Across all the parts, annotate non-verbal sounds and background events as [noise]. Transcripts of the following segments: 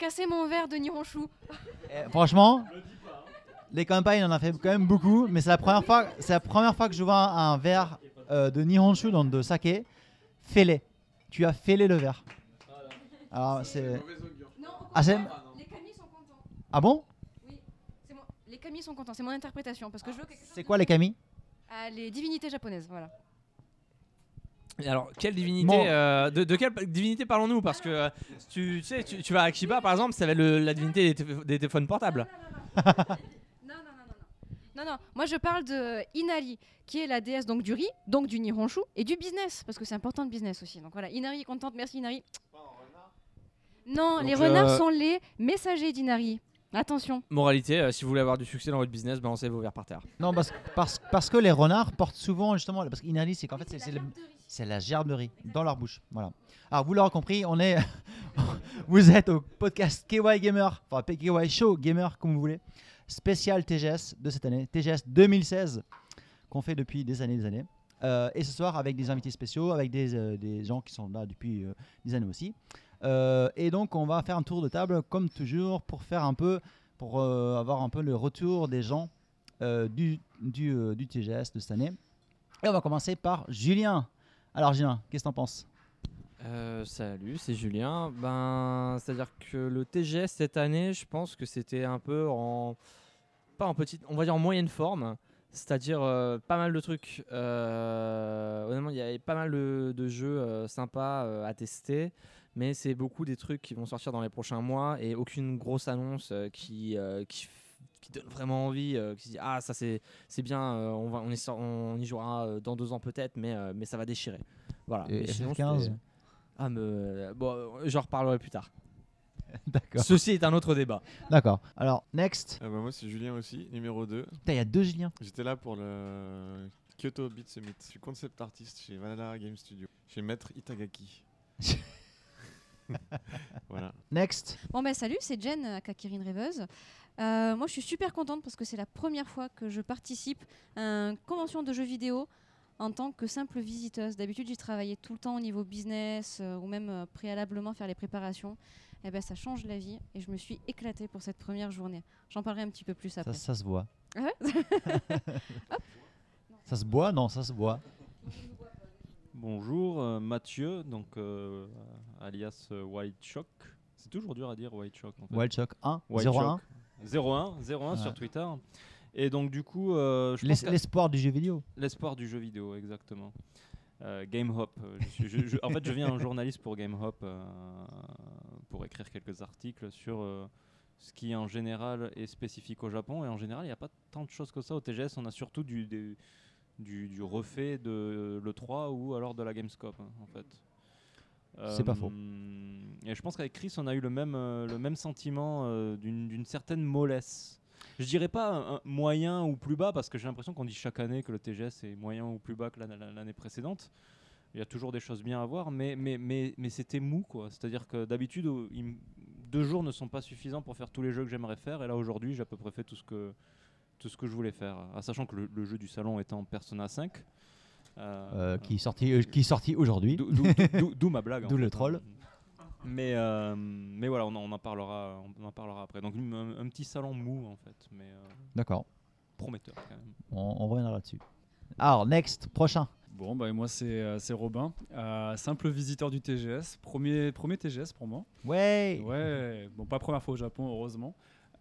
cassé mon verre de Nihonshu. Eh, franchement, les campagnes, on en a fait quand même beaucoup, mais c'est la première fois, c'est la première fois que je vois un, un verre euh, de Nihonshu, donc de saké, fêlé. Tu as fêlé le verre. Alors, c'est. Ah, c'est- contraire, les Kami sont contents. Ah bon? C'est mon- Les Kami sont contents, c'est mon interprétation. Parce que je veux quelque chose C'est quoi les kami Ah, les divinités japonaises, voilà. Alors, quelle divinité Bon. euh, de, de quelle divinité parlons-nous? Parce que euh, tu, tu sais, tu, tu vas à Akiba par exemple, ça va être le- la divinité des, téléphones portables. Non, non, non, non. Non, non, moi je parle de Inari, qui est la déesse donc du riz, donc du Nihonshu, et du business, parce que c'est important le business aussi. Donc voilà, Inari est contente, merci Inari. Non, Donc, les renards euh, sont les messagers d'Inari. Attention. Moralité, euh, si vous voulez avoir du succès dans votre business, balancez vos verres par terre. Non, parce, parce, parce que les renards portent souvent justement. Parce qu'Inari, c'est qu'en fait, c'est- c'est le- c'est la gerbe de riz dans leur bouche. Voilà. Alors, vous l'aurez compris, on est. [laughs] vous êtes au podcast KY Gamer, enfin KY Show Gamer, comme vous voulez, spécial TGS de cette année, TGS 2016, qu'on fait depuis des années des années. Euh, et ce soir, avec des invités spéciaux, avec des, euh, des gens qui sont là depuis euh, des années aussi. Et donc, on va faire un tour de table, comme toujours, pour faire un peu. pour avoir un peu le retour des gens du, du, du TGS de cette année. Et on va commencer par Julien. Alors Julien, qu'est-ce que t'en penses? Euh, salut, c'est Julien. Ben, c'est-à-dire que le TGS cette année, je pense que c'était un peu en pas en petite, on va dire en moyenne forme. C'est-à-dire euh, pas mal de trucs. Euh, honnêtement, il y avait pas mal de, jeux euh, sympas à tester, mais c'est beaucoup des trucs qui vont sortir dans les prochains mois et aucune grosse annonce qui, qui qui donne vraiment envie, euh, qui se dit ah ça c'est c'est bien, euh, on va on, y sort- on y jouera euh, dans deux ans peut-être, mais euh, mais ça va déchirer. Voilà. Et Mais sinon, FF15 c'était- ah, mais euh, bon, j'en reparlerai plus tard. [laughs] D'accord. Ceci est un autre débat. D'accord. Alors, next. Ah bah moi c'est Julien aussi, numéro 2. Putain, il y a deux Julien. J'étais là pour le Kyoto Beat Summit. Je suis concept artiste chez Valhalla Game Studio, chez Maître Itagaki. [laughs] [laughs] voilà. Next. Bon ben salut, c'est Jen à Kakirin Rêveuse. Euh, moi je suis super contente parce que c'est la première fois que je participe à une convention de jeux vidéo en tant que simple visiteuse. D'habitude j'y travaillais tout le temps au niveau business euh, ou même euh, préalablement faire les préparations. Et ben ça change la vie et je me suis éclatée pour cette première journée. J'en parlerai un petit peu plus après. ça se voit. Ah ouais [laughs] Ça se boit? Non, ça se boit. Bonjour, euh, Mathieu, donc euh, alias euh, White Shock. C'est toujours dur à dire White Shock. En fait. Wild Shock 1, White 01. Shock. 01, 01 Ouais. sur Twitter. Et donc du coup, euh, je pense L'espoir du jeu vidéo. l'espoir du jeu vidéo, exactement. Euh, Game Hop. euh, je suis- je- je- en fait, je viens un [laughs] journaliste pour Game Hop euh, pour écrire quelques articles sur ce qui en général est spécifique au Japon. Et en général, il n'y a pas tant de choses que ça au TGS. On a surtout du, des- du, du refait de l'E3 ou alors de la Gamescom, hein, en fait. C'est pas faux. Et je pense qu'avec Chris, on a eu le même, euh, le même sentiment euh, d'une certaine mollesse. Je dirais pas moyen ou plus bas, parce que j'ai l'impression qu'on dit chaque année que le TGS est moyen ou plus bas que l'année- précédente. Il y a toujours des choses bien à voir, mais, mais, mais, mais c'était mou, quoi. C'est-à-dire que d'habitude, euh, deux jours ne sont pas suffisants pour faire tous les jeux que j'aimerais faire, et là aujourd'hui, j'ai à peu près fait tout ce que, tout ce que je voulais faire. À sachant que le, le jeu du salon étant Persona 5. Euh, euh, qui est sorti, euh, qui est sorti aujourd'hui. D'où- ma blague. [laughs] D'où le fait, troll. hein. Mais, euh, mais voilà, on en, on en parlera, on en parlera après. Donc un, un petit salon mou en fait, mais euh, D'accord. prometteur quand même. On, on reviendra là-dessus. Alors, next, prochain. Bon, bah, moi, c'est c'est Robin, euh, simple visiteur du TGS. Premier, premier TGS pour moi. Ouais. Ouais, bon, pas première fois au Japon, heureusement.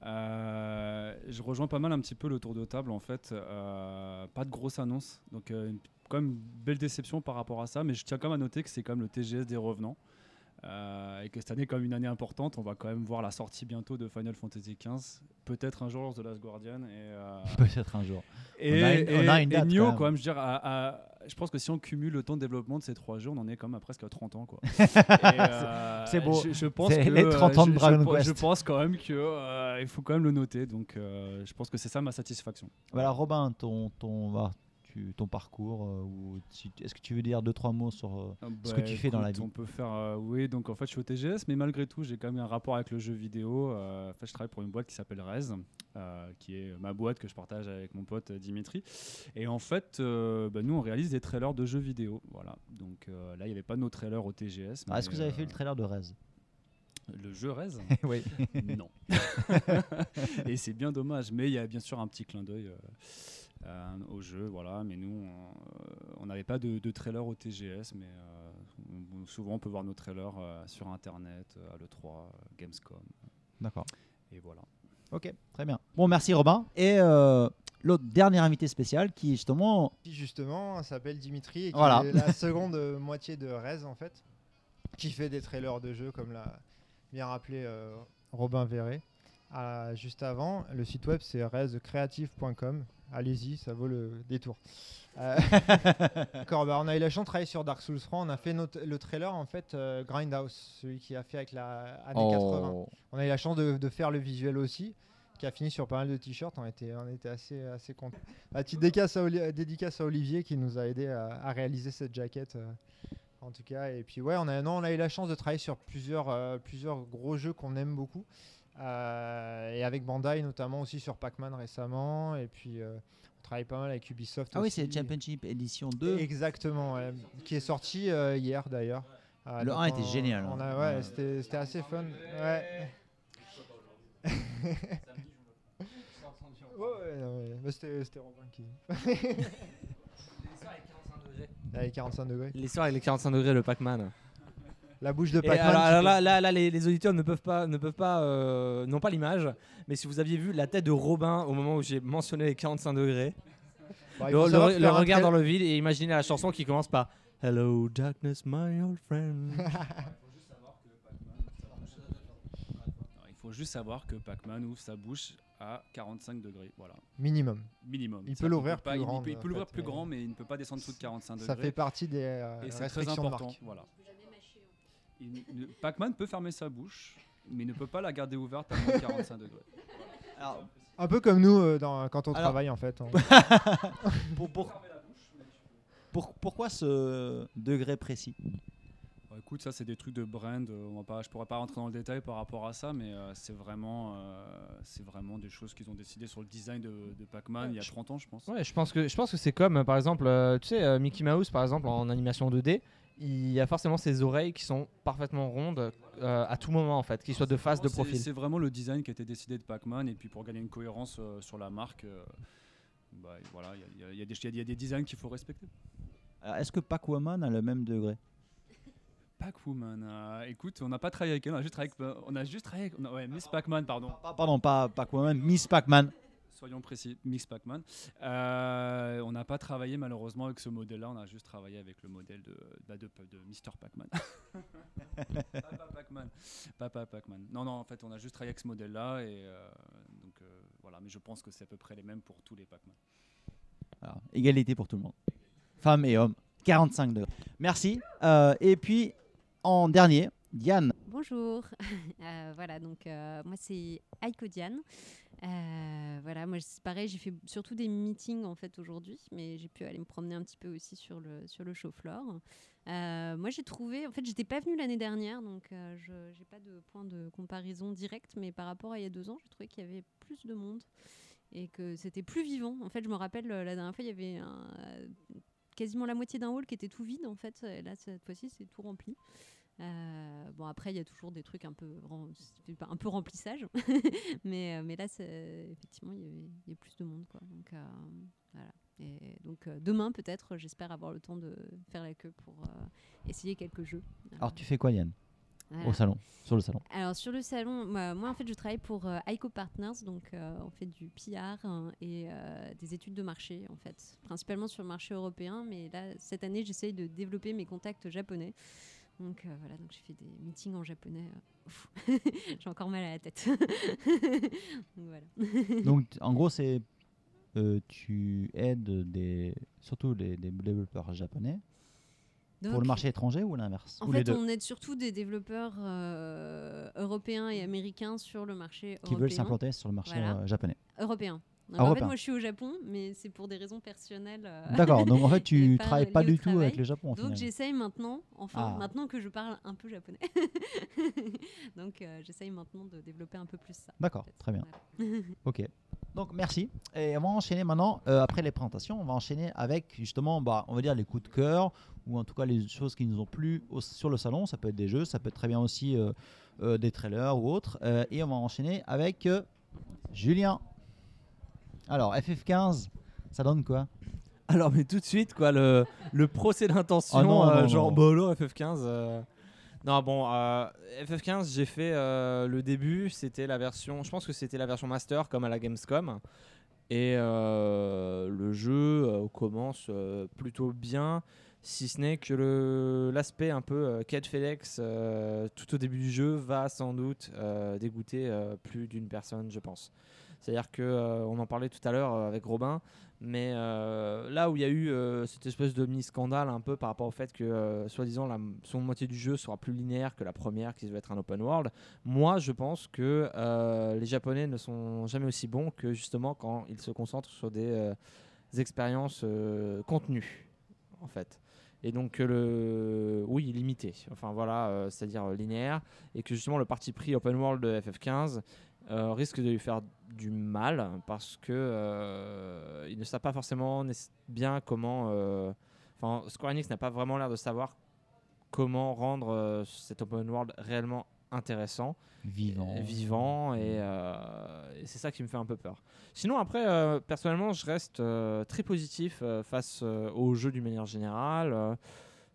Euh, je rejoins pas mal un petit peu le tour de table, en fait. Euh, pas de grosse annonce, donc euh, une- quand même une belle déception par rapport à ça, mais je tiens quand même à noter que c'est quand même le TGS des revenants. Euh, et que cette année est quand même une année importante. On va quand même voir la sortie bientôt de Final Fantasy XV, peut-être un jour The Last Guardian. Et, euh, Peut-être un jour. et, On a une- et- on a une et date, Nioh, quand même. quand même, je, veux dire, à- à- je pense que si on cumule le temps de développement de ces trois jeux, on en est quand même à presque à 30 ans. Quoi. [laughs] Euh, c'est beau. Je, je pense que, les 30 ans de je- je Dragon pe- Quest. Je pense quand même qu'il faut quand même le noter. Donc, je pense que c'est ça ma satisfaction. Voilà, Robin, ton, ton, tu, ton parcours, euh, ou est-ce que tu veux dire deux, trois mots sur euh, ce que Bah, tu fais dans la vie On peut faire, euh, oui, donc en fait je suis au TGS, mais malgré tout j'ai quand même un rapport avec le jeu vidéo. En fait, je travaille pour une boîte qui s'appelle Rez, qui est ma boîte que je partage avec mon pote Dimitri. Et en fait, bah, nous on réalise des trailers de jeux vidéo. Voilà. Donc là il n'y avait pas de nos trailers au TGS. Ah, Est-ce que vous avez fait le trailer de Rez? Le jeu Rez? [laughs] Oui. Non. [laughs] et c'est bien dommage. Mais il y a bien sûr un petit clin d'œil euh, au jeu. Voilà. Mais nous, on- on n'avait pas de, de trailer au TGS. Mais euh, on- souvent, on peut voir nos trailers euh, sur Internet, euh, à l'E3, euh, Gamescom. D'accord. Et voilà. Ok, très bien. Bon, merci Robin. Et euh, l'autre dernier invité spécial qui justement. Qui justement s'appelle Dimitri et qui Voilà. est la [laughs] seconde euh, moitié de Rez en fait, qui fait des trailers de jeux comme l'a bien rappelé euh, Robin Verret. Ah, juste avant, le site web c'est rezcreative.com. Allez-y, ça vaut le détour. Euh, [laughs] D'accord, bah, on a eu la chance de travailler sur Dark Souls 3. On a fait notre- le trailer en fait euh, Grindhouse, celui qui a fait avec la année 80. Oh. On a eu la chance de, de faire le visuel aussi, qui a fini sur pas mal de t-shirts. On était, on était assez, assez contents. La petite dédicace à, Oli- dédicace à Olivier qui nous a aidé à, à réaliser cette jaquette. euh, en tout cas, et puis ouais, on a, non, on a eu la chance de travailler sur plusieurs, plusieurs gros jeux qu'on aime beaucoup. Euh, et avec Bandai notamment aussi sur Pac-Man récemment. Et puis euh, on travaille pas mal avec Ubisoft Ah oui, c'est Championship Edition 2. Exactement, ouais, qui est sorti euh, hier d'ailleurs. Euh, Le donc 1 était on- génial, on hein. a- ouais, Ouais. c'était c'était assez fun. Ouais. [laughs] Ouais, ouais, mais c'était c'était Robin qui. Avec 45 degrés. L'histoire avec les 45 degrés, le Pac-Man. La bouche de Pac-Man. alors, là, là, là, les, les auditeurs ne peuvent pas, ne peuvent pas, euh, n'ont pas l'image. Mais si vous aviez vu la tête de Robin au moment où j'ai mentionné les 45 degrés, Bon, il le, regard dans le vide et imaginez la chanson qui commence par Hello darkness, my old friend. [laughs] Il faut juste savoir que Pac-Man ouvre sa bouche à 45 degrés. Voilà. Minimum. Minimum. Il peut l'ouvrir plus grande, Il peut, en l'ouvrir plus grand, mais il ne peut pas descendre dessous de 45 degrés. Ça fait partie des euh, Et c'est très restrictions de important. marque. Voilà. Pac-Man peut fermer sa bouche, mais il ne peut pas la garder ouverte à moins de 45 degrés. Alors, Un peu comme nous euh, dans- quand on Alors- travaille en fait. on- [laughs] pour- pour- pour- pourquoi ce degré précis? Bon, écoute, ça c'est des trucs de brand. euh, On va pas, je pourrais pas rentrer dans le détail par rapport à ça, mais euh, c'est vraiment, euh, c'est vraiment des choses qu'ils ont décidé sur le design de, de Pac-Man il y a 30 ans, je pense. Ouais, je pense que je pense que c'est comme par exemple, euh, tu sais, euh, Mickey Mouse par exemple en animation 2D, il y a forcément ses oreilles qui sont parfaitement rondes euh, à tout moment en fait, qu'ils soient de face, de profil. C'est vraiment le design qui a été décidé de Pac-Man, et puis pour gagner une cohérence euh, sur la marque, euh, bah, voilà, il y a- y, y des- il y a des designs qu'il faut respecter. Est-ce que Pac-Woman a le même degré? Pac-Woman, euh, écoute, on n'a pas travaillé avec elle, on a juste travaillé avec, on a juste travaillé avec- non, ouais, Miss Pac-Man, pardon. Pa- Pardon, pas Pac-Woman, Miss Pac-Man. Soyons précis, Mix Pac-Man. Euh, on n'a pas travaillé malheureusement avec ce modèle-là, on a juste travaillé avec le modèle de, bah, de, de Mr. Pac-Man. [laughs] Papa Pac-Man. Papa Pac-Man. Non, non, en fait, on a juste travaillé avec ce modèle-là, et euh, donc euh, voilà, mais je pense que c'est à peu près les mêmes pour tous les Pac-Man. Alors, égalité pour tout le monde. Femmes et hommes. 45 degrés. Merci. Et puis, en dernier, Diane. Bonjour. [laughs] Euh, voilà, donc euh, moi c'est Aiko Diane. Euh, voilà, moi c'est pareil, j'ai fait surtout des meetings en fait aujourd'hui, mais j'ai pu aller me promener un petit peu aussi sur le, sur le show floor. Moi j'ai trouvé, en fait j'étais pas venue l'année dernière, donc je n'ai pas de point de comparaison direct, mais par rapport à il y a deux ans, j'ai trouvé qu'il y avait plus de monde et que c'était plus vivant. En fait, je me rappelle la dernière fois, il y avait quasiment la moitié d'un hall qui était tout vide en fait, et là cette fois-ci c'est tout rempli. Euh, bon après il y a toujours des trucs un peu un peu remplissage [laughs] mais euh, mais là effectivement il y, a plus de monde quoi donc euh, voilà et donc euh, demain peut-être j'espère avoir le temps de faire la queue pour essayer quelques jeux Alors, tu fais quoi, Voilà. Au salon, sur le salon. Alors sur le salon, moi, moi, en fait je travaille pour euh, Aiko Partners, donc euh, on fait du PR hein, et euh, des études de marché en fait, principalement sur le marché européen, mais là cette année j'essaye de développer mes contacts japonais. Donc euh, voilà, donc j'ai fait des meetings en japonais. euh, [laughs] j'ai encore mal à la tête. [laughs] donc voilà. [laughs] Donc, en gros, c'est. euh, tu aides des, surtout des, des développeurs japonais pour le marché étranger ou l'inverse En Ou les fait, deux on aide surtout des développeurs européens et américains sur le marché qui veulent européen. s'implanter sur le marché Voilà. japonais. Européen. En fait, moi, je suis au Japon, mais c'est pour des raisons personnelles. euh, D'accord, donc en fait, [laughs] tu pas travailles pas du tout avec travail. le Japon. Donc j'essaye maintenant, enfin Ah. maintenant que je parle un peu japonais. [laughs] Donc euh, j'essaye maintenant de développer un peu plus ça. D'accord, très bien. Voilà. [laughs] Ok. Donc merci. Et on va enchaîner maintenant, euh, après les présentations, on va enchaîner avec justement, bah, on va dire les coups de cœur, ou en tout cas les choses qui nous ont plu au- sur le salon. Ça peut être des jeux, ça peut être très bien aussi des trailers ou autres. Et on va enchaîner avec Julien. Alors, FF15, ça donne quoi? Alors, mais tout de suite, quoi, le, le procès d'intention, Ah non, euh, non, genre, non. bah alors, FF15. euh, Non, bon, euh, FF15, j'ai fait euh, le début, c'était la version, je pense que c'était la version Master comme à la Gamescom. Et euh, le jeu euh, commence euh, plutôt bien, si ce n'est que le- l'aspect un peu euh, quête FedEx euh, tout au début du jeu va sans doute euh, dégoûter euh, plus d'une personne, je pense. C'est-à-dire que euh, en parlait tout à l'heure euh, avec Robin, mais euh, là où il y a eu euh, cette espèce de mini scandale un peu par rapport au fait que euh, soi-disant la seconde moitié du jeu sera plus linéaire que la première qui devait être un open world, moi je pense que euh, les Japonais ne sont jamais aussi bons que justement quand ils se concentrent sur des, euh, expériences euh, contenues en fait. Et donc que le oui limité, enfin voilà, euh, c'est-à-dire euh, linéaire, et que justement le parti pris open world de FF15 euh, risque de lui faire du mal parce que euh, il ne sait pas forcément bien comment. euh, Enfin, Square Enix n'a pas vraiment l'air de savoir comment rendre cet open world réellement intéressant, Vivant. vivant, et, euh, et c'est ça qui me fait un peu peur. Sinon, après, personnellement, je reste très positif face au jeu d'une manière générale.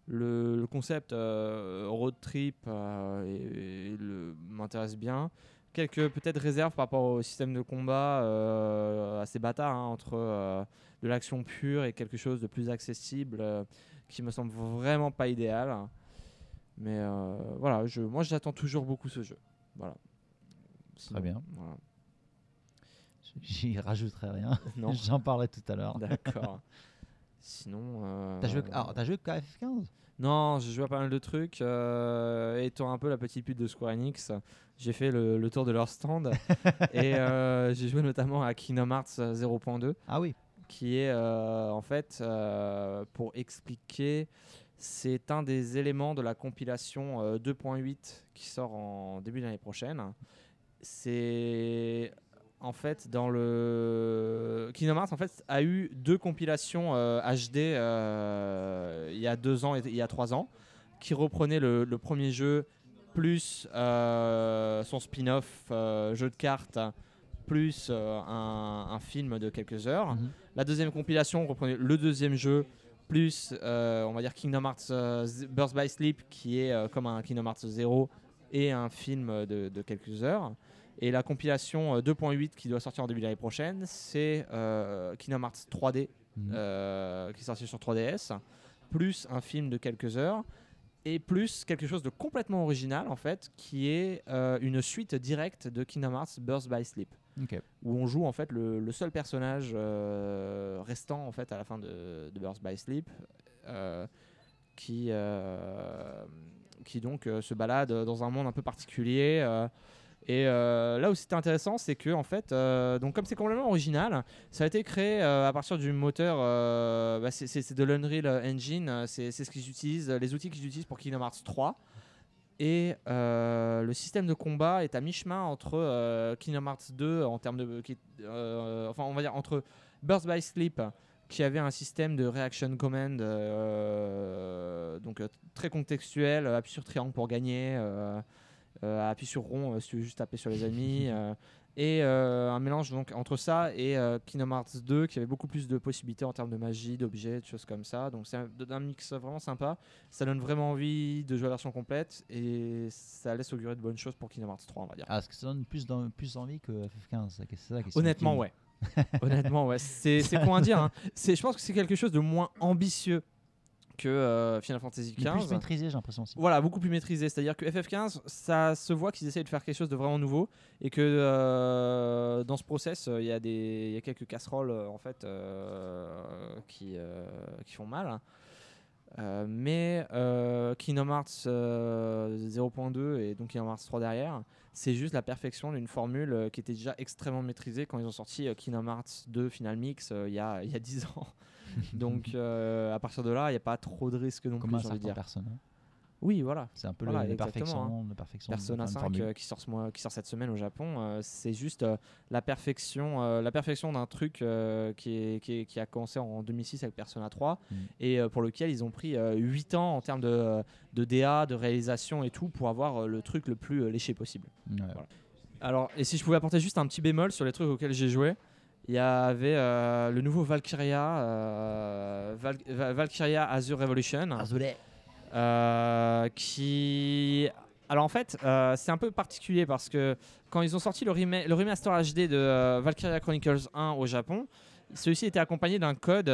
Le, le concept euh, road trip euh, et- et le- m'intéresse bien. Quelques peut-être réserves par rapport au système de combat euh, assez bâtard hein, entre euh, de l'action pure et quelque chose de plus accessible euh, qui me semble vraiment pas idéal. Mais voilà, je, moi j'attends toujours beaucoup ce jeu. Voilà. Sinon, bien. voilà. J'y rajouterai rien. [laughs] Non. J'en parlerai tout à l'heure. D'accord. [laughs] Sinon. T'as joué, joué qu'à FF15 Non, j'ai joué à pas mal de trucs. étant un peu la petite pute de Square Enix, j'ai fait le, le tour de leur stand. [laughs] et euh, j'ai joué notamment à Kingdom Hearts 0.2, Ah oui. qui est euh, en fait, euh, pour expliquer, c'est un des éléments de la compilation euh, 2.8 qui sort en début d'année prochaine. C'est en fait dans le Kingdom Hearts en fait a eu deux compilations euh, HD euh, il y a deux ans et il y a trois ans qui reprenaient le, le premier jeu plus euh, son spin-off euh, jeu de cartes plus euh, un, un film de quelques heures. Mhm. La deuxième compilation reprenait le deuxième jeu plus on va dire Kingdom Hearts Birth by Sleep qui est comme un Kingdom Hearts 0 et un film de, de quelques heures. Et la compilation euh, 2.8 qui doit sortir en début de l'année prochaine, c'est euh, Kingdom Hearts 3D Mhm. euh, qui est sorti sur 3DS, plus un film de quelques heures, et plus quelque chose de complètement original en fait, qui est euh, une suite directe de Kingdom Hearts Birth by Sleep, où on joue en fait le, le seul personnage euh, restant en fait à la fin de, de Birth by Sleep, euh, qui qui donc se balade dans un monde un peu particulier. Et euh, là où c'était intéressant, c'est que en fait, euh, donc comme c'est complètement original, ça a été créé euh, à partir du moteur, bah, c'est- de l'Unreal Engine, c'est ce qu'ils utilisent, les outils qu'ils utilisent pour Kingdom Hearts 3. Et le système de combat est à mi-chemin entre Kingdom Hearts 2 en termes de, enfin on va dire entre Birth by Sleep qui avait un système de reaction command donc très contextuel, appuie sur triangle pour gagner, euh, appuie sur rond euh, si tu veux juste taper sur les ennemis. [laughs] euh, et euh, un mélange donc entre ça et Kingdom Hearts 2 qui avait beaucoup plus de possibilités en termes de magie, d'objets, de choses comme ça. Donc c'est un, un mix vraiment sympa. Ça donne vraiment envie de jouer à la version complète et ça laisse augurer de bonnes choses pour Kingdom Hearts 3 on va dire. Ah, est-ce que ça donne plus, d'en- plus envie que FF15 C'est ça la question. Honnêtement, ouais. Honnêtement, ouais. C'est con à dire. hein. Je pense que c'est quelque chose de moins ambitieux que euh, Final Fantasy est plus XV. maîtrisé, j'ai l'impression aussi. Voilà, beaucoup plus maîtrisé. C'est-à-dire que FF15, ça se voit qu'ils essayent de faire quelque chose de vraiment nouveau et que euh, dans ce process, euh, il y, a des- y a quelques casseroles en fait qui, qui font mal. Mais Kingdom Hearts euh, 0.2 et donc Kingdom Hearts 3 derrière, c'est juste la perfection d'une formule qui était déjà extrêmement maîtrisée quand ils ont sorti Kingdom Hearts 2 Final Mix il y, a, il y a 10 ans. [laughs] donc euh, à partir de là, il n'y a pas trop de risques non Comme plus, un j'ai envie de certain dire. personne. hein? Oui, voilà. C'est un peu Voilà, le, perfection, le perfection de- Persona enfin, une 5 formule. euh, qui, sort ce mois, qui sort cette semaine au Japon, euh, c'est juste euh, la perfection, la perfection d'un truc qui, est, qui, est- qui a commencé en 2006 avec Persona 3 Mm. et pour lequel ils ont pris 8 ans en termes de, de DA, de réalisation et tout pour avoir le truc le plus léché possible. Ouais. Voilà. Alors, et si je pouvais apporter juste un petit bémol sur les trucs auxquels j'ai joué, il y avait euh, le nouveau Valkyria, euh, Val- Va- Valkyria Azure Revolution. Euh, qui. Alors en fait, euh, c'est un peu particulier parce que quand ils ont sorti le, le remaster HD de Valkyria Chronicles 1 au Japon, celui-ci était accompagné d'un code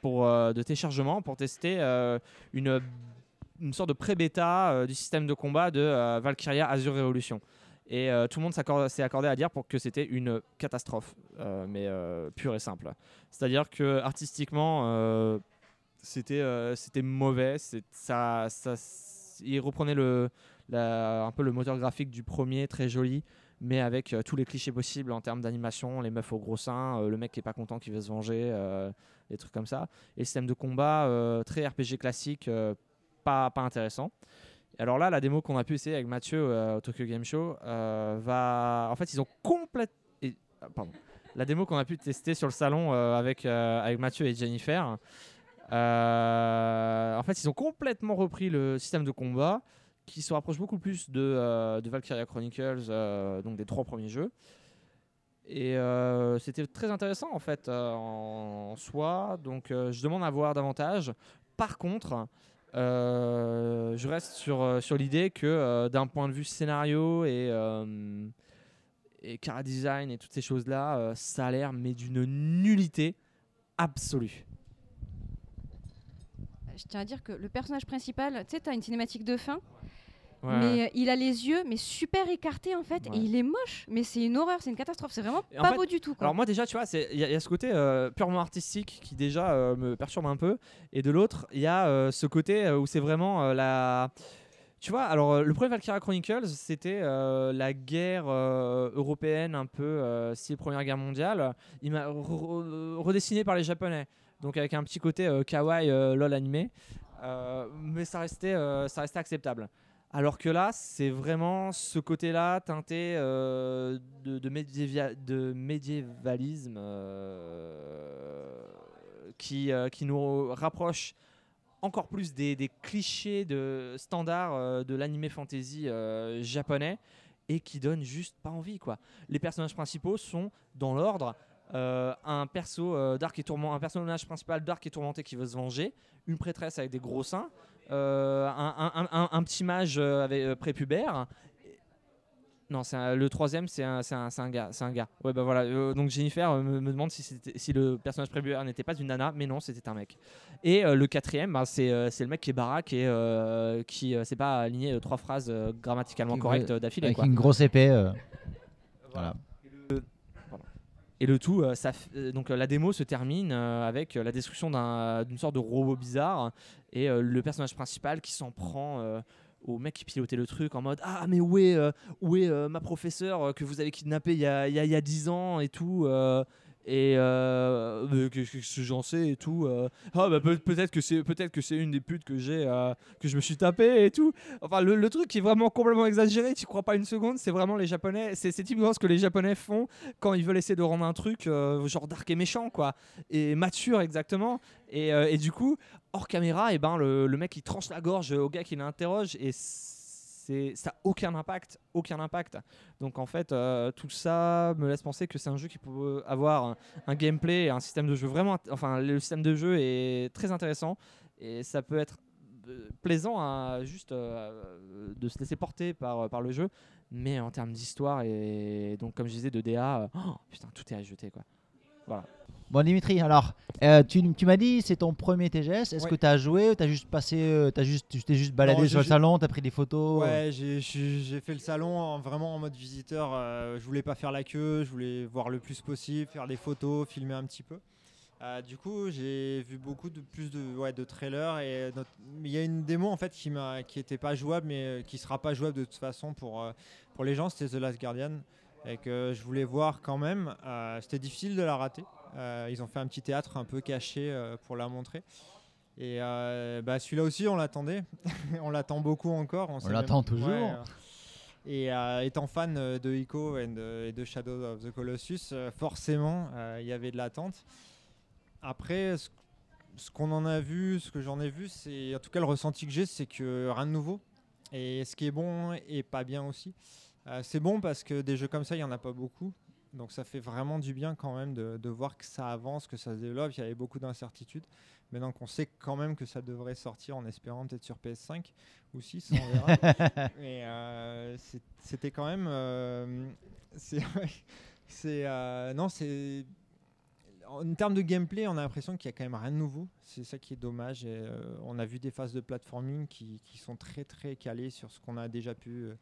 pour, de téléchargement pour tester une, une sorte de pré-bêta du système de combat de Valkyria Azure Revolution. Et euh, tout le monde s'est accordé à dire pour que c'était une catastrophe, euh, mais euh, pure et simple. C'est-à-dire que artistiquement, c'était mauvais. Ça, il reprenait un peu le moteur graphique du premier, très joli, mais avec tous les clichés possibles en termes d'animation, les meufs au gros seins, le mec qui est pas content qui veut se venger, des trucs comme ça. Et système de combat très RPG classique, pas, pas intéressant. Et alors là, la démo qu'on a pu essayer avec Mathieu euh, au Tokyo Game Show euh, va. En fait, ils ont complètement. Pardon. La démo qu'on a pu tester sur le salon euh, avec, avec Mathieu et Jennifer. en fait, ils ont complètement repris le système de combat qui se rapproche beaucoup plus de, de Valkyria Chronicles, donc des trois premiers jeux. Et c'était très intéressant en fait en, soi. Donc je demande à voir davantage. Par contre, euh, je reste sur, euh, sur l'idée que euh, d'un point de vue scénario et, euh, et cara design et toutes ces choses-là, ça a l'air mais d'une nullité absolue. Je tiens à dire que le personnage principal, tu sais, t'as une cinématique de fin, Ouais. mais euh, il a les yeux mais super écartés en fait, Ouais. et il est moche, mais c'est une horreur, c'est une catastrophe, c'est vraiment Et en pas fait, beau du tout. Quoi. Alors moi déjà, tu vois, il y, a- il y a ce côté euh, purement artistique qui déjà euh, me perturbe un peu, et de l'autre, il y a euh, ce côté où c'est vraiment la... Tu vois, alors le premier Valkyria Chronicles, c'était euh, la guerre euh, européenne un peu euh, style Première Guerre mondiale, il m'a re- re- redessiné par les Japonais, donc avec un petit côté kawaii lol animé, mais ça restait, ça restait acceptable. Alors que là, c'est vraiment ce côté-là teinté euh, de, médiévalisme euh, qui, euh, qui nous rapproche encore plus des, clichés de standards de l'anime fantasy japonais et qui donne juste pas envie quoi. Les personnages principaux sont dans l'ordre un perso et un personnage principal dark et tourmenté qui veut se venger, une prêtresse avec des gros seins, euh, un, un- un- un petit mage euh, avec euh, prépubère. Non, c'est le troisième, c'est un, un, c'est un gars. C'est un gars. Ouais, bah voilà. euh, donc Jennifer me, me demande si, si le personnage prépubère n'était pas une nana, mais non, c'était un mec. Et euh, le quatrième, bah, c'est le mec qui est baraque et qui sait pas aligner euh, trois phrases grammaticalement correctes d'affilée. Avec quoi. une grosse épée. Voilà. Et le tout, euh, euh, donc euh, la démo se termine avec la destruction d'un- d'une sorte de robot bizarre et le personnage principal qui s'en prend au mec qui pilotait le truc en mode ah mais où est où est ma professeure que vous avez kidnappée il y a y a, y a 10 ans et tout et euh, euh, que, j'en sais et tout euh, ah bah peut- peut-être que c'est peut-être que c'est une des putes que j'ai euh, que je me suis tapé et tout. Enfin le, le truc qui est vraiment complètement exagéré tu crois pas une seconde c'est vraiment les japonais c'est c'est typiquement ce que les japonais font quand ils veulent essayer de rendre un truc euh, genre dark et méchant quoi. Et mature exactement. Et, et du coup hors caméra et ben le, le mec il tranche la gorge au gars qui l'interroge et c'est ça a aucun impact aucun impact. Donc en fait euh, tout ça me laisse penser que c'est un jeu qui peut avoir un, gameplay un système de jeu vraiment enfin le système de jeu est très intéressant et ça peut être euh, plaisant à juste euh, de se laisser porter par, par le jeu. Mais en termes d'histoire et donc comme je disais de DA oh, putain tout est à jeter quoi. Voilà Bon Dimitri, alors euh, tu, tu m'as dit c'est ton premier TGS. Est-ce Ouais. que tu as joué ou t'as juste passé, euh, t'as juste, tu t'es juste baladé Non, sur le salon, t'as pris des photos Ouais, j'ai- fait le salon en- vraiment en mode visiteur. euh, je voulais pas faire la queue, je voulais voir le plus possible, faire des photos, filmer un petit peu. Euh, du coup, j'ai vu beaucoup de plus de, ouais, de trailers et il y a une démo en fait qui m'a qui était pas jouable mais euh, qui sera pas jouable de toute façon pour euh, pour les gens, c'était The Last Guardian et que je voulais voir quand même. Euh, c'était difficile de la rater. Euh, ils ont fait un petit théâtre un peu caché euh, pour la montrer. Et euh, bah, celui-là aussi, on l'attendait. [laughs] on l'attend beaucoup encore. On, l'attend même- toujours. et euh, étant fan de Ico et de Shadow of the Colossus, euh, forcément, euh, il y avait de l'attente. Après, ce, ce qu'on en a vu, ce que j'en ai vu, c'est en tout cas le ressenti que j'ai, c'est que rien de nouveau. Et ce qui est bon et pas bien aussi. C'est bon parce que des jeux comme ça, il n'y en a pas beaucoup. Donc ça fait vraiment du bien quand même de, de voir que ça avance, que ça se développe. Il y avait beaucoup d'incertitudes. Maintenant qu'on sait quand même que ça devrait sortir en espérant peut-être sur PS5 ou 6, on verra. [laughs] Et euh, c'était quand même. euh, [laughs] c'est. euh, non, c'est. En termes de gameplay, on a l'impression qu'il y a quand même rien de nouveau. C'est ça qui est dommage. Et, on a vu des phases de platforming qui, qui sont très très calées sur ce qu'on a déjà pu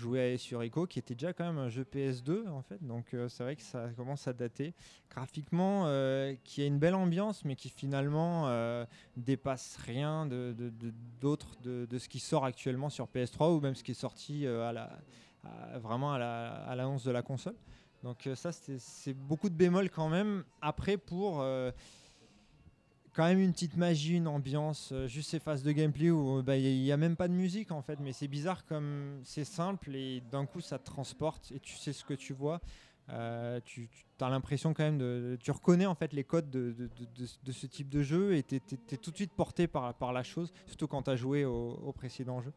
jouer sur Echo, qui était déjà quand même un jeu PS2 en fait. Donc euh, c'est vrai que ça commence à dater. Graphiquement, euh, qui a une belle ambiance, mais qui finalement euh, dépasse rien de, de- de- de, ce qui sort actuellement sur PS3 ou même ce qui est sorti à la, vraiment à la- à l'annonce de la console. Donc ça, c'est, beaucoup de bémols quand même. Après, pour quand même une petite magie, une ambiance, euh, juste ces phases de gameplay où euh, bah, il n'y a même pas de musique en fait, mais c'est bizarre comme c'est simple et d'un coup ça te transporte et tu sais ce que tu vois. Euh, tu, as l'impression quand même de, tu reconnais en fait les codes de, de- ce type de jeu et tu es, tout de suite porté par, par la chose, surtout quand tu as joué au, précédent jeu.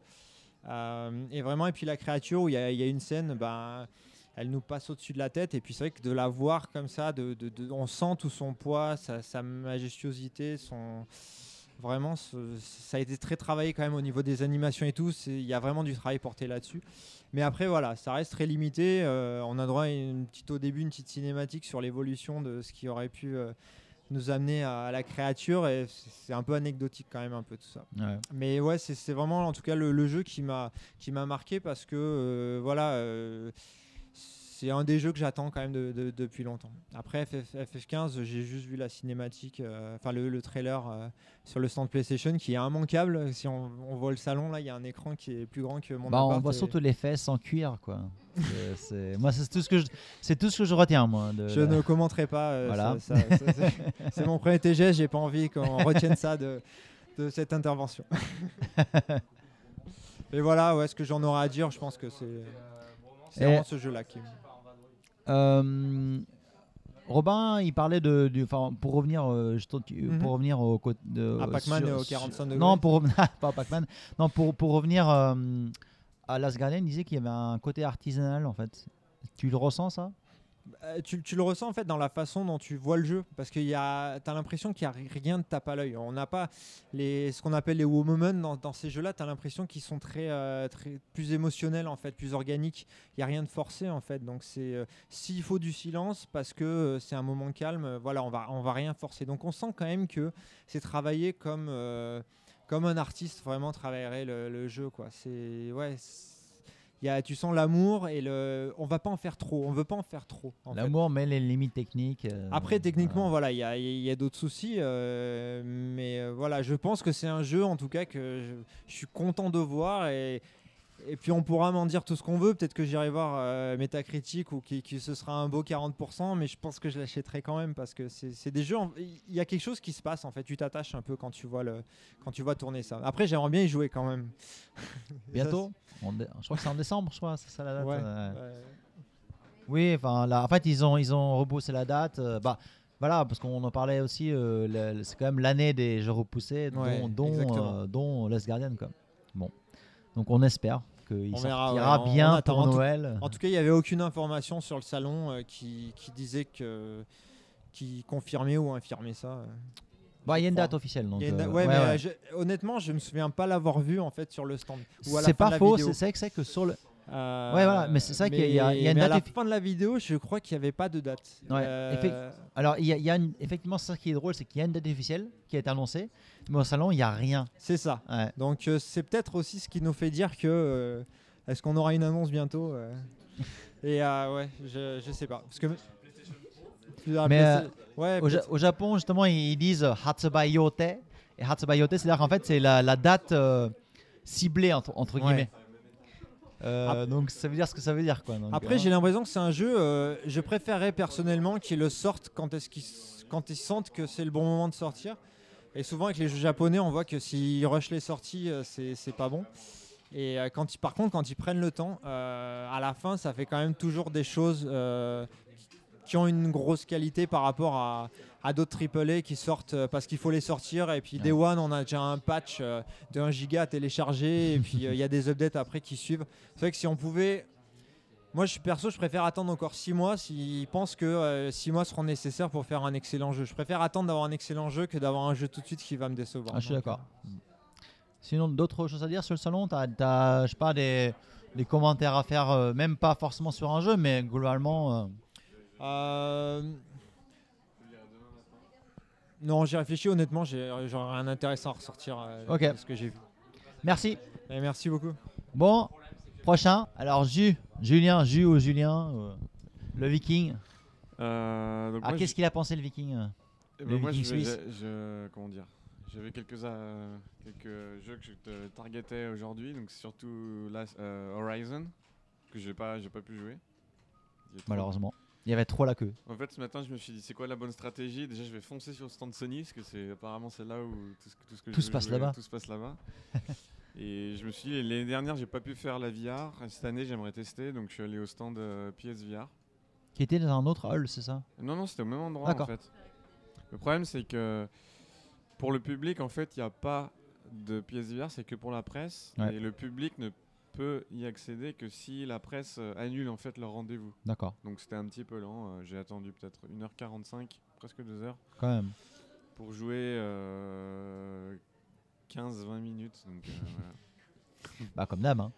Et vraiment, et puis la créature où il y, a- il y a une scène, ben, elle nous passe au-dessus de la tête. Et puis c'est vrai que de la voir comme ça, de, de- de- on sent tout son poids, sa, sa majestuosité, son. Vraiment, ce- ça a été très travaillé quand même au niveau des animations et tout. Il y a vraiment du travail porté là-dessus. Mais après, voilà, ça reste très limité. Euh, on a droit à une petite, au début une petite cinématique sur l'évolution de ce qui aurait pu euh, nous amener à, la créature. Et c'est un peu anecdotique quand même, un peu tout ça. Ouais. Mais ouais, c'est vraiment en tout cas le, le jeu qui m'a qui m'a marqué parce que euh, voilà, c'est un des jeux que j'attends quand même de- de- depuis longtemps. Après FF, FF15, j'ai juste vu la cinématique, euh, enfin le, le trailer euh, sur le stand PlayStation qui est immanquable. Si on, on voit le salon là, il y a un écran qui est plus grand que mon Bah, on voit et- surtout les fesses en cuir, quoi. C'est- c'est- moi, c'est tout ce que je, c'est tout ce que je retiens, moi. De, Je ne commenterai pas. euh, Voilà. ça- ça- ça- c'est- [laughs] c'est mon premier TGS, j'ai pas envie qu'on retienne ça de, de cette intervention. [laughs] Mais voilà, ouais, ce que j'en aurai à dire, je pense que c'est c'est vraiment ce jeu-là qui. Euh, Robin, il parlait de, du- enfin, pour revenir, euh, je tu- Mhm. pour revenir au côté de À Pac-Man et au sur- 45 degrés. Non, pour [laughs] pas Pac-Man. Non, pour pour revenir euh, à Last Guardian, il disait qu'il y avait un côté artisanal en fait. Tu le ressens ça? Euh, tu, tu le ressens en fait dans la façon dont tu vois le jeu parce que tu as l'impression qu'il n'y a rien de tape à l'œil. On n'a pas les, ce qu'on appelle les wow dans, ces jeux-là. Tu as l'impression qu'ils sont très, euh, très plus émotionnels en fait, plus organiques. Il n'y a rien de forcé en fait. Donc euh, s'il faut du silence parce que euh, c'est un moment calme, euh, voilà, on va, on va rien forcer. Donc on sent quand même que c'est travaillé comme, euh, comme un artiste vraiment travaillerait le, le jeu. C'est ouais. Y a, tu sens l'amour et le. On va pas en faire trop. On veut pas en faire trop. L'amour, mais les limites techniques. euh, Après, techniquement, voilà, il y a, y a d'autres soucis, euh, mais euh, voilà, je pense que c'est un jeu, en tout cas, que je, je suis content de voir et, et puis on pourra m'en dire tout ce qu'on veut. Peut-être que j'irai voir euh, Metacritic ou qui, qui ce sera un beau 40%, mais je pense que je l'achèterai quand même parce que c'est des jeux. Il y a quelque chose qui se passe en fait. Tu t'attaches un peu quand tu vois le quand tu vois tourner ça. Après, j'aimerais bien y jouer quand même. [laughs] Ça, Bientôt. On je crois que c'est en décembre, je crois, c'est ça la date. Ouais, euh, ouais. Oui, enfin, là, en fait, ils ont, ils ont repoussé la date. euh, bah, voilà, parce qu'on en parlait aussi. euh, c'est quand même l'année des jeux repoussés, dont, Ouais, dont, dont Last Guardian, quoi. Bon, donc on espère qu'il verra, sortira on- bien on attend. pour En tout- Noël. En tout cas, il n'y avait aucune information sur le salon euh, qui, qui disait que qui confirmait ou infirmait ça. euh. Bah, il y a une date officielle. Donc, ouais, ouais, mais ouais. je- honnêtement, je me souviens pas l'avoir vu en fait sur le stand. C'est pas faux, c'est c'est vrai que c'est que sur le. Euh, Ouais, voilà, mais c'est ça qu'il y a- y une mais à date la effi- fin de la vidéo, je crois qu'il n'y avait pas de date. Ouais, Euh, effect- Alors, il y a, il y a une- effectivement, ça qui est drôle, c'est qu'il y a une date officielle qui a été annoncée, mais au salon, il n'y a rien. c'est ça. Ouais. Donc euh, c'est peut-être aussi ce qui nous fait dire que euh, est-ce qu'on aura une annonce bientôt. Et ouais, je, je sais pas. Parce que Ah, Mais, ouais, Au, Ja- peut-être- au Japon, justement, ils disent euh, Hatsubai Yote. Et Hatsubai Yote, c'est-à-dire qu'en fait, c'est la, la date ciblée, entre, entre Ouais. Euh, Donc, ça veut dire ce que ça veut dire. Quoi. Donc, Après, euh, j'ai l'impression que c'est un jeu. euh, je préférerais personnellement qu'ils le sortent quand est-ce qu'ils quand ils sentent que c'est le bon moment de sortir, Et souvent avec les jeux japonais, on voit que s'ils rushent les sorties, c'est c'est pas bon. Et quand ils, par contre, quand ils prennent le temps, euh, à la fin, ça fait quand même toujours des choses qui ont une grosse qualité par rapport à, à d'autres AAA qui sortent euh, parce qu'il faut les sortir. Et puis Day One, on a déjà un patch euh, de 1 giga à télécharger. et puis euh, il y a des updates après qui suivent. C'est vrai que si on pouvait. Moi, je suis perso, je préfère attendre encore 6 mois s'ils pensent que 6 mois seront nécessaires pour faire un excellent jeu. Je préfère attendre d'avoir un excellent jeu que d'avoir un jeu tout de suite qui va me décevoir. Ah, je suis d'accord. Sinon, d'autres choses à dire sur le salon? Je sais pas, des, des commentaires à faire, euh, même pas forcément sur un jeu, mais globalement. Euh, Non, j'ai réfléchi honnêtement, j'ai j'aurais rien d'intéressant à ressortir euh, de ce que j'ai vu. Merci. Et merci beaucoup. Bon, prochain. Alors, Ju, Julien, Ju ou Julien, euh, le Viking. Euh, donc Ah, moi, qu'est-ce je- qu'il a pensé le Viking euh eh le ben, moi, je, Viking suisse je- je- comment dire J'avais quelques, euh, quelques jeux que je te targetais aujourd'hui, donc c'est surtout Last- euh, Horizon que j'ai pas, j'ai pas pu jouer. Malheureusement. Il y avait trop la queue. En fait, ce matin, je me suis dit, c'est quoi la bonne stratégie? Déjà, je vais foncer sur le stand Sony, parce que c'est apparemment c'est là où tout ce, tout ce que Tout je se passe jouer, là-bas. Tout se passe là-bas. [laughs] Et je me suis dit, l'année dernière, j'ai pas pu faire la VR. Cette année, j'aimerais tester, donc je suis allé au stand euh, PSVR. Qui était dans un autre hall, c'est ça? Non, non, c'était au même endroit en D'accord. fait. Le problème, c'est que pour le public, en fait, il n'y a pas de PSVR, c'est que pour la presse. Ouais. Et le public ne peut y accéder que si la presse euh, annule en fait leur rendez-vous. D'accord, Donc c'était un petit peu lent. euh, J'ai attendu peut-être 1h45, presque 2 heures, quand même. pour jouer euh, 15-20 minutes. Donc, euh, [laughs] voilà. Bah, comme d'hab. Hein.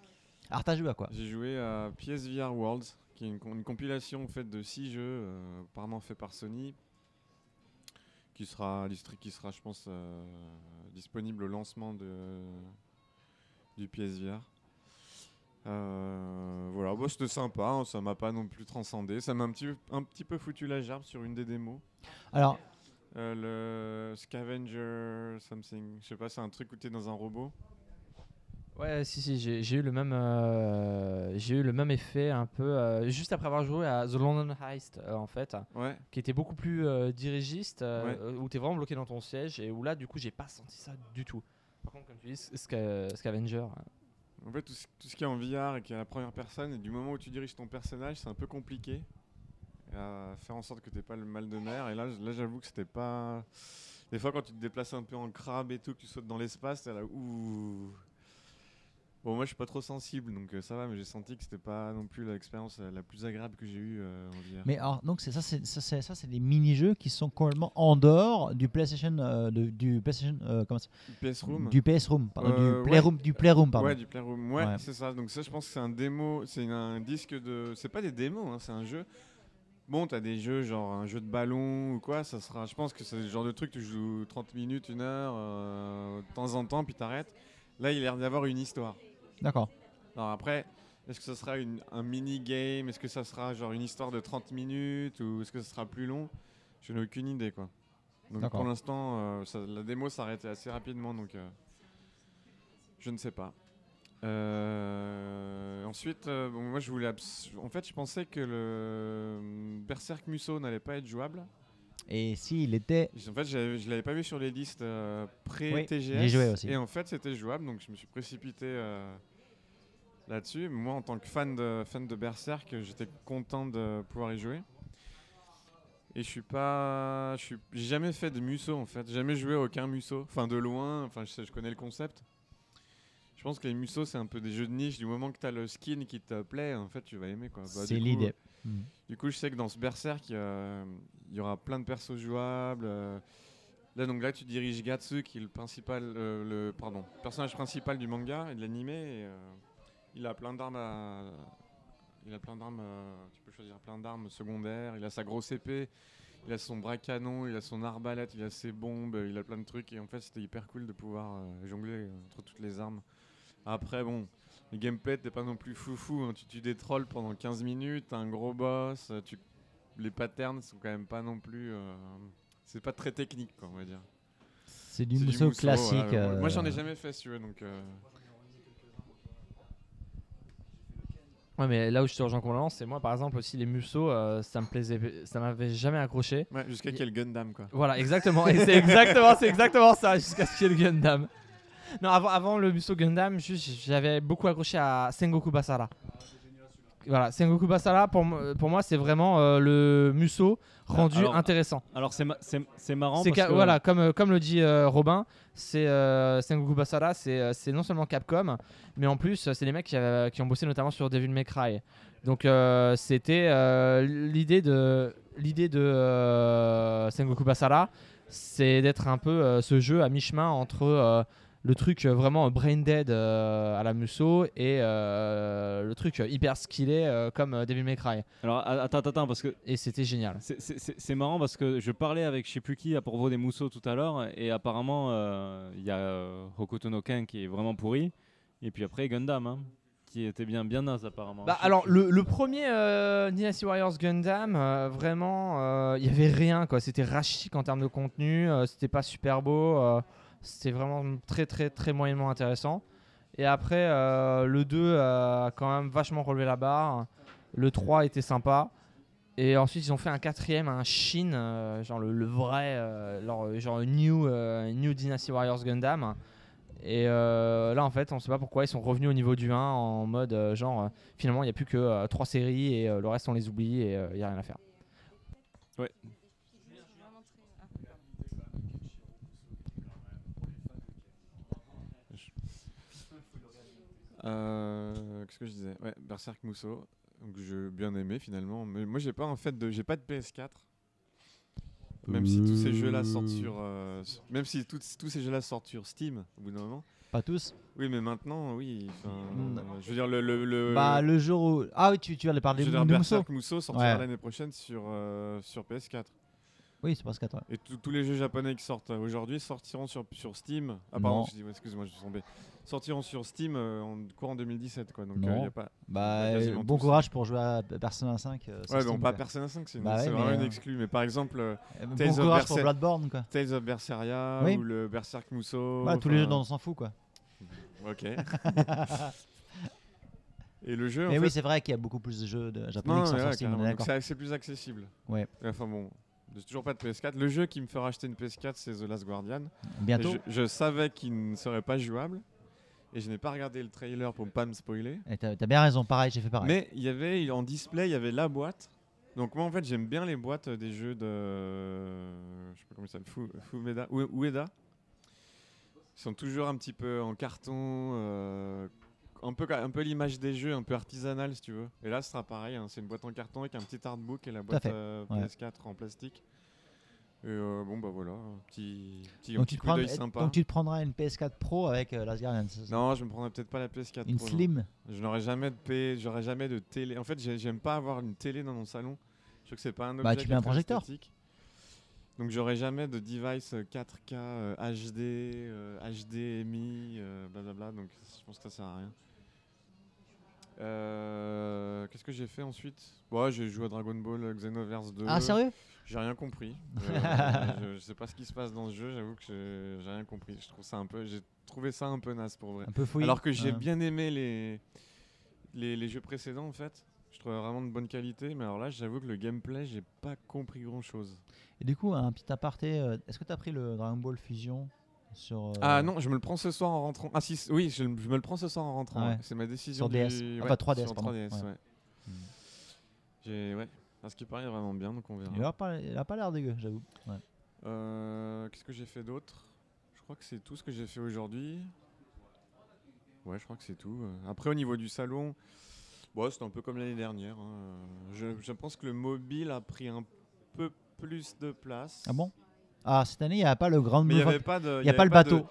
Alors, t'as joué à quoi? J'ai joué à PSVR Worlds, qui est une, com- une compilation en fait, de 6 jeux, euh, apparemment fait par Sony, qui sera, qui sera je pense, disponible au lancement de, du PSVR. Euh, voilà, bon, c'était sympa, hein, ça m'a pas non plus transcendé. Ça m'a un petit, un petit peu foutu la gerbe sur une des démos. Alors, Euh, le Scavenger something, je sais pas, c'est un truc où t'es dans un robot. Ouais, si, si, j'ai eu le même, euh, j'ai eu le même effet un peu euh, juste après avoir joué à The London Heist euh, en fait, Ouais, qui était beaucoup plus euh, dirigiste, Ouais. où t'es vraiment bloqué dans ton siège et où là du coup j'ai pas senti ça du tout. Par contre, comme tu dis, Sca- Scavenger, euh, En fait, tout ce, qui est en VR et qui est la première personne, et du moment où tu diriges ton personnage, c'est un peu compliqué à faire en sorte que tu pas le mal de mer. Et là, là j'avoue que c'était pas. Des fois, quand tu te déplaces un peu en crabe et tout, que tu sautes dans l'espace, t'es là, ouh. Bon, moi, je suis pas trop sensible, donc euh, ça va, mais j'ai senti que c'était pas non plus l'expérience euh, la plus agréable que j'ai eue euh, en VR. mais alors, donc c'est ça, c'est ça, c'est ça, c'est des mini-jeux qui sont complètement en dehors du PlayStation, euh, de- du PlayStation, euh, comment ça PS Room Du PS Room, pardon, Euh, du ouais. Playroom, du Playroom, pardon. Ouais, du Playroom. Ouais, Ouais. c'est ça. Donc ça, je pense que c'est un démo, c'est une- un disque de. C'est pas des démos, hein, c'est un jeu. Bon, t'as des jeux genre un jeu de ballon ou quoi, ça sera. Je pense que c'est le genre de truc tu joues 30 minutes, une heure, euh, de temps en temps, puis t'arrêtes. Là, il a l'air d'y avoir une histoire. D'accord. Alors après, est-ce que ça sera une- un mini game Est-ce que ça sera genre une histoire de 30 minutes ou est-ce que ça sera plus long? Je n'ai aucune idée quoi. Donc pour l'instant, euh, ça- la démo s'arrêtait assez rapidement, donc euh, je ne sais pas. Euh, ensuite, bon, moi je voulais. En fait, je pensais que le Berserk Musso n'allait pas être jouable. Et s'il était. En fait, j'avais- je l'avais pas vu sur les listes euh, pré-TGS. aussi. Et en fait, c'était jouable, donc je me suis précipité euh, là-dessus. Moi, en tant que fan de, fan de Berserk, j'étais content de pouvoir y jouer. Et je suis pas. Je j'ai jamais fait de Musso en fait. Jamais joué à aucun Musso. Enfin, de loin. Enfin, je, je connais le concept. Je pense que les Musso, c'est un peu des jeux de niche. Du moment que tu as le skin qui te plaît, en fait, tu vas aimer quoi. Bah, c'est l'idée. Du coup, je sais que dans ce Berserk, il y, aura plein de persos jouables. euh. Là, donc là, tu diriges Gatsu, qui est le principal, euh, pardon, personnage principal du manga et de l'animé. euh, il a plein d'armes il a plein d'armes. tu peux choisir plein d'armes secondaires. Il a sa grosse épée, il a son bras canon, il a son arbalète, il a ses bombes, il a plein de trucs. Et en fait, c'était hyper cool de pouvoir jongler entre toutes les armes. Après, bon, le gameplay, t'es pas non plus foufou. hein. Tu tues des trolls pendant 15 minutes, t'as un gros boss. euh, Tu... Les patterns sont quand même pas non plus. euh, C'est pas très technique, quoi, on va dire. C'est du Musso Musso, classique. voilà. Moi, euh, j'en ai jamais fait, si tu veux, donc. euh, Ouais, mais là où je te rejoins complètement, c'est moi par exemple aussi les Musso, euh, ça me plaisait, ça m'avait jamais accroché. Ouais, jusqu'à qu'il y ait le Gundam, quoi. Voilà, exactement. Et c'est exactement, c'est exactement ça, jusqu'à ce qu'il y ait le Gundam. Non, avant, avant le Musso Gundam, j'avais beaucoup accroché à Sengoku Basara. Voilà, Sengoku Basara, pour, mo- pour moi, c'est vraiment euh, le Musso rendu alors, intéressant. Alors c'est ma- marrant parce que voilà, comme, comme le dit euh, Robin, c'est euh, Sengoku Basara, c'est non seulement Capcom, mais en plus, c'est les mecs qui, qui ont bossé notamment sur Devil May Cry. Donc c'était l'idée de l'idée de Sengoku Basara, c'est d'être un peu ce jeu à mi-chemin entre le truc euh, vraiment brain dead euh, à la Musso et euh, le truc hyper skillé euh, comme Devil May Cry. alors attends attends parce que Et c'était génial. c'est- marrant parce que je parlais avec je sais plus qui à propos des mousseaux tout à l'heure et apparemment il y a Hokuto no Ken qui est vraiment pourri et puis après Gundam hein, qui était bien bien naze apparemment. Bah, alors le, le premier Dynasty Warriors Gundam, vraiment, il y avait rien quoi. C'était rachitique en termes de contenu, c'était pas super beau, c'était vraiment très très très moyennement intéressant. Et après euh, le 2 a quand même vachement relevé la barre. Le 3 était sympa. Et ensuite ils ont fait un quatrième, un Shin, euh, genre le, vrai, euh, genre New, euh, New Dynasty Warriors Gundam. Et euh, là, en fait, on sait pas pourquoi ils sont revenus au niveau du 1 en mode euh, genre euh, finalement il n'y a plus que 3 séries et euh, le reste on les oublie et il n'y a rien à faire. Euh, Qu'est-ce que je disais? Ouais, Berserk Musso. Donc j'ai bien aimé finalement. Mais moi j'ai pas en fait de j'ai pas de PS4. Même si tous ces jeux-là sortent sur, euh, même si tous tous ces jeux-là sortent sur Steam au bout d'un moment. Pas tous. Oui, mais maintenant, oui. Mm. euh, je veux dire le le, le Bah, le jour où. Ah oui, tu, tu allais je parler de. Berserk Musso sortira Ouais. l'année prochaine sur euh, sur PS4. Oui, c'est parce qu'à toi. Et tous les jeux japonais qui sortent euh, aujourd'hui sortiront sur, sur Steam. Ah pardon, excuse-moi, je suis tombé. Sortiront sur Steam euh, en courant 2017 quoi. Donc euh, a pas. Bah, bon courage pour jouer à Persona 5. euh, Ouais, Steam, bon, pas quoi. Persona 5, c'est Bah ouais, vraiment une exclue. Mais par exemple, Euh, Tales Bon of courage pour Bloodborne, quoi. Tales of Berseria Oui. ou le Berserk Musso. Voilà, tous les jeux dont on s'en fout, quoi. [laughs] Ok. [laughs] Et le jeu, en Mais oui, c'est vrai qu'il y a beaucoup plus de jeux de japonais qui sont sur Steam, c'est plus accessible. Ouais. Enfin bon, j'ai toujours pas de PS4. Le jeu qui me fera acheter une PS4, c'est The Last Guardian. Bientôt. Je, je savais qu'il ne serait pas jouable. Et je n'ai pas regardé le trailer pour pas me spoiler. Et T'as t'as bien raison, pareil, j'ai fait pareil. Mais il y avait en display, il y avait la boîte. Donc moi en fait j'aime bien les boîtes des jeux de, je sais pas comment ça s'appelle, Fu- Fumeda, Ue- Ueda. Ils sont toujours un petit peu en carton, euh, un peu un peu l'image des jeux, un peu artisanal si tu veux. Et là ce sera pareil, hein, c'est une boîte en carton avec un petit artbook et la boîte euh, ouais. PS4 en plastique. Et euh, bon bah voilà, un petit petit, un donc, petit tu prends- sympa. donc tu te prendras une PS4 Pro avec euh, Last Guardian. Non, je me prendrai peut-être pas la PS4 Une Pro. Slim? Je n'aurai jamais de P, j'aurai jamais de télé. En fait, j'ai- j'aime pas avoir une télé dans mon salon. Je trouve que c'est pas un objet. Bah, tu mets un projecteur. esthétique. Donc j'aurai jamais de device euh, 4K euh, HD, euh, HDMI, euh, blablabla. Donc je pense que ça sert à rien. Euh, Qu'est-ce que j'ai fait ensuite? Ouais, j'ai joué à Dragon Ball Xenoverse 2. Ah, sérieux? J'ai rien compris. [laughs] Euh, je, je sais pas ce qui se passe dans ce jeu. J'avoue que j'ai rien compris. Je trouve ça un peu. J'ai trouvé ça un peu naze pour vrai. Un peu fouillé. Alors que j'ai Ouais. bien aimé les, les, les jeux précédents en fait. Je trouvais vraiment de bonne qualité, mais alors là j'avoue que le gameplay j'ai pas compris grand chose. Et du coup, un petit aparté. euh, Est-ce que tu as pris le Dragon Ball Fusion? Sur. euh, Ah non, je me le prends ce soir en rentrant. Ah si, oui, je, je me le prends ce soir en rentrant. Ouais. ouais. C'est ma décision. Sur DS. ouais, 3DS, sur pardon. 3DS, Ouais. ouais. Hmm. J'ai ouais. À ce qui paraît vraiment bien, donc on verra. Il a pas, il a pas l'air dégueu, j'avoue. Ouais. Euh, Qu'est-ce que j'ai fait d'autre? Je crois que c'est tout ce que j'ai fait aujourd'hui. Ouais, je crois que c'est tout. Après, au niveau du salon, bon, c'était un peu comme l'année dernière. hein. Je, je pense que le mobile a pris un peu plus de place. Ah bon? Ah, cette année, il n'y a pas le Grand il n'y a pas le de- bateau.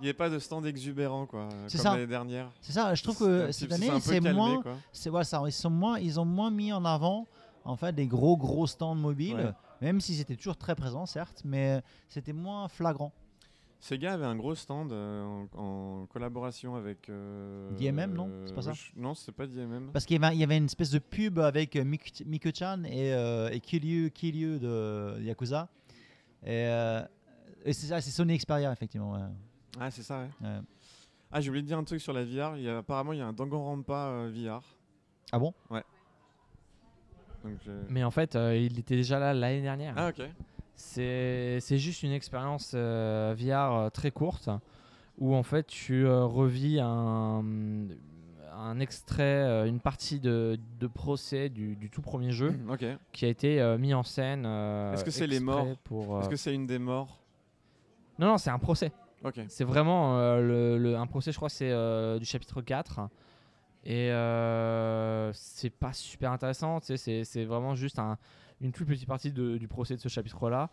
Il n'y avait pas de stand exubérant, quoi. C'est comme ça. l'année dernière. C'est ça, je trouve que cette année, c'est moins. C'est ça, ils, sont moins, ils ont moins mis en avant en fait des gros gros stands mobiles, Ouais. même s'ils étaient toujours très présents, certes, mais c'était moins flagrant. Sega avait un gros stand euh, en, en collaboration avec. euh, DMM, non? C'est pas ça? Ouais, Non, c'est pas DMM. Parce qu'il y y avait une espèce de pub avec Mik- Miku-chan et, euh, et Kiryu, Kiryu de Yakuza. Et, euh, et c'est ça, c'est Sony Xperia, effectivement. ouais. Ah, c'est ça, ouais. Ouais. Ah, j'ai oublié de dire un truc sur la VR. Il y a, apparemment, il y a un Danganronpa euh, VR. Ah bon? Donc, je- Mais en fait, euh, il était déjà là l'année dernière. Ah ok. C'est c'est juste une expérience euh, VR euh, très courte où en fait tu euh, revis un, un extrait, euh, une partie de, de procès du, du tout premier jeu Ok. qui a été euh, mis en scène. euh, Est-ce que c'est les morts Est-ce que c'est une des morts Non, non, c'est un procès. C'est vraiment le, le- un procès, je crois, c'est du chapitre 4. Et euh, c'est pas super intéressant, c'est- c'est vraiment juste un- une toute petite partie de- du procès de ce chapitre-là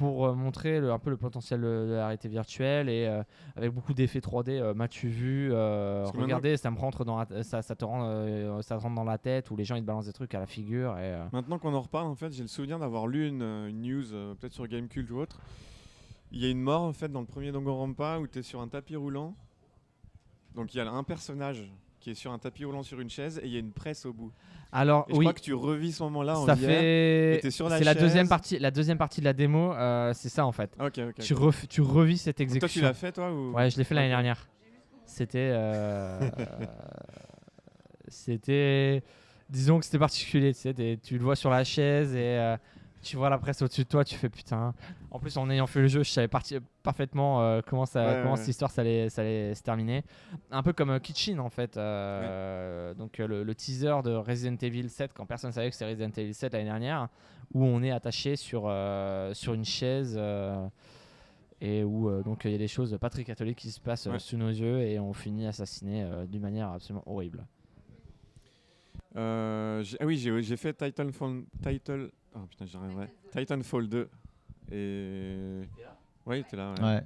pour euh, montrer le- un peu le potentiel de la réalité virtuelle et euh, avec beaucoup d'effets 3D. euh, M'as-tu vu euh, Regardez, ça me rentre dans la, ça, ça te rend, ça te rentre dans la tête où les gens ils te balancent des trucs à la figure et Maintenant qu'on en reparle, en fait, j'ai le souvenir d'avoir lu une, une news, peut-être sur Gamecult ou autre. Il y a une mort en fait dans le premier Danganronpa où tu es sur un tapis roulant. Donc il y a un personnage qui est sur un tapis roulant sur une chaise et il y a une presse au bout. alors Et je oui, crois que tu revis ce moment-là en fait la c'est la deuxième partie, la deuxième partie de la démo, euh, c'est ça en fait. Ok, ok. Tu, revis cette Donc toi, tu exécution. l'as fait toi ou? Ouais, je l'ai fait l'année dernière. C'était. euh, [laughs] c'était. Disons que c'était particulier. Tu, sais, tu le vois sur la chaise et euh, tu vois la presse au-dessus de toi. Tu fais putain. En plus, en ayant fait le jeu, je savais parfaitement euh, comment, ça, Ouais, comment ouais, cette histoire ça allait, ça allait se terminer. Un peu comme euh, Kitchen en fait. euh, Donc le, le teaser de Resident Evil 7, quand personne savait que c'était Resident Evil 7 l'année dernière, où on est attaché sur, sur une chaise. et où donc il y a des choses pas très catholiques qui se passent sous nos yeux et on finit assassiné d'une manière absolument horrible. Ah oui, j'ai j'ai fait Titanfall. Title. Oh putain, j'y arriverai. Titanfall 2. Et. Oui, t'es là. ouais. Ouais.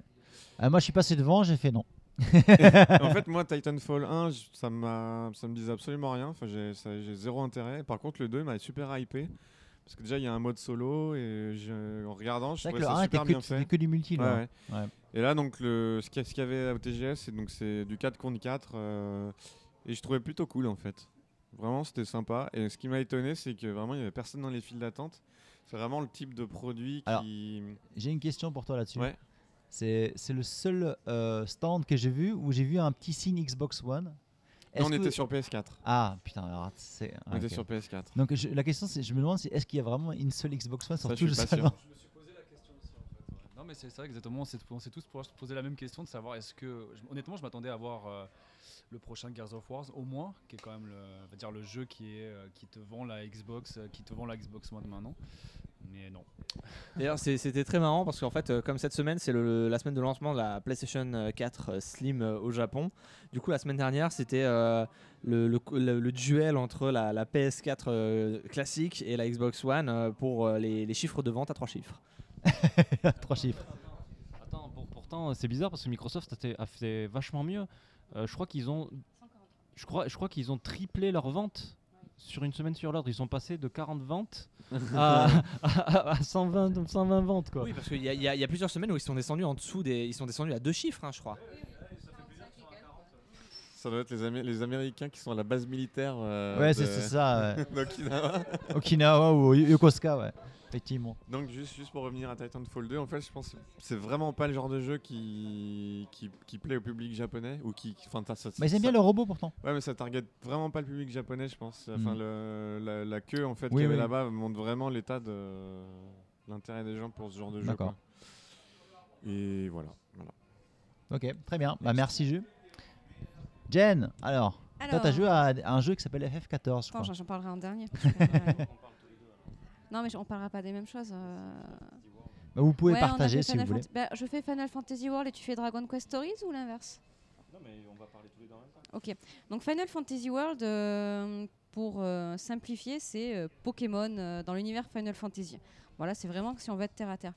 Ah, moi, je suis passé devant, j'ai fait non. [laughs] en fait, moi, Titanfall 1, j- ça, m'a- ça me disait absolument rien. Enfin, j'ai ça- j'ai zéro intérêt. Par contre, le 2 il m'a super hypé. Parce que déjà, il y a un mode solo. Et je- en regardant, je trouvais que le ça 1 était super que, bien c'était fait. que du multi. Ouais, là. ouais. Ouais. Et là, donc, le, ce qu'il y a- ce qu'il y avait au TGS, c'est donc c'est du 4 contre 4. euh, et je trouvais plutôt cool, en fait. Vraiment, c'était sympa. Et ce qui m'a étonné, c'est que vraiment, il n'y avait personne dans les files d'attente. C'est vraiment le type de produit Alors, qui. J'ai une question pour toi là-dessus. Ouais. C'est c'est le seul euh, stand que j'ai vu où j'ai vu un petit signe Xbox One. Non, Est-ce on que- était sur PS4. Ah putain, alors c'est. On était sur PS4. Donc je- la question, c'est, je me demande, si, est-ce qu'il y a vraiment une seule Xbox One sur Ça, tout je le salon sûr. Je me suis posé la question aussi en fait. ouais. Non mais c'est ça exactement, on s'est on s'est tous po- posé la même question de savoir est-ce que je- honnêtement je m'attendais à voir euh, le prochain Gears of War au moins qui est quand même le, on va dire le jeu qui est euh, qui te vend la Xbox euh, qui te vend la Xbox One maintenant. Mais non. [laughs] D'ailleurs, c'était très marrant parce qu'en fait, euh, comme cette semaine, c'est la semaine de lancement de la PlayStation euh, 4 euh, Slim au Japon. Du coup, la semaine dernière, c'était euh, le, le- le- le duel entre la, la PS4 euh, classique et la Xbox One euh, pour les, les chiffres de vente à trois chiffres. [laughs] Trois chiffres. Attends, pour- pourtant c'est bizarre parce que Microsoft a fait, a fait vachement mieux. Euh, je crois qu'ils ont, je crois, je crois qu'ils ont triplé leurs ventes sur une semaine sur l'autre. Ils sont passés de 40 ventes [laughs] à, à- à 120, 120 ventes quoi. Oui, parce qu'il y, a- y y plusieurs semaines où ils sont descendus en dessous des. Ils sont descendus à deux chiffres, hein, je crois. Ça doit être les, Amé- les Américains qui sont à la base militaire. euh, ouais, de- c'est ça. ouais. [laughs] d'Okinawa. Okinawa ou Yokosuka, ouais. Effectivement. Donc juste, juste pour revenir à Titanfall 2, en fait, je pense que c'est vraiment pas le genre de jeu qui, qui, qui plaît au public japonais ou qui, qui- enfin, ça- ça- Mais ils aiment ça- bien le robot pourtant. Ouais, mais ça target vraiment pas le public japonais, je pense. Enfin, Mm. le- la, la queue en fait Oui, qu'il y avait oui. là-bas montre vraiment l'état de l'intérêt des gens pour ce genre de jeu. D'accord. quoi. Et voilà. voilà. Ok, très bien. Bah, merci, Jules. Jen, alors, toi, tu as joué à un jeu qui s'appelle FF14, je attends, crois. j'en j'en parlerai en dernier. euh, [laughs] non, mais on parlera pas des mêmes choses. euh. Bah, vous pouvez Ouais, partager si vous Final voulez. Bah, je fais Final Fantasy World et tu fais Dragon Quest Stories ou l'inverse? Non mais on va parler tous les deux en même temps. Ok. Donc Final Fantasy World, euh, pour euh, simplifier, c'est euh, Pokémon euh, dans l'univers Final Fantasy. Voilà, c'est vraiment si on veut être terre à terre.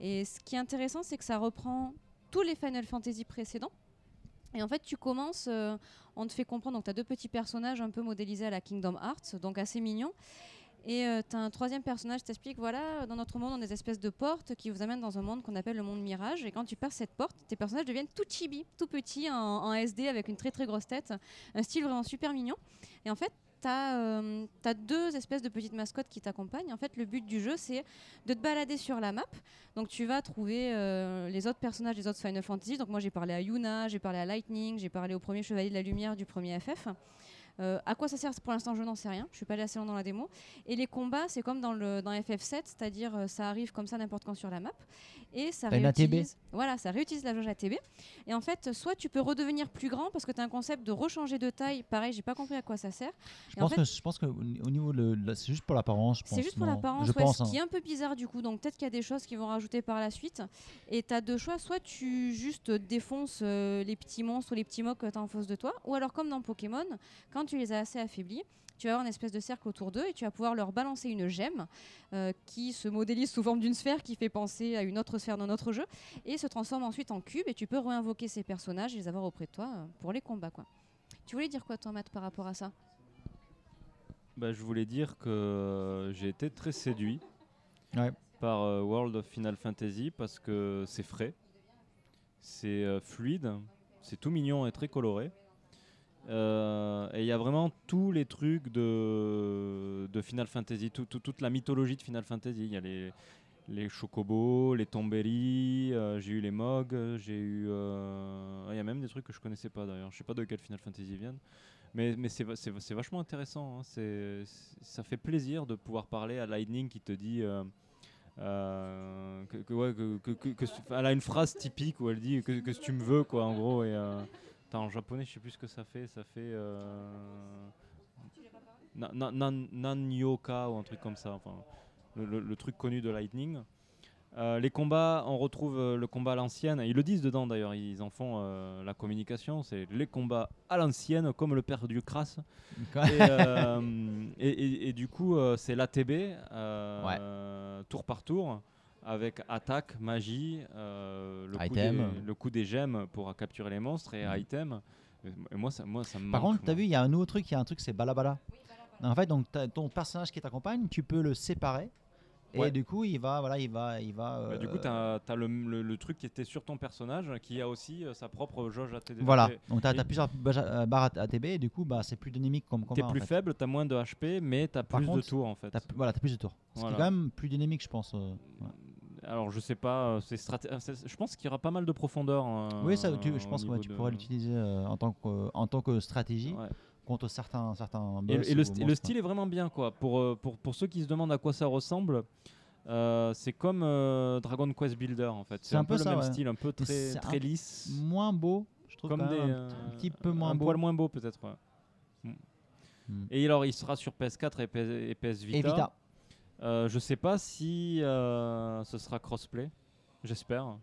Et ce qui est intéressant, c'est que ça reprend tous les Final Fantasy précédents. Et en fait, tu commences, euh, on te fait comprendre, donc tu as deux petits personnages un peu modélisés à la Kingdom Hearts, donc assez mignons. Et tu as un troisième personnage qui t'explique, voilà, dans notre monde, on a des espèces de portes qui vous amènent dans un monde qu'on appelle le monde mirage. Et quand tu passes cette porte, tes personnages deviennent tout chibi, tout petits, en, en SD avec une très très grosse tête. Un style vraiment super mignon. Et en fait, tu as, deux espèces de petites mascottes qui t'accompagnent. En fait, le but du jeu, c'est de te balader sur la map. Donc tu vas trouver euh, les autres personnages des autres Final Fantasy. Donc moi, j'ai parlé à Yuna, j'ai parlé à Lightning, j'ai parlé au premier Chevalier de la Lumière du premier FF. Euh, à quoi ça sert pour l'instant, je n'en sais rien. Je suis pas allé assez loin dans la démo. Et les combats, c'est comme dans, le, dans FF7, c'est-à-dire euh, ça arrive comme ça n'importe quand sur la map. Et ça réutilise, voilà, ça réutilise la jauge ATB. Et en fait, soit tu peux redevenir plus grand parce que tu as un concept de rechanger de taille. Pareil, j'ai pas compris à quoi ça sert. Je Et en pense, fait- que, je pense que au au niveau de. C'est juste pour l'apparence. C'est juste pour l'apparence, ouais, ce hein. qui est un peu bizarre du coup. Donc peut-être qu'il y a des choses qu'ils vont rajouter par la suite. Et tu as deux choix, soit tu juste défonces euh, les petits monstres ou les petits mocs que tu as en face de toi, ou alors comme dans Pokémon, quand tu les as assez affaiblis, tu vas avoir une espèce de cercle autour d'eux et tu vas pouvoir leur balancer une gemme euh, qui se modélise sous forme d'une sphère qui fait penser à une autre sphère dans notre jeu et se transforme ensuite en cube et tu peux réinvoquer ces personnages et les avoir auprès de toi euh, pour les combats quoi. Tu voulais dire quoi toi Matt par rapport à ça? Bah, je voulais dire que j'ai été très séduit Ouais. par euh, World of Final Fantasy parce que c'est frais, c'est euh, fluide, c'est tout mignon et très coloré. Euh, et il y a vraiment tous les trucs de, Final Fantasy, tout- tout- toute la mythologie de Final Fantasy. Il y a les, les chocobos, les tombelli, euh, j'ai eu les mogs, j'ai eu. euh, Il y a même des trucs que je connaissais pas d'ailleurs. Je sais pas de quel Final Fantasy viennent. Mais, c'est va- c'est va- c'est vachement intéressant. hein. Ça fait plaisir de pouvoir parler à Lightning qui te dit. elle a une phrase typique où elle dit que, que tu me veux, quoi, en gros. Et, attends, en japonais, je sais plus ce que ça fait. Ça fait. euh, na- na- nan- Nanyoka ou un truc comme ça. Enfin, le, le- le truc connu de Lightning. Euh, les combats, on retrouve euh, le combat à l'ancienne. Ils le disent dedans d'ailleurs, ils en font euh, la communication. C'est les combats à l'ancienne, comme le père du crasse. Et, euh, [laughs] et, et- et du coup, euh, c'est l'ATB, euh, tour par tour, avec attaque, magie, euh, le, coup des, le coup des gemmes pour capturer les monstres et Mhm. item. Et, moi, ça, moi, ça me Par manque, contre, t'as moi. vu, il y a un nouveau truc, il y a un truc, c'est balabala. En fait, donc ton personnage qui t'accompagne, tu peux le séparer. Et du coup, il va, voilà, il va, il va. Bah, du coup, euh, tu as, le, le- le truc qui était sur ton personnage qui a aussi euh, sa propre jauge ATB. Voilà. Donc t'as et- as plusieurs barres ATB et du coup, bah, c'est plus dynamique comme combat. T'es en plus fait. faible, t'as moins de HP, mais t'as plus de contre, tours en fait. T'as p- voilà, t'as plus de tours. Ce qui est quand même plus dynamique, je pense. euh, ouais. Alors je sais pas, euh, c'est euh, je pense qu'il y aura pas mal de profondeur. euh, oui, ça, tu- je pense que ouais, tu de- pourrais l'utiliser en tant que, en tant que stratégie Ouais. contre certains, certains Et, le- et le, le style est vraiment bien quoi. Pour, pour, pour ceux qui se demandent à quoi ça ressemble, euh, c'est comme euh, Dragon Quest Builder en fait. C'est un, peu, le ça, même ouais. style, un peu très, très lisse. moins beau, je trouve. Comme quand des, même, euh, un petit peu moins un beau. poil moins beau peut-être. ouais. Mm. Mm. Et alors il sera sur PS4 et PS, et PS Vita. Et Vita. Euh, je sais pas si euh, ce sera crossplay. J'espère.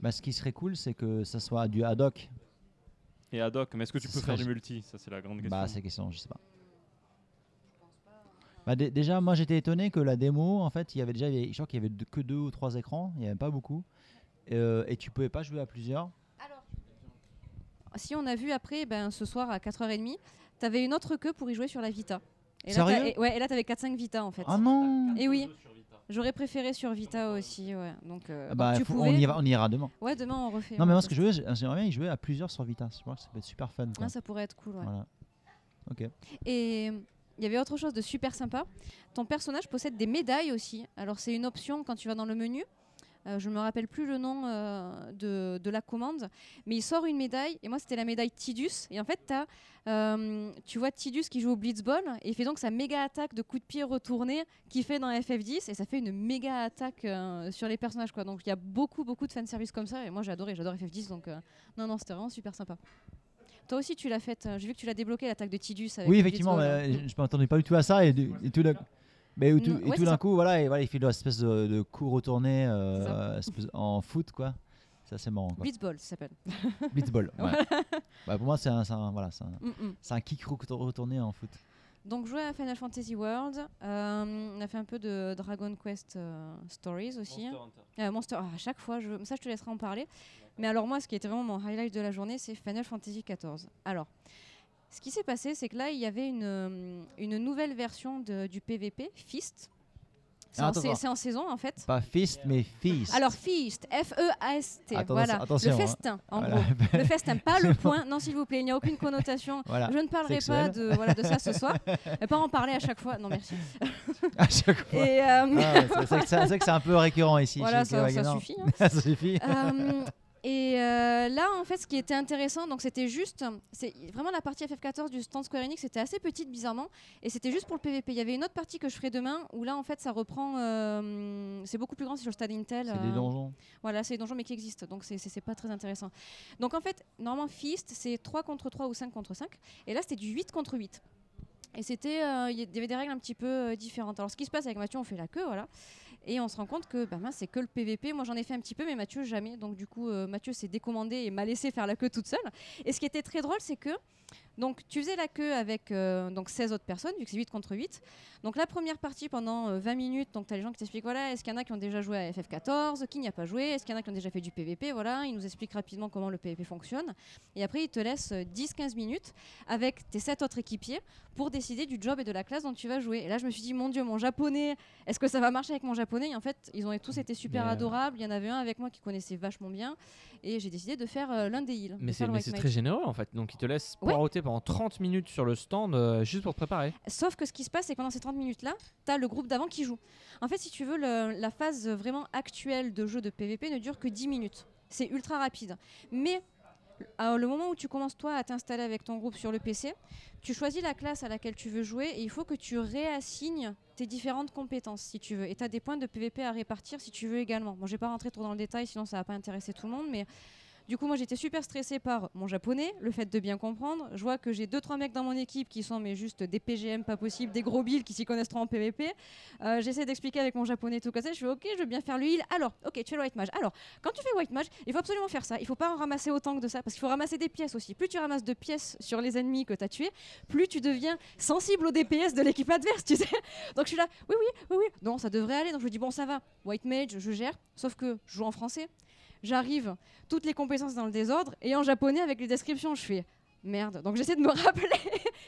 Bah, ce qui serait cool, c'est que ça soit du ad hoc. Et ad hoc, mais est-ce que tu peux faire du multi? Ça c'est la grande question. Bah, c'est question, je sais pas. Bah, dé- déjà, moi j'étais étonné que la démo, en fait, il y avait déjà, je crois qu'il y avait que deux ou trois écrans, il n'y avait pas beaucoup. Euh, et tu pouvais pas jouer à plusieurs. Si on a vu après, ben, ce soir à 4h30, tu avais une autre queue pour y jouer sur la Vita. Et là, Sérieux t'as- et, ouais, et là, tu avais 4-5 Vita en fait. Ah non Et oui, j'aurais préféré sur Vita aussi. Ouais. Donc, euh, Ah donc bah, tu faut- pouvais. on, ira, on ira demain. Ouais, demain on refait. Non, on mais moi, ce que je veux, j'ai- j'aimerais bien y jouer à plusieurs sur Vita. Je que ça peut être super fun. quoi. Ah, ça pourrait être cool. Ouais. Voilà. Ok. Et euh, il y avait autre chose de super sympa. Ton personnage possède des médailles aussi. Alors c'est une option quand tu vas dans le menu. Euh, je ne me rappelle plus le nom euh, de, de la commande, mais il sort une médaille, et moi c'était la médaille Tidus, et en fait euh, tu vois Tidus qui joue au Blitzball, et il fait donc sa méga attaque de coup de pied retourné qu'il fait dans FF10, et ça fait une méga attaque euh, sur les personnages. Quoi. Donc il y a beaucoup beaucoup de fanservice comme ça, et moi j'ai adoré, j'adore FF10, donc euh, non non c'était vraiment super sympa. Toi aussi tu l'as faite, j'ai vu que tu l'as débloqué l'attaque de Tidus. Avec Oui, le effectivement, euh, je je m'attendais pas du tout à ça. Et, et tout d'un mais, et tout, Non, et ouais, tout c'est d'un coup, voilà, et voilà, il fait une espèce de, de coup retourné euh, en foot, quoi. C'est assez marrant. Quoi. Blitzball ça s'appelle. [laughs] Blitzball. ouais. [laughs] Bah, pour moi, c'est un, un- voilà, c'est un, Mm, mm. c'est un kick retourné en foot. Donc jouer à Final Fantasy World, euh, on a fait un peu de Dragon Quest euh, Stories aussi. Euh, Monster, ah, à chaque fois, je, ça je te laisserai en parler. Mais alors moi, ce qui était vraiment mon highlight de la journée, c'est Final Fantasy XIV. Alors, ce qui s'est passé, c'est que là, il y avait une, euh, une nouvelle version de- du PVP, Fist. C'est Ah, en, c'est en saison en fait. Pas fist, mais feast. Alors Feast, F-E-A-S-T, voilà. attention, le hein. festin, en Voilà. gros. [laughs] Le festin, pas le point. Non, s'il vous plaît, il n'y a aucune connotation. [laughs] Voilà. Je ne parlerai pas de, voilà, de ça ce soir. [laughs] Et pas en parler à chaque fois. Non, merci. à chaque fois. Euh, Ah, ouais, c'est- c'est que c'est un peu récurrent ici. Voilà, chez ça- suffit, hein. ça suffit. Euh, Et euh, là, en fait, ce qui était intéressant, donc c'était juste, c'est vraiment la partie FF14 du stand Square Enix, c'était assez petite bizarrement, et c'était juste pour le PVP. Il y avait une autre partie que je ferai demain, où là, en fait, ça reprend, euh, c'est beaucoup plus grand, c'est sur le stade Intel. C'est des euh, donjons. Voilà, c'est des donjons mais qui existent, donc c'est- pas très intéressant. Donc en fait, normalement, Feast, c'est 3 contre 3 ou 5 contre 5, et là, c'était du 8 contre 8. Et c'était, euh, il y avait des règles un petit peu différentes. Alors ce qui se passe avec Mathieu, on fait la queue, voilà. Et on se rend compte que bah, c'est que le PVP. Moi, j'en ai fait un petit peu, mais Mathieu, jamais. Donc, du coup, euh, Mathieu s'est décommandé et m'a laissé faire la queue toute seule. Et ce qui était très drôle, c'est que donc, tu faisais la queue avec euh, donc 16 autres personnes, vu que c'est 8 contre 8. Donc, la première partie pendant euh, 20 minutes, tu as les gens qui t'expliquent voilà, est-ce qu'il y en a qui ont déjà joué à FF14, qui n'y a pas joué, est-ce qu'il y en a qui ont déjà fait du PVP, voilà. Ils nous expliquent rapidement comment le PVP fonctionne. Et après, ils te laissent euh, 10-15 minutes avec tes 7 autres équipiers pour décider du job et de la classe dont tu vas jouer. Et là, je me suis dit, mon Dieu, mon japonais, est-ce que ça va marcher avec mon japonais? Et en fait, ils ont tous été super Mais, euh, adorables. Il y en avait un avec moi qui connaissait vachement bien. Et j'ai décidé de faire euh, l'un des heals. de Mais c'est très généreux en fait. Donc ils te laissent Ouais. poireauter pendant 30 minutes sur le stand euh, juste pour te préparer. Sauf que ce qui se passe, c'est que pendant ces 30 minutes-là, tu as le groupe d'avant qui joue. En fait, si tu veux, le- la phase vraiment actuelle de jeu de PvP ne dure que 10 minutes. C'est ultra rapide. Mais à le moment où tu commences toi à t'installer avec ton groupe sur le PC, tu choisis la classe à laquelle tu veux jouer et il faut que tu réassignes tes différentes compétences si tu veux. Et tu as des points de PvP à répartir si tu veux également. Bon, je vais pas rentrer trop dans le détail, sinon ça va pas intéresser tout le monde, mais du coup, moi j'étais super stressée par mon japonais, le fait de bien comprendre. Je vois que j'ai deux trois mecs dans mon équipe qui sont mais juste des PGM pas possible, des gros bills qui s'y connaissent trop en PVP. Euh, J'essaie d'expliquer avec mon japonais tout ça. Je fais OK, je veux bien faire le heal. Alors, OK, tu fais le white mage. Alors, quand tu fais white mage, il faut absolument faire ça. Il faut pas en ramasser autant que de ça parce qu'il faut ramasser des pièces aussi. Plus tu ramasses de pièces sur les ennemis que tu as tués, plus tu deviens sensible au DPS de l'équipe adverse, tu sais. [laughs] Donc je suis là, oui, oui, oui, oui. Non, ça devrait aller. Donc je me dis, bon, ça va. White mage, je gère. Sauf que je joue en français. J'arrive, toutes les compétences dans le désordre. Et en japonais, avec les descriptions, je fais merde. Donc j'essaie de me [laughs] rappeler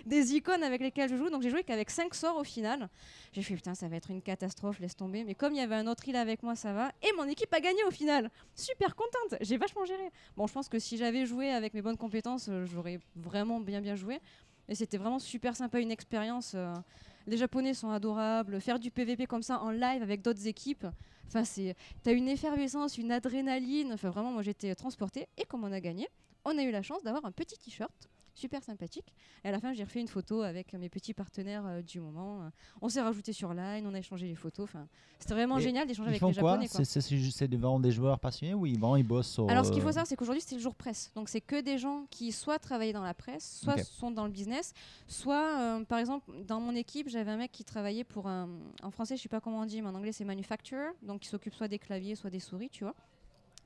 des icônes avec lesquelles je joue. Donc j'ai joué qu'avec 5 sorts au final. J'ai fait putain, ça va être une catastrophe, laisse tomber. Mais comme il y avait un autre île avec moi, ça va. Et mon équipe a gagné au final. Super contente. J'ai vachement géré. Bon, je pense que si j'avais joué avec mes bonnes compétences, euh, j'aurais vraiment bien bien joué. Et c'était vraiment super sympa, une expérience. euh, les Japonais sont adorables. Faire du PVP comme ça en live avec d'autres équipes, enfin c'est, t'as une effervescence, une adrénaline. Enfin vraiment, moi j'étais transportée. Et comme on a gagné, on a eu la chance d'avoir un petit t-shirt super sympathique. Et à la fin, j'ai refait une photo avec mes petits partenaires euh, du moment. On s'est rajouté sur Line, on a échangé les photos. Enfin, c'était vraiment Et génial d'échanger avec font les Japonais. quoi. C'est des- vraiment des joueurs passionnés ou ils, vraiment, ils bossent sur. Alors, ce qu'il faut euh, savoir, c'est qu'aujourd'hui, c'est le jour presse. Donc, c'est que des gens qui soit travaillent dans la presse, soit sont dans le business, soit, euh, par exemple, dans mon équipe, j'avais un mec qui travaillait pour un. En français, je sais pas comment on dit, mais en anglais, c'est manufacturer. Donc, qui s'occupe soit des claviers, soit des souris, tu vois.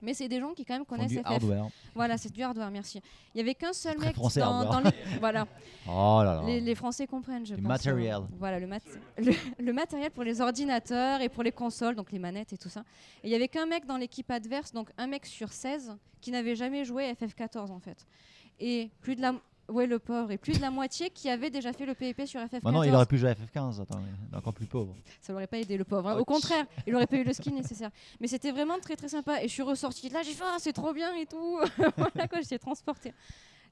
Mais c'est des gens qui, quand même, connaissent du FF. hardware. Voilà, c'est du hardware, merci. Il y avait qu'un seul mec français, dans, les- Voilà. [laughs] Oh là là. Les, les Français comprennent, je Du pense. matériel. euh, voilà, le, mat- le, le matériel pour les ordinateurs et pour les consoles, donc les manettes et tout ça. Et il y avait qu'un mec dans l'équipe adverse, donc un mec sur 16, qui n'avait jamais joué à FF14 en fait. Et plus de la... Ouais, le pauvre. Et plus de la moitié qui avait déjà fait le PvP sur FF14. Maintenant, il aurait pu jouer à FF15. Attends, encore plus pauvre. Ça l'aurait pas aidé le pauvre. hein. Ouch. Au contraire, il aurait pas eu le skin [laughs] nécessaire. Mais c'était vraiment très très sympa. Et je suis ressortie de là, j'ai fait ah, c'est trop bien et tout. [laughs] voilà quoi, j'étais transportée.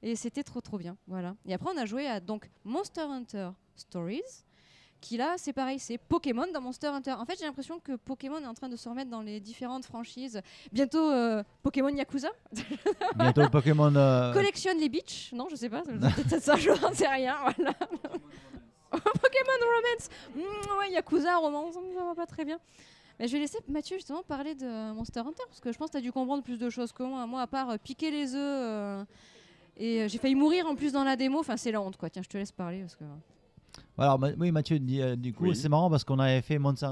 Et c'était trop trop bien. Voilà. Et après on a joué à donc Monster Hunter Stories. Qui là, c'est pareil, c'est Pokémon dans Monster Hunter. En fait, j'ai l'impression que Pokémon est en train de se remettre dans les différentes franchises. Bientôt euh, Pokémon Yakuza. [laughs] Bientôt Pokémon. euh, Collectionne les bitches. Non, je sais pas. Peut-être ça, je n'en sais rien. [laughs] Voilà. [laughs] Pokémon Romance. Mm, ouais, Yakuza, romance, ça va pas très bien. Mais je vais laisser Mathieu justement parler de Monster Hunter parce que je pense que tu as dû comprendre plus de choses que moi. Moi, à part euh, piquer les œufs euh, et j'ai failli mourir en plus dans la démo. Enfin, c'est la honte quoi. Tiens, je te laisse parler parce que. Alors, oui, Mathieu, euh, du coup, Oui. c'est marrant parce qu'on avait fait Monster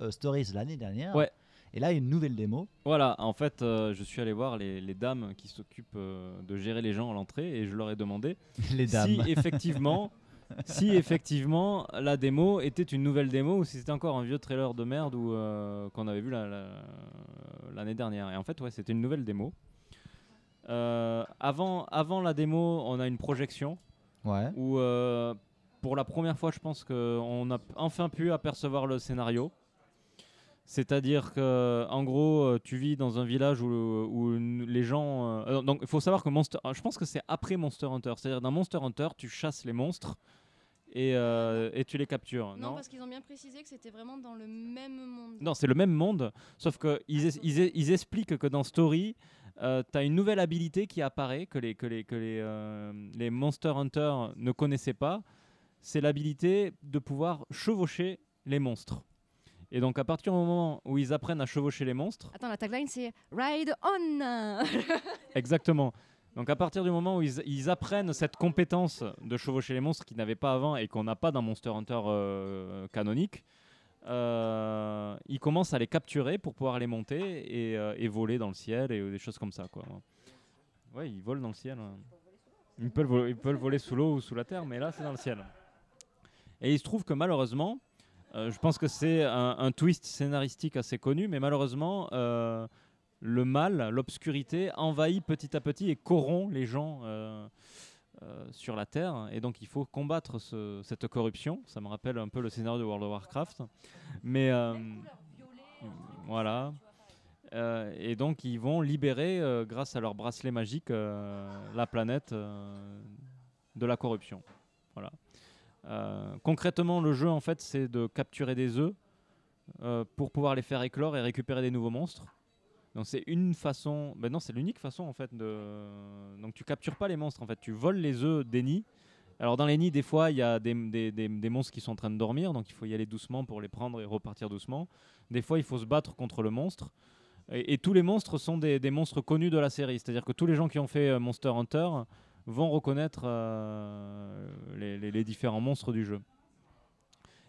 euh, Stories l'année dernière. Ouais. Et là, il y a une nouvelle démo. Voilà, en fait, euh, je suis allé voir les, les dames qui s'occupent euh, de gérer les gens à l'entrée et je leur ai demandé [laughs] Les dames. si effectivement, [laughs] si effectivement la démo était une nouvelle démo ou si c'était encore un vieux trailer de merde ou euh, qu'on avait vu la- la- l'année dernière. Et en fait, ouais, c'était une nouvelle démo. Avant, avant la démo, on a une projection Ouais. où, pour la première fois, je pense qu'on a enfin pu apercevoir le scénario. C'est-à-dire que, en gros, euh, tu vis dans un village où, les gens. euh, euh, donc, il faut savoir que Monster. Je pense que c'est après Monster Hunter. C'est-à-dire, dans Monster Hunter, tu chasses les monstres et, euh, et tu les captures. Non, parce qu'ils ont bien précisé que c'était vraiment dans le même monde. non, c'est le même monde, sauf qu'ils ils, es- ils expliquent que dans Story, tu as une nouvelle habilité qui apparaît que les, que les, que les, euh, les Monster Hunter ne connaissaient pas. C'est l'habilité de pouvoir chevaucher les monstres. Et donc à partir du moment où ils apprennent à chevaucher les monstres, Attends, la tagline c'est Ride on [laughs] Exactement. Donc à partir du moment où ils, ils apprennent cette compétence de chevaucher les monstres qu'ils n'avaient pas avant et qu'on n'a pas dans Monster Hunter euh, canonique, euh, ils commencent à les capturer pour pouvoir les monter et, euh, et voler dans le ciel et des choses comme ça. Quoi. Ouais, ils volent dans le ciel. hein. Ils peuvent, voler, ils peuvent voler sous l'eau ou sous la terre, mais là c'est dans le ciel. Et il se trouve que malheureusement, euh, je pense que c'est un, twist scénaristique assez connu, mais malheureusement, euh, le mal, l'obscurité envahit petit à petit et corrompt les gens euh, sur la Terre. Et donc il faut combattre ce- cette corruption. Ça me rappelle un peu le scénario de World of Warcraft. Mais voilà. Et donc ils vont libérer, grâce à leur bracelet magique, la planète de la corruption. Voilà. Euh, concrètement, le jeu, en fait, c'est de capturer des œufs euh, pour pouvoir les faire éclore et récupérer des nouveaux monstres. Donc c'est une façon, ben non, c'est l'unique façon en fait de. Donc tu captures pas les monstres en fait, tu voles les œufs des nids. Alors dans les nids, des fois, il y a des, des- des- monstres qui sont en train de dormir, donc il faut y aller doucement pour les prendre et repartir doucement. Des fois, il faut se battre contre le monstre. Et, et tous les monstres sont des, des monstres connus de la série, c'est-à-dire que tous les gens qui ont fait euh, Monster Hunter vont reconnaître euh, les, les- les différents monstres du jeu.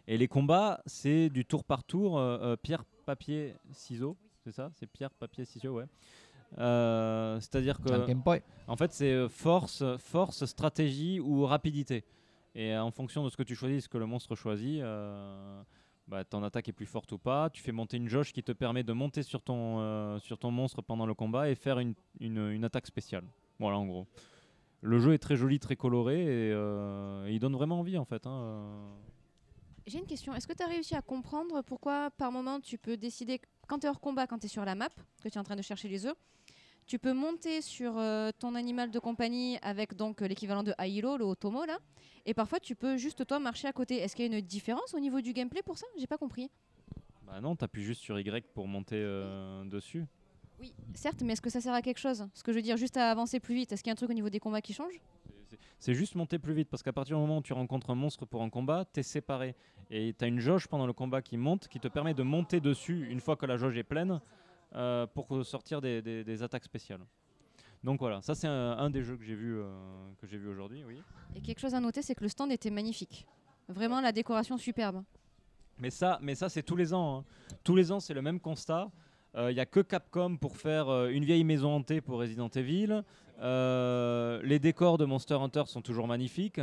Et les combats, c'est du tour par tour, euh, euh, pierre, papier, ciseaux, c'est ça C'est pierre, papier, ciseaux, ouais. Euh, C'est-à-dire que, en fait, c'est force, force, stratégie ou rapidité. Et en fonction de ce que tu choisis, ce que le monstre choisit, bah, ton attaque est plus forte ou pas. Tu fais monter une jauge qui te permet de monter sur ton, sur ton monstre pendant le combat et faire une, une- une attaque spéciale. Voilà, en gros. Le jeu est très joli, très coloré et, euh, et il donne vraiment envie en fait. hein, euh. J'ai une question. Est-ce que tu as réussi à comprendre pourquoi par moment tu peux décider, quand tu es hors combat, quand tu es sur la map, que tu es en train de chercher les œufs, tu peux monter sur euh, ton animal de compagnie avec donc l'équivalent de Ailo, le Otomo là, et parfois tu peux juste toi marcher à côté. Est-ce qu'il y a une différence au niveau du gameplay pour ça? J'ai pas compris. Bah non, t'appuies juste sur Y pour monter euh, dessus. Oui, certes, mais est-ce que ça sert à quelque chose? Ce que je veux dire, juste à avancer plus vite. Est-ce qu'il y a un truc au niveau des combats qui change? C'est- juste monter plus vite parce qu'à partir du moment où tu rencontres un monstre pour un combat, tu es séparé. Et tu as une jauge pendant le combat qui monte qui te permet de monter dessus une fois que la jauge est pleine euh, pour sortir des, des- des attaques spéciales. Donc voilà, ça c'est un, un des jeux que j'ai vu, euh, que j'ai vu aujourd'hui. Oui. Et quelque chose à noter, c'est que le stand était magnifique. Vraiment, la décoration superbe. Mais ça, mais ça c'est tous les ans. hein. Tous les ans, c'est le même constat. Il n'y a que Capcom pour faire euh, une vieille maison hantée pour Resident Evil. Euh, les décors de Monster Hunter sont toujours magnifiques.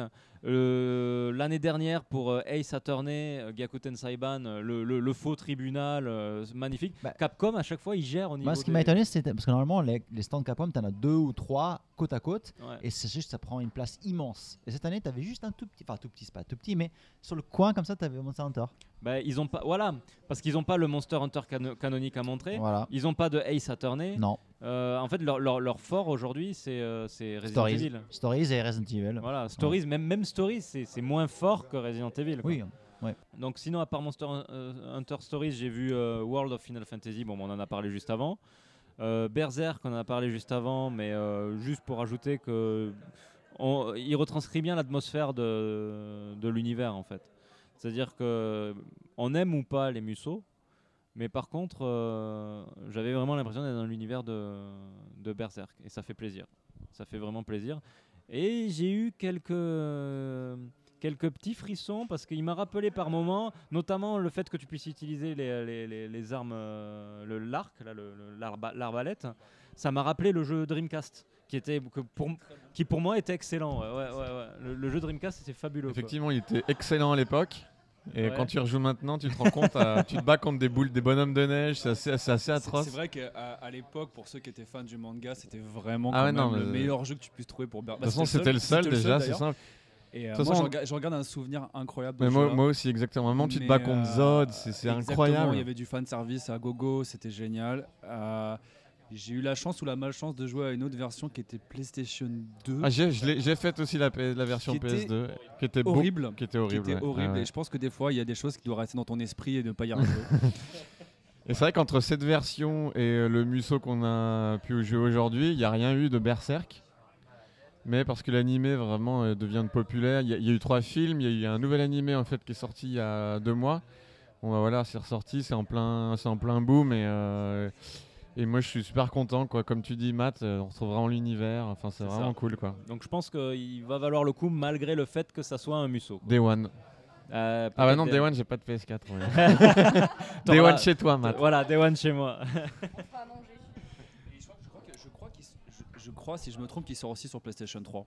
Euh, L'année dernière, pour euh, Ace Attorney, euh, Gyakuten Saiban, le, le- le faux tribunal, euh, magnifique. Bah, Capcom, à chaque fois, il gère au niveau. Moi, ce qui m'a étonné, c'était parce que normalement, les, les stands Capcom, t'en as deux ou trois côte à côte. Ouais. Et c'est juste, ça prend une place immense. Et cette année, tu avais juste un tout petit, enfin tout petit, c'est pas tout petit, mais sur le coin comme ça, tu avais Monster Hunter. Bah, ils ont pas, voilà, parce qu'ils n'ont pas le Monster Hunter cano- canonique à montrer. Voilà. Ils n'ont pas de Ace Attorney. Non. Euh, en fait, leur, leur- leur fort aujourd'hui, c'est euh, c'est Resident Stories. Evil. Stories et Resident Evil. Voilà, Stories, même, même Stories, c'est moins fort que Resident Evil. quoi. Oui. Donc sinon, à part Monster euh, Hunter Stories, j'ai vu euh, World of Final Fantasy, bon, on en a parlé juste avant. Euh, Berserk, on en a parlé juste avant, mais juste pour ajouter que on- il retranscrit bien l'atmosphère de, de l'univers en fait. C'est-à-dire que on aime ou pas les Musso, mais par contre, j'avais vraiment l'impression d'être dans l'univers de, de Berserk, et ça fait plaisir. Ça fait vraiment plaisir. Et j'ai eu quelques, quelques petits frissons parce qu'il m'a rappelé par moments, notamment le fait que tu puisses utiliser les, les- armes, euh, le l'arc, l'arbalète. Ça m'a rappelé le jeu Dreamcast. Qui, était, pour, qui pour moi était excellent. ouais, ouais, ouais. Le, jeu Dreamcast c'était fabuleux. Effectivement, il était excellent à l'époque. Et Ouais. quand tu rejoues maintenant, tu te rends compte, à- tu te bats contre des boules, des bonhommes de neige, c'est assez, atroce. c'est vrai qu'à à l'époque, pour ceux qui étaient fans du manga, c'était vraiment Ah ouais, non, le mais- meilleur jeu que tu puisses trouver pour Ber- De toute façon, c'était le seul déjà, c'est simple. Et euh, De toute moi, façon, j'en ga- j'en garde un souvenir incroyable. Mais moi, moi aussi, exactement. Vraiment, tu te bats contre euh, Zod, c'est incroyable. Il y avait du fan service à gogo, c'était génial. Euh, j'ai eu la chance ou la malchance de jouer à une autre version qui était PlayStation 2. Ah, j'ai fait aussi la, version Qui était PS2, qui était beau- horrible. qui était horrible. qui était ouais. horrible. Ouais. Et je pense que des fois, il y a des choses qui doivent rester dans ton esprit et ne pas y arriver. [laughs] Et c'est vrai qu'entre cette version et euh, le Musso qu'on a pu jouer aujourd'hui, il n'y a rien eu de Berserk. Mais parce que l'animé vraiment euh, devient populaire, il y, a- il y a eu trois films, il y a eu un nouvel animé en fait qui est sorti il y a deux mois. Bon bah voilà, c'est ressorti, c'est en plein, c'est en plein boom et euh, et moi je suis super content quoi. Comme tu dis Matt, euh, on retrouve vraiment l'univers. Enfin c'est vraiment ça. cool quoi. Donc je pense qu'il va valoir le coup malgré le fait que ça soit un Musso. Day One. Euh, Ah bah non, Day One, j'ai pas de PS4. ouais. [laughs] Day One chez toi, Matt. Voilà, Day One chez moi. [laughs] Je crois, je crois que- je crois qu'il s- je- je crois, si je me trompe, qu'il sort aussi sur PlayStation 3.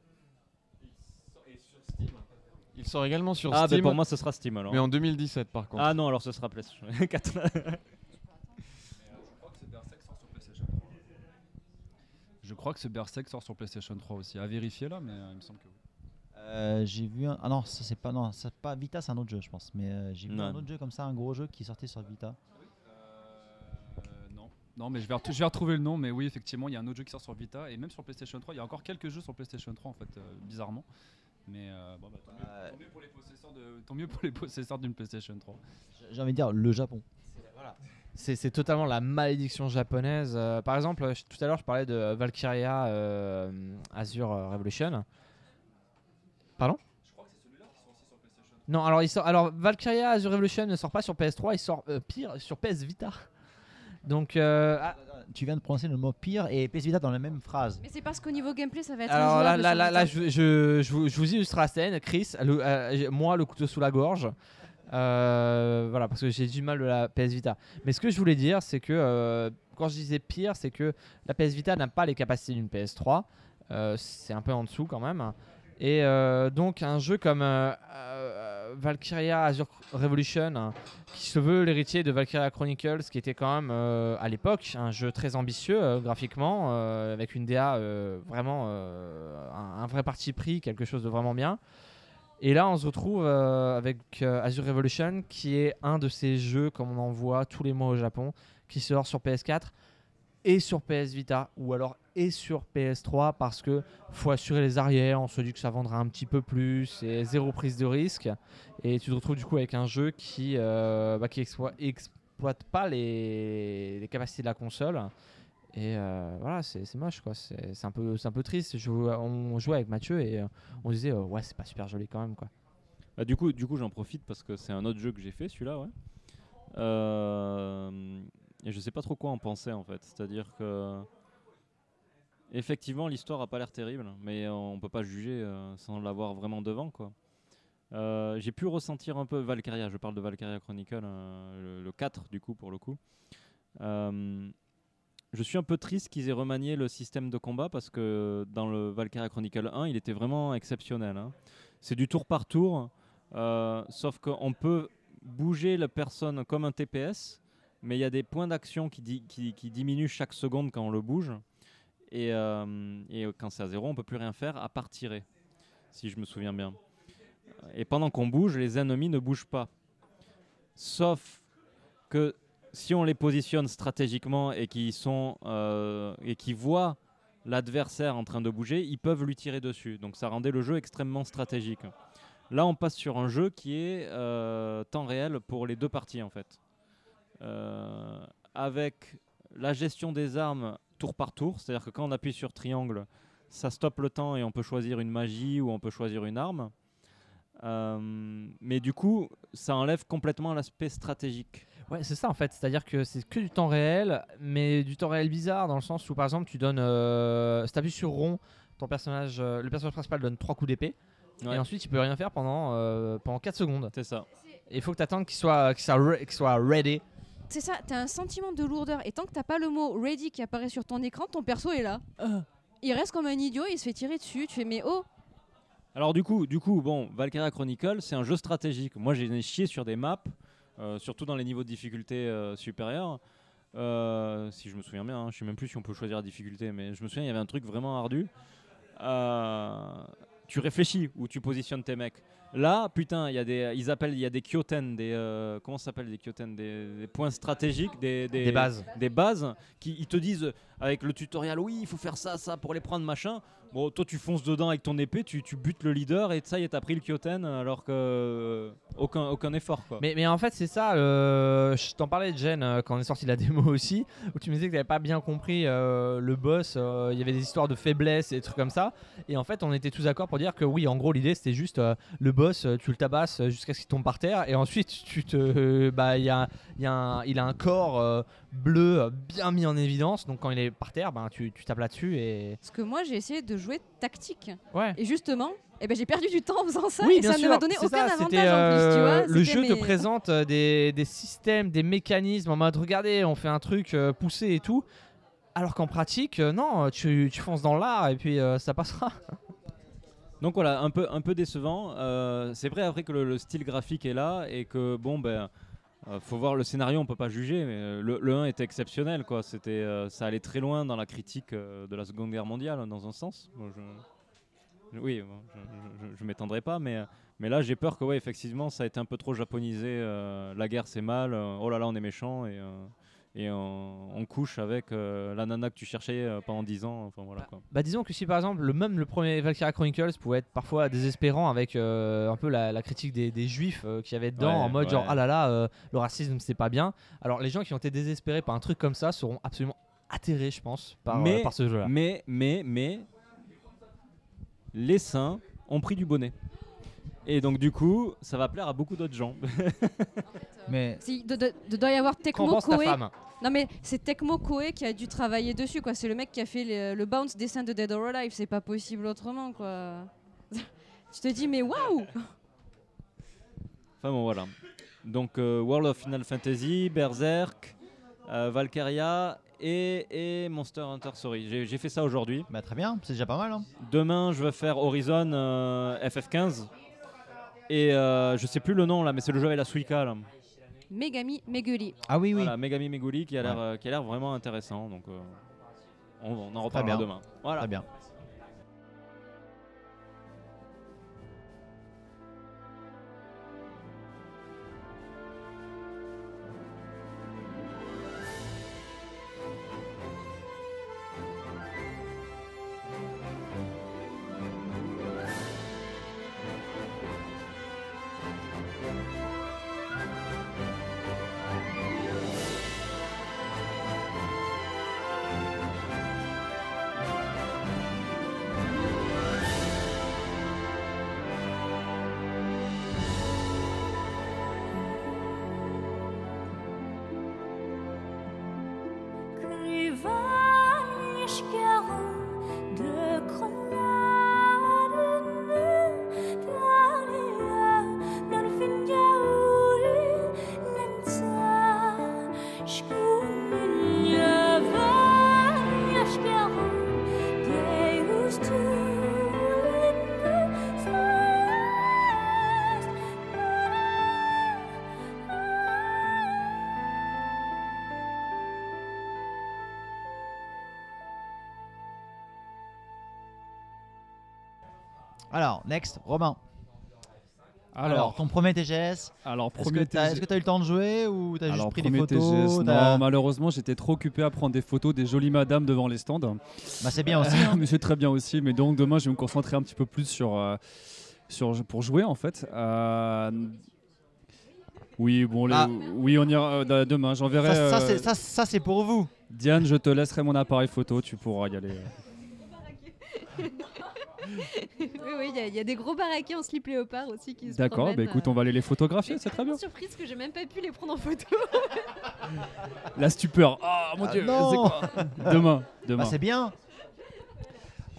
Il sort également sur ah, Steam, ben pour moi, ce sera Steam alors. mais en 2017 par contre. Ah non, alors ce sera PlayStation [laughs] 4. Je crois que ce Berserk sort sur PlayStation 3. Je crois que ce Berserk sort sur PlayStation 3 aussi. À vérifier là, mais euh, il me semble que oui. Euh, j'ai vu un. Ah non, ça c'est pas. Non, c'est pas Vita, c'est un autre jeu, je pense. Mais euh, j'ai vu Non. un autre jeu comme ça, un gros jeu qui sortait sur Vita. Non. Non, mais je vais, ret- je vais retrouver le nom. Mais oui, effectivement, il y a un autre jeu qui sort sur Vita et même sur PlayStation 3. Il y a encore quelques jeux sur PlayStation 3 en fait, euh, bizarrement. Mais euh, bon, bah, tant, mieux, tant mieux pour les possesseurs de- tant mieux pour les possesseurs d'une PlayStation 3. J'ai envie de dire le Japon. C'est c'est totalement la malédiction japonaise. Euh, par exemple, je- tout à l'heure, je parlais de Valkyria euh, Azure Revolution. Pardon? Non, alors, il sort, alors Valkyria Azure Revolution ne sort pas sur PS3, il sort euh, pire sur PS Vita. Donc, euh, ah, Tu viens de prononcer le mot pire et PS Vita dans la même phrase. Mais c'est parce qu'au niveau gameplay, ça va être. alors là, là, sur là, je, je- je vous, je vous illustre la scène. Chris, le- euh, moi, le couteau sous la gorge. Euh, voilà, parce que j'ai du mal de la PS Vita. Mais ce que je voulais dire, c'est que euh, quand je disais pire, c'est que la PS Vita n'a pas les capacités d'une PS3. Euh, c'est un peu en dessous quand même. Et donc un jeu comme Valkyria Azure Revolution, hein, qui se veut l'héritier de Valkyria Chronicles, qui était quand même à l'époque un jeu très ambitieux graphiquement, avec une DA vraiment un vrai parti pris, quelque chose de vraiment bien. Et là, on se retrouve euh, avec euh, Azure Revolution, qui est un de ces jeux, comme on en voit tous les mois au Japon, qui sort sur PS4 et sur PS Vita, ou alors et sur PS3, parce que faut assurer les arrières, on se dit que ça vendra un petit peu plus, et zéro prise de risque. Et tu te retrouves du coup avec un jeu qui, euh, bah, qui exploite, pas les capacités de la console. Et euh, voilà, c'est moche quoi. C'est un, peu- un peu triste. On jouait avec Mathieu et euh, on disait, euh, ouais, c'est pas super joli quand même quoi. Bah, du coup, du coup j'en profite parce que c'est un autre jeu que j'ai fait, celui-là, ouais. Et je sais pas trop quoi en penser en fait. C'est-à-dire que. Effectivement, l'histoire a pas l'air terrible, mais on peut pas juger sans l'avoir vraiment devant, quoi. J'ai pu ressentir un peu Valkyria, je parle de Valkyria Chronicle, le, le 4 du coup pour le coup. Je suis un peu triste qu'ils aient remanié le système de combat parce que dans le Valkyria Chronicle 1, il était vraiment exceptionnel. hein. C'est du tour par tour, euh, sauf qu'on peut bouger la personne comme un TPS, mais il y a des points d'action qui, di- qui- qui diminuent chaque seconde quand on le bouge. Et, euh, et quand c'est à zéro, on peut plus rien faire à part tirer, si je me souviens bien. Et pendant qu'on bouge, les ennemis ne bougent pas. Sauf que si on les positionne stratégiquement et qui sont euh, et qui voient l'adversaire en train de bouger, ils peuvent lui tirer dessus. Donc ça rendait le jeu extrêmement stratégique. Là, on passe sur un jeu qui est euh, temps réel pour les deux parties en fait, Euh, avec la gestion des armes tour par tour. C'est-à-dire que quand on appuie sur triangle, ça stoppe le temps et on peut choisir une magie ou on peut choisir une arme. Mais du coup, ça enlève complètement l'aspect stratégique. Ouais, c'est ça en fait. C'est-à-dire que c'est que du temps réel, mais du temps réel bizarre dans le sens où par exemple tu donnes, euh, si t'appuies sur rond, ton personnage, euh, le personnage principal donne trois coups d'épée, Ouais. et ensuite il peut rien faire pendant euh, pendant 4 secondes. C'est ça. Et il faut que tu attendes qu'il soit qu'il soit, re- qu'il soit ready. C'est ça, t'as un sentiment de lourdeur. Et tant que t'as pas le mot ready qui apparaît sur ton écran, ton perso est là. Il reste comme un idiot, il se fait tirer dessus. Tu fais, mais oh Alors du coup, du coup, bon, Valkyria Chronicle, c'est un jeu stratégique. Moi, j'ai chié sur des maps, euh, surtout dans les niveaux de difficulté euh, supérieurs. Euh, si je me souviens bien, hein, je sais même plus si on peut choisir la difficulté, mais je me souviens, il y avait un truc vraiment ardu. Euh, tu réfléchis où tu positionnes tes mecs. Là, putain, il y a des, ils appellent, il y a des kyoten, des, euh, comment s'appelle des kyoten, des, des points stratégiques, des, Des bases. des bases qui ils te disent euh, avec le tutoriel oui il faut faire ça ça pour les prendre machin Bon, toi, tu fonces dedans avec ton épée, tu, tu butes le leader et ça y est, t'as pris le Kyoten alors que euh, aucun, aucun effort quoi. Mais, mais en fait, c'est ça. euh, je t'en parlais, Jen, euh, quand on est sorti de la démo [laughs] aussi, où tu me disais que tu pas bien compris euh, le boss. euh, Il y avait des histoires de faiblesse et des trucs comme ça. Et en fait, on était tous d'accord pour dire que oui, en gros, l'idée c'était juste euh, le boss, tu le tabasses jusqu'à ce qu'il tombe par terre. Et ensuite, [laughs] tu te, euh, bah, il y a, il y a un- il a un corps euh, bleu bien mis en évidence. Donc quand il est par terre, ben, tu, tu tapes là-dessus et. Parce que moi, j'ai essayé de jouer tactique. Ouais. Et justement, eh ben, j'ai perdu du temps en faisant ça. Oui, et ça sûr, ne m'a donné aucun ça, avantage en plus, tu euh, vois. Le jeu te présente euh, des, des systèmes, des mécanismes en mode regardez, on fait un truc euh, poussé et tout. Alors qu'en pratique, euh, non, tu, tu fonces dans l'art et puis euh, ça passera. [laughs] Donc voilà, un peu, un peu décevant. Euh, c'est vrai après que le, le style graphique est là et que bon ben, euh, faut voir le scénario, on peut pas juger. Mais euh, le, le 1 était exceptionnel quoi. C'était, euh, ça allait très loin dans la critique euh, de la Seconde Guerre mondiale dans un sens. Oui, je, je, m'étendrai pas, mais mais là j'ai peur que ouais effectivement ça a été un peu trop japonisé. la guerre c'est mal. oh là là on est méchant et et on, on couche avec euh, la nana que tu cherchais euh, pendant 10 ans. Enfin voilà quoi. Bah disons que si par exemple le même le premier Valkyria Chronicles pouvait être parfois désespérant avec euh, un peu la, la critique des, des juifs qui avaient dedans Ouais, en mode genre ah là là le racisme c'est pas bien. Alors les gens qui ont été désespérés par un truc comme ça seront absolument atterrés je pense par, Mais- par ce jeu là. Mais, mais, mais, les saints ont pris du bonnet. Et donc, du coup, ça va plaire à beaucoup d'autres gens. [laughs] Mais Si, de, de- de- doit y avoir Tecmo Compense ta Koei. femme. Non mais c'est Tecmo Koei qui a dû travailler dessus quoi. C'est le mec qui a fait le, le bounce dessin de Dead or Alive. C'est pas possible autrement quoi. [laughs] tu te dis mais waouh [laughs] Enfin bon, voilà. Donc, euh, World of Final Fantasy, Berserk, euh, Valkyria et, et Monster Hunter Story. J'ai- J'ai fait ça aujourd'hui. bah, très bien, c'est déjà pas mal. hein. Demain, je vais faire Horizon euh, FF15. Et euh, je sais plus le nom là, mais c'est le jeu avec la Suika là. Megami Meguri. Ah oui, oui. Voilà, Megami Meguri qui a l'air Ouais. euh, qui a l'air vraiment intéressant. Donc, euh, on, on en reparlera bien. demain. Voilà. Très bien. Alors, next, Romain. Alors, Alors, ton premier TGS, alors est-ce que tu as, TG eu le temps de jouer ou tu as juste pris des photos TGS, non, malheureusement, j'étais trop occupé à prendre des photos des jolies madames devant les stands. Bah, C'est bien aussi. [laughs] hein. mais c'est très bien aussi. Mais donc demain, je vais me concentrer un petit peu plus sur, euh, sur pour jouer en fait. Euh, oui, bon, les- Ah. oui, on ira euh, d- demain. J'enverrai. Ça, ça, c'est pour vous. Diane, je te laisserai mon appareil photo. Tu pourras y aller. [laughs] oui, oui, il y a- il y, a des gros baraquets en slip léopard aussi qui se D'accord. Bah écoute, on va aller les photographier. C'est très bien. Surprise que j'ai même pas pu les prendre en photo. [laughs] La stupeur. Oh mon Ah, dieu. non. c'est quoi Demain. [laughs] Demain. Bah, c'est bien.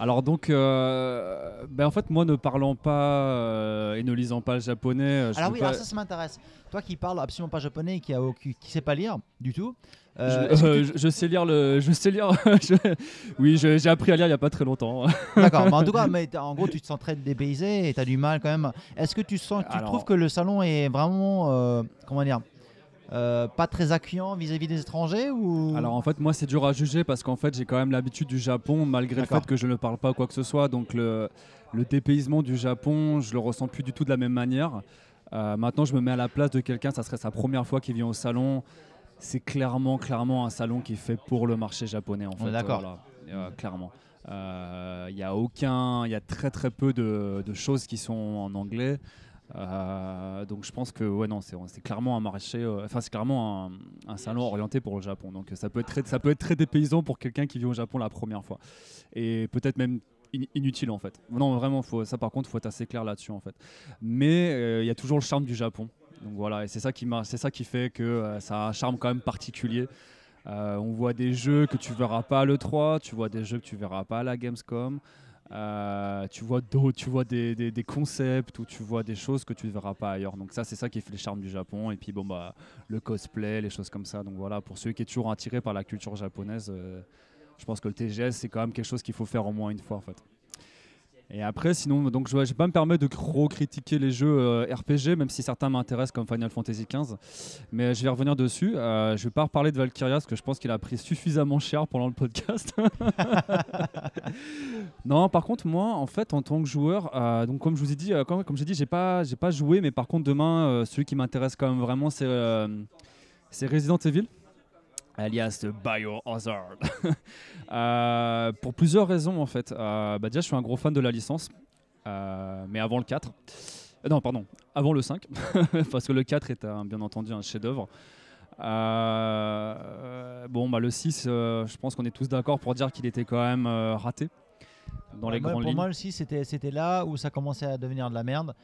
Alors donc, euh, ben en fait, moi ne parlant pas euh, et ne lisant pas le japonais, euh, je Alors oui, pas- alors ça, ça m'intéresse. Toi qui parles absolument pas japonais et qui a aucun- qui sait pas lire du tout. je, euh, euh, tu- je- sais lire le, je sais lire. [laughs] je- oui, j'ai appris à lire il y a pas très longtemps. [laughs] D'accord, mais en tout cas, mais en gros, tu te sens très dépaysé et tu as du mal quand même. Est-ce que tu sens, tu Alors- trouves que le salon est vraiment, euh, comment dire, euh, pas très accueillant vis-à-vis des étrangers ou? Alors en fait, moi c'est dur à juger parce qu'en fait j'ai quand même l'habitude du Japon malgré le fait que je ne parle pas quoi que ce soit. Donc le, le dépaysement du Japon, je le ressens plus du tout de la même manière. Euh, maintenant, je me mets à la place de quelqu'un, ça serait sa première fois qu'il vient au salon. C'est clairement, clairement un salon qui est fait pour le marché japonais. En fait. d'accord. Voilà. euh, clairement. Il y a aucun, il y a très très peu de, de choses qui sont en anglais. Euh, donc je pense que ouais non c'est clairement un marché euh, enfin c'est clairement un, un salon orienté pour le Japon donc ça peut être très, ça peut être très dépaysant pour quelqu'un qui vient au Japon la première fois et peut-être même in- inutile en fait non vraiment faut, ça par contre faut être assez clair là-dessus en fait mais euh, il y a toujours le charme du Japon donc voilà et c'est ça qui c'est ça qui fait que euh, ça a un charme quand même particulier Euh, on voit des jeux que tu verras pas à l'E3 tu vois des jeux que tu verras pas à la Gamescom tu vois tu vois des, des- concepts ou tu vois des choses que tu ne verras pas ailleurs. Donc ça, c'est ça qui fait le charme du Japon. Et puis bon bah le cosplay, les choses comme ça. Donc voilà, pour ceux qui est toujours attirés par la culture japonaise, je pense que le TGS c'est quand même quelque chose qu'il faut faire au moins une fois en fait. Et après, sinon, donc je ne vais pas me permettre de trop critiquer les jeux euh, RPG, même si certains m'intéressent comme Final Fantasy XV. Mais je vais revenir dessus. Euh, je vais pas reparler de Valkyria parce que je pense qu'il a pris suffisamment cher pendant le podcast. [laughs] non, par contre, moi, en fait, en tant que joueur, euh, donc comme je vous ai dit, comme, j'ai dit, j'ai pas, j'ai pas joué, mais par contre, demain, celui qui m'intéresse quand même vraiment, c'est Resident Evil, alias de Biohazard. [laughs] Euh, pour plusieurs raisons, en fait. Euh, bah, déjà, je suis un gros fan de la licence, euh, mais avant le 4. Euh, non, pardon, avant le 5, [laughs] parce que le 4 est un- bien entendu un chef-d'œuvre. Bon, bah, le 6, euh, je pense qu'on est tous d'accord pour dire qu'il était quand même raté dans les Moi, grandes pour lignes. moi aussi, c'était c'était là où ça commençait à devenir de la merde.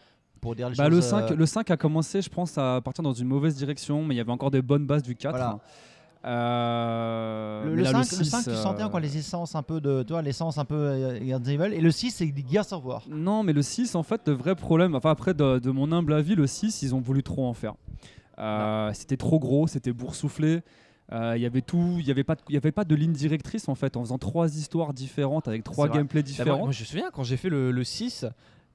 Pour dire les Bah, le, choses, 5, euh, le 5 a commencé, je pense, à partir dans une mauvaise direction, mais il y avait encore des bonnes bases du 4. Voilà. Euh, Le, le là, 5, le 6, 5, tu sentais euh, encore les essences un peu de, tu vois, l'essence un peu euh, Resident Evil. Et le 6, c'est Gears of War. Non, mais le 6, en fait, le vrai problème, enfin après, de, de mon humble avis, le 6, ils ont voulu trop en faire. Euh, C'était trop gros, c'était boursouflé. Euh, Il y avait tout, il y avait pas, de, il y avait pas de ligne directrice en fait, en faisant trois histoires différentes avec trois gameplays différents. moi, je me souviens quand j'ai fait le, le 6,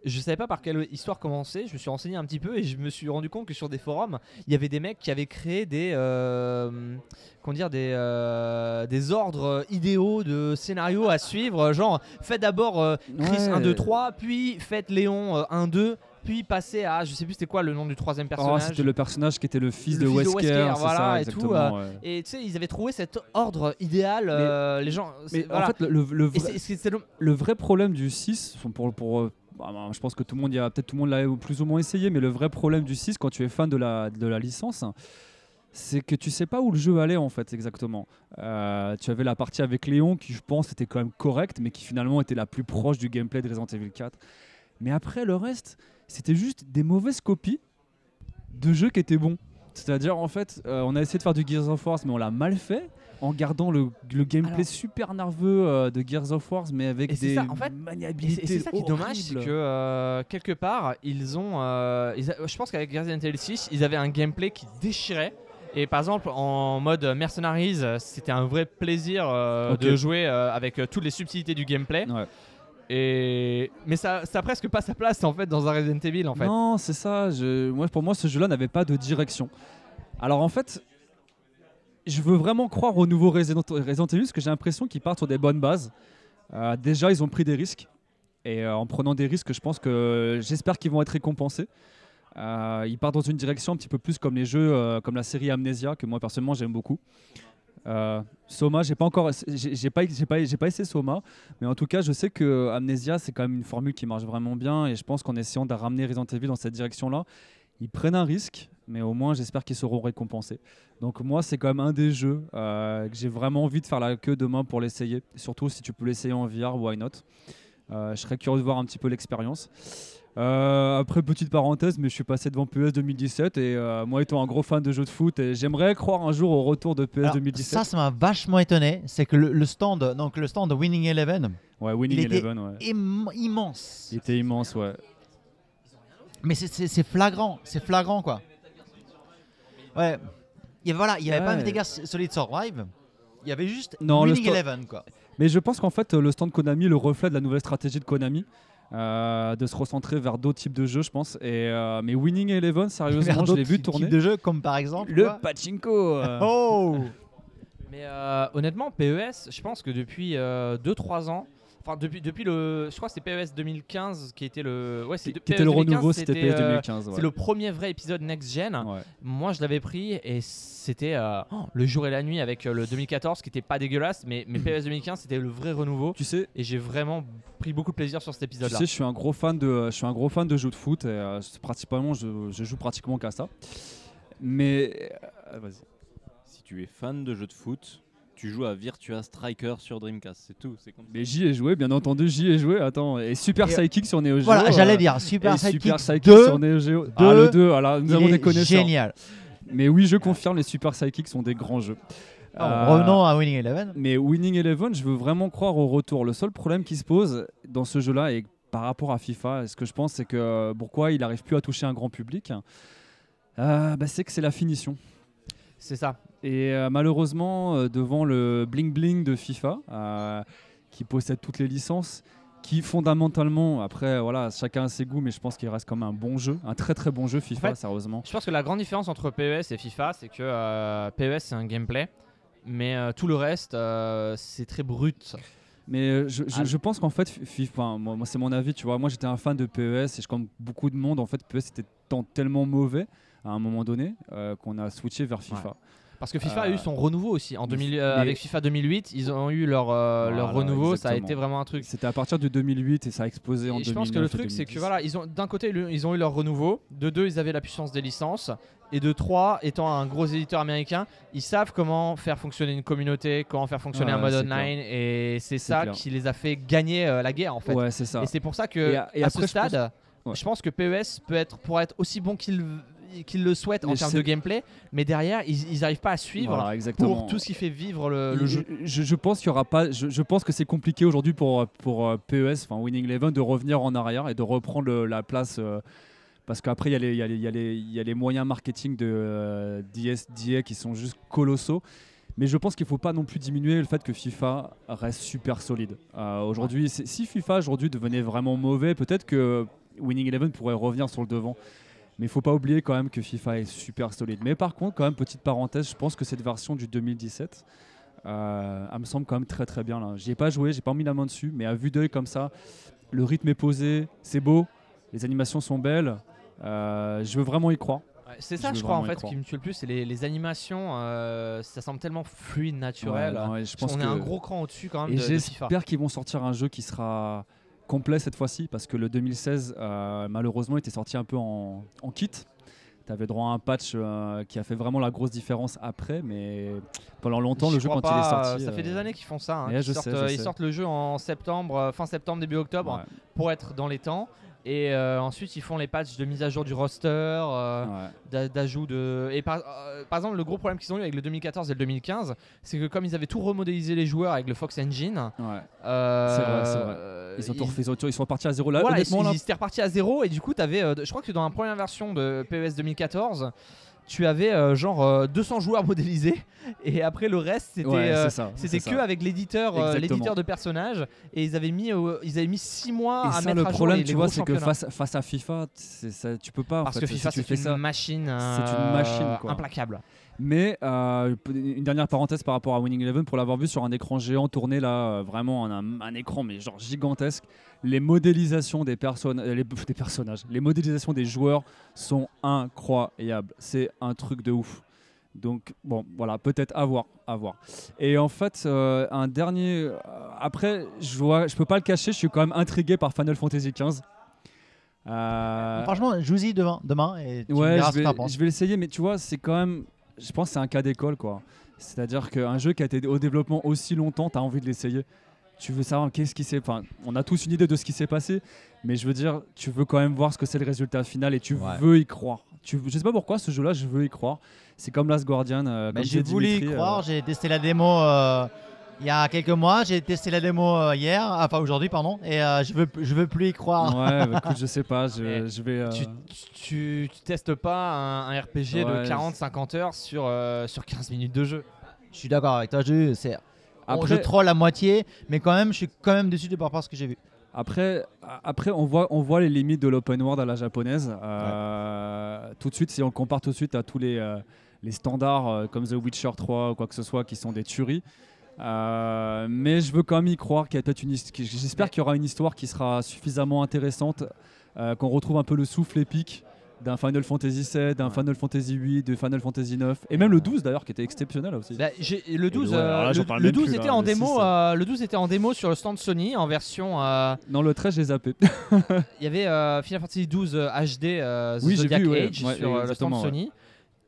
je savais pas par quelle histoire commencer. Je me suis renseigné un petit peu et je me suis rendu compte que sur des forums, il y avait des mecs qui avaient créé des, euh, comment dire, des, euh, des ordres idéaux de scénarios à suivre. Genre, faites d'abord euh, Chris Ouais. 1, 2, 3, puis faites Léon euh, 1, 2, puis passez à, je sais plus c'était quoi le nom du troisième Oh, personnage. c'était le personnage qui était le fils Le de fils de Wesker, voilà, ça, et tout, exactement, euh, ouais. Et tu sais, ils avaient trouvé cet ordre idéal. euh, les gens. Mais voilà. en fait, le, le- vrai, le problème du 6, enfin, pour, pour, euh, bah, bah, je pense que tout le monde, y a peut-être tout le monde l'a plus ou moins essayé, mais le vrai problème du 6, quand tu es fan de la, licence, c'est que tu sais pas où le jeu allait en fait exactement. Euh, tu avais la partie avec Léon qui je pense était quand même correcte, mais qui finalement était la plus proche du gameplay de Resident Evil 4. Mais après le reste, c'était juste des mauvaises copies de jeux qui étaient bons. C'est-à-dire en fait, euh, on a essayé de faire du Gears of War, mais on l'a mal fait en gardant le, le gameplay Alors- super nerveux euh, de Gears of War, mais avec des ça, en fait, maniabilités c'est ça qui est dommage, c'est que euh, quelque part, ils ont. euh, ils a- je pense qu'avec Resident Evil 6, ils avaient un gameplay qui déchirait. Et par exemple, en mode Mercenaries, c'était un vrai plaisir de jouer avec toutes les subtilités du gameplay. Ouais. Et mais ça, ça a presque pas sa place en fait dans un Resident Evil en fait. Non, c'est ça. Je... Moi, pour moi, ce jeu-là n'avait pas de direction. Alors en fait, je veux vraiment croire au nouveau Resident, Evil parce que j'ai l'impression qu'ils partent sur des bonnes bases. Euh, déjà, ils ont pris des risques. Et euh, en prenant des risques, je pense que j'espère qu'ils vont être récompensés. Euh, ils partent dans une direction un petit peu plus comme les jeux, comme la série Amnesia, que moi personnellement j'aime beaucoup. Soma, j'ai pas encore, j'ai pas, j'ai pas, j'ai pas essayé Soma, mais en tout cas, je sais que Amnesia c'est quand même une formule qui marche vraiment bien, et je pense qu'en essayant de ramener Resident Evil dans cette direction-là, ils prennent un risque, mais au moins j'espère qu'ils seront récompensés. Donc moi, c'est quand même un des jeux euh, que j'ai vraiment envie de faire la queue demain pour l'essayer, surtout si tu peux l'essayer en VR, why not? Euh, Je serais curieux de voir un petit peu l'expérience. Euh, après, petite parenthèse, mais je suis passé devant PES 2017 et euh, moi étant un gros fan de jeux de foot, et j'aimerais croire un jour au retour de PES Alors, 2017. ça, ça m'a vachement étonné. C'est que le, le stand, donc le stand Winning Eleven, ouais, Winning il était Eleven, ouais. im- immense. Il était immense, ouais. Mais c'est flagrant, c'est flagrant quoi. Ouais. Il y avait, voilà, il y avait pas. Metal Gear Solid Survive. Il y avait juste Non, le Winning sto- Eleven quoi. Mais je pense qu'en fait, euh, le stand Konami le reflet de la nouvelle stratégie de Konami. euh, de se recentrer vers d'autres types de jeux, je pense. Et, euh, mais Winning Eleven, sérieusement, je l'ai d'autres vu types tourner. de jeux comme par exemple Le quoi pachinko. [laughs] euh. Oh Mais euh, honnêtement, PES, je pense que depuis 2-3 ans, enfin depuis, depuis le. Je crois que c'est PES 2015 qui était le. Ouais, c'est Qui de- qui était PES le 2015, renouveau, c'était PS euh, 2015. ouais. C'est le premier vrai épisode next gen. Ouais. Moi, je l'avais pris et c'était euh, oh, le jour et la nuit avec euh, le 2014 qui était pas dégueulasse, mais, mais PES 2015 c'était le vrai renouveau. Tu sais, Et j'ai vraiment pris beaucoup de plaisir sur cet Tu épisode-là. sais, je suis un gros fan de, je suis un gros fan de jeux de foot. Et, euh, principalement, je, je joue pratiquement qu'à ça. Mais euh, vas-y. Si tu es fan de jeux de foot, tu joues à Virtua Striker sur Dreamcast. C'est tout. C'est comme ça. Mais j'y ai joué, bien entendu, j'y ai joué. Attends, et Super Et- Sidekick sur Neo Geo. Voilà, euh, j'allais dire Super Sidekick Super 2. sur Neo Geo. deux, ah, le 2, voilà, nous avons des connaisseurs. Génial. Mais oui, je confirme, les Super Sidekicks sont des grands jeux. Alors, Euh, Revenons à Winning Eleven. Mais Winning Eleven, je veux vraiment croire au retour. Le seul problème qui se pose dans ce jeu-là, et par rapport à FIFA, ce que je pense, c'est que euh, pourquoi il n'arrive plus à toucher un grand public, euh, bah, c'est que c'est la finition. C'est ça. Et euh, malheureusement, euh, devant le bling bling de FIFA, euh, qui possède toutes les licences, qui fondamentalement, après, voilà, chacun a ses goûts, mais je pense qu'il reste comme un bon jeu, un très très bon jeu FIFA, En fait, sérieusement. Je pense que la grande différence entre PES et FIFA, c'est que PES c'est un gameplay, mais tout le reste c'est très brut. Mais je, je- je pense qu'en fait, FIFA, moi, moi, c'est mon avis, tu vois. Moi, j'étais un fan de PES et je, comme beaucoup de monde, en fait, PES était tant- tellement mauvais à un moment donné euh, qu'on a switché vers FIFA. Parce que FIFA a Euh, eu son renouveau aussi. En 2000, euh, avec FIFA 2008, ils ont eu leur, euh, leur renouveau. Ça a été vraiment un truc. C'était à partir de 2008 et ça a explosé en Et 2009 je pense que le truc, c'est que 2010. voilà, ils ont d'un côté ils ont eu leur renouveau, de deux ils avaient la puissance des licences, et de trois étant un gros éditeur américain, ils savent comment faire fonctionner une communauté, comment faire fonctionner Ouais, un mode online, et c'est ça clair. qui les a fait gagner euh, la guerre en fait. Ouais, c'est ça. Et c'est pour ça que Et a- et à après, ce je pense- stade, Ouais. je pense que PES peut être pour être aussi bon qu'il qu'il le souhaite en termes de gameplay, mais derrière ils n'arrivent pas à suivre Voilà, pour tout ce qui fait vivre le, jeu. Je, je pense qu'il y aura pas. Je, je pense que c'est compliqué aujourd'hui pour pour euh, PES, enfin Winning Eleven, de revenir en arrière et de reprendre le- la place. euh, parce qu'après, il y, a les- il y, y, y a les moyens marketing de euh, DS, d'EA qui sont juste colossaux. Mais je pense qu'il ne faut pas non plus diminuer le fait que FIFA reste super solide. Euh, aujourd'hui, si FIFA aujourd'hui devenait vraiment mauvais, peut-être que Winning Eleven pourrait revenir sur le devant. Mais il faut pas oublier quand même que FIFA est super solide. Mais par contre, quand même, petite parenthèse, je pense que cette version du 2017, euh, elle me semble quand même très très bien. Là. J'y ai pas joué, j'ai pas mis la main dessus, mais à vue d'œil comme ça, le rythme est posé, c'est beau, les animations sont belles. euh, je veux vraiment y croire. C'est je ça, veux je crois, en fait, qui me tue le plus, c'est les, les animations. euh, ça semble tellement fluide, naturel. Ouais, non, ouais, je pense on est un gros cran au-dessus quand même Et de, de FIFA. j'espère qu'ils vont sortir un jeu qui sera complet cette fois-ci, parce que le 2016, euh, malheureusement, était sorti un peu en, en kit. Tu avais droit à un patch euh, qui a fait vraiment la grosse différence après, mais pendant longtemps, le jeu, quand il est sorti. Ça fait euh, des années qu'ils font ça. hein, sortent, je euh, ils sortent le jeu en septembre, euh, fin septembre, début octobre, ouais, pour être dans les temps. Et euh, ensuite, ils font les patchs de mise à jour du roster, euh, ouais. d'ajout de. Et par, euh, par exemple, le gros problème qu'ils ont eu avec le 2014 et le 2015, c'est que comme ils avaient tout remodélisé les joueurs avec le Fox Engine, ouais. C'est vrai, c'est vrai. Ils, ont tout ils- refait, ils, ont- ils sont repartis à zéro là. voilà, ils, là, ils étaient repartis à zéro et du coup, avais, je crois que dans la première version de PES 2014, tu avais euh, genre euh, 200 joueurs [laughs] modélisés et après le reste c'était ouais, euh, c'était que ça. avec l'éditeur euh, l'éditeur de personnages et ils avaient mis euh, ils avaient mis 6 mois Et à ça, mettre le à problème, les, tu les vois, c'est que face, face à FIFA, ça, tu peux pas. en parce fait, que FIFA c'est une machine c'est une euh, machine, quoi. implacable Mais euh, une dernière parenthèse par rapport à Winning Eleven, pour l'avoir vu sur un écran géant tourné là, euh, vraiment un, un écran mais genre gigantesque, les modélisations des, personnes, euh, les, des personnages, les modélisations des joueurs sont incroyables. C'est un truc de ouf. Donc bon, voilà, peut-être à voir, à voir. Et en fait, euh, un dernier. euh, après, je vois, je peux pas le cacher, je suis quand même intrigué par Final Fantasy XV. Euh, Franchement, joue-y demain, demain et tu Ouais, je ce que vais, penses. je vais l'essayer, mais tu vois, c'est quand même. Je pense que c'est un cas d'école, quoi. C'est-à-dire qu'un jeu qui a été au développement aussi longtemps, tu as envie de l'essayer. Tu veux savoir qu'est-ce qui s'est. Enfin, on a tous une idée de ce qui s'est passé, mais je veux dire, tu veux quand même voir ce que c'est le résultat final et tu Ouais. veux y croire. Tu, je sais pas pourquoi ce jeu-là, je veux y croire. C'est comme Last Guardian. euh, Bah, j'ai voulu y Dimitri, euh, croire, j'ai testé la démo euh, il y a quelques mois, j'ai testé la démo euh, hier, enfin aujourd'hui pardon, et euh, je veux je veux plus y croire. Ouais, bah, [laughs] écoute, je sais pas, je, je vais. euh, tu, tu, tu testes pas un, un RPG Ouais, de 40-50 heures sur, euh, sur 15 minutes de jeu Je suis d'accord avec toi, je c'est Après- je troll à moitié, mais quand même je suis quand même déçu de par rapport à ce que j'ai vu. Après, après on, voit, on voit les limites de l'open world à la japonaise. Euh, Tout de suite, si on le compare tout de suite à tous les, euh, les standards euh, comme The Witcher 3 ou quoi que ce soit qui sont des tueries, Euh, mais je veux quand même y croire qu'il y a peut-être une J'espère qu'il y aura une histoire qui sera suffisamment intéressante, euh, qu'on retrouve un peu le souffle épique d'un Final Fantasy VII, d'un Final Fantasy VIII, de Final Fantasy IX, et même le 12 d'ailleurs qui était exceptionnel aussi. Bah, le 12, ouais, alors là, euh, j'en le, le même 12 plus, était là, en le démo. 6, euh, le 12 était en démo sur le stand Sony en version. euh, Non, le 13 j'ai zappé. Il y avait euh, Final Fantasy 12 euh, HD euh, The Oui, j'ai Zodiac vu, ouais. Age Ouais, sur le stand ouais. Sony.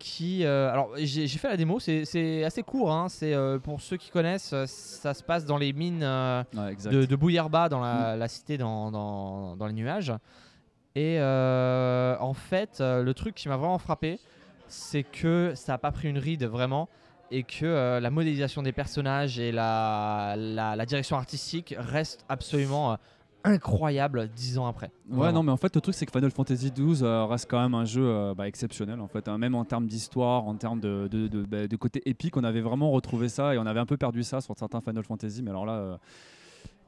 Qui, euh, alors j'ai fait la démo, c'est- assez court. hein, C'est euh, pour ceux qui connaissent, euh, ça se passe dans les mines euh, Ouais, de, de Bouillarba dans la, la cité dans, dans, dans les nuages. Et en fait, le truc qui m'a vraiment frappé, c'est que ça n'a pas pris une ride vraiment. Et que la modélisation des personnages et la, la, la direction artistique restent absolument incroyables dix ans après. Ouais, Vraiment. non, mais en fait, le truc, c'est que Final Fantasy XII euh, reste quand même un jeu euh, bah, exceptionnel, en fait. hein. même en termes d'histoire, en termes de, de, de- bah, de côté épique, on avait vraiment retrouvé ça et on avait un peu perdu ça sur certains Final Fantasy. Mais alors là. euh,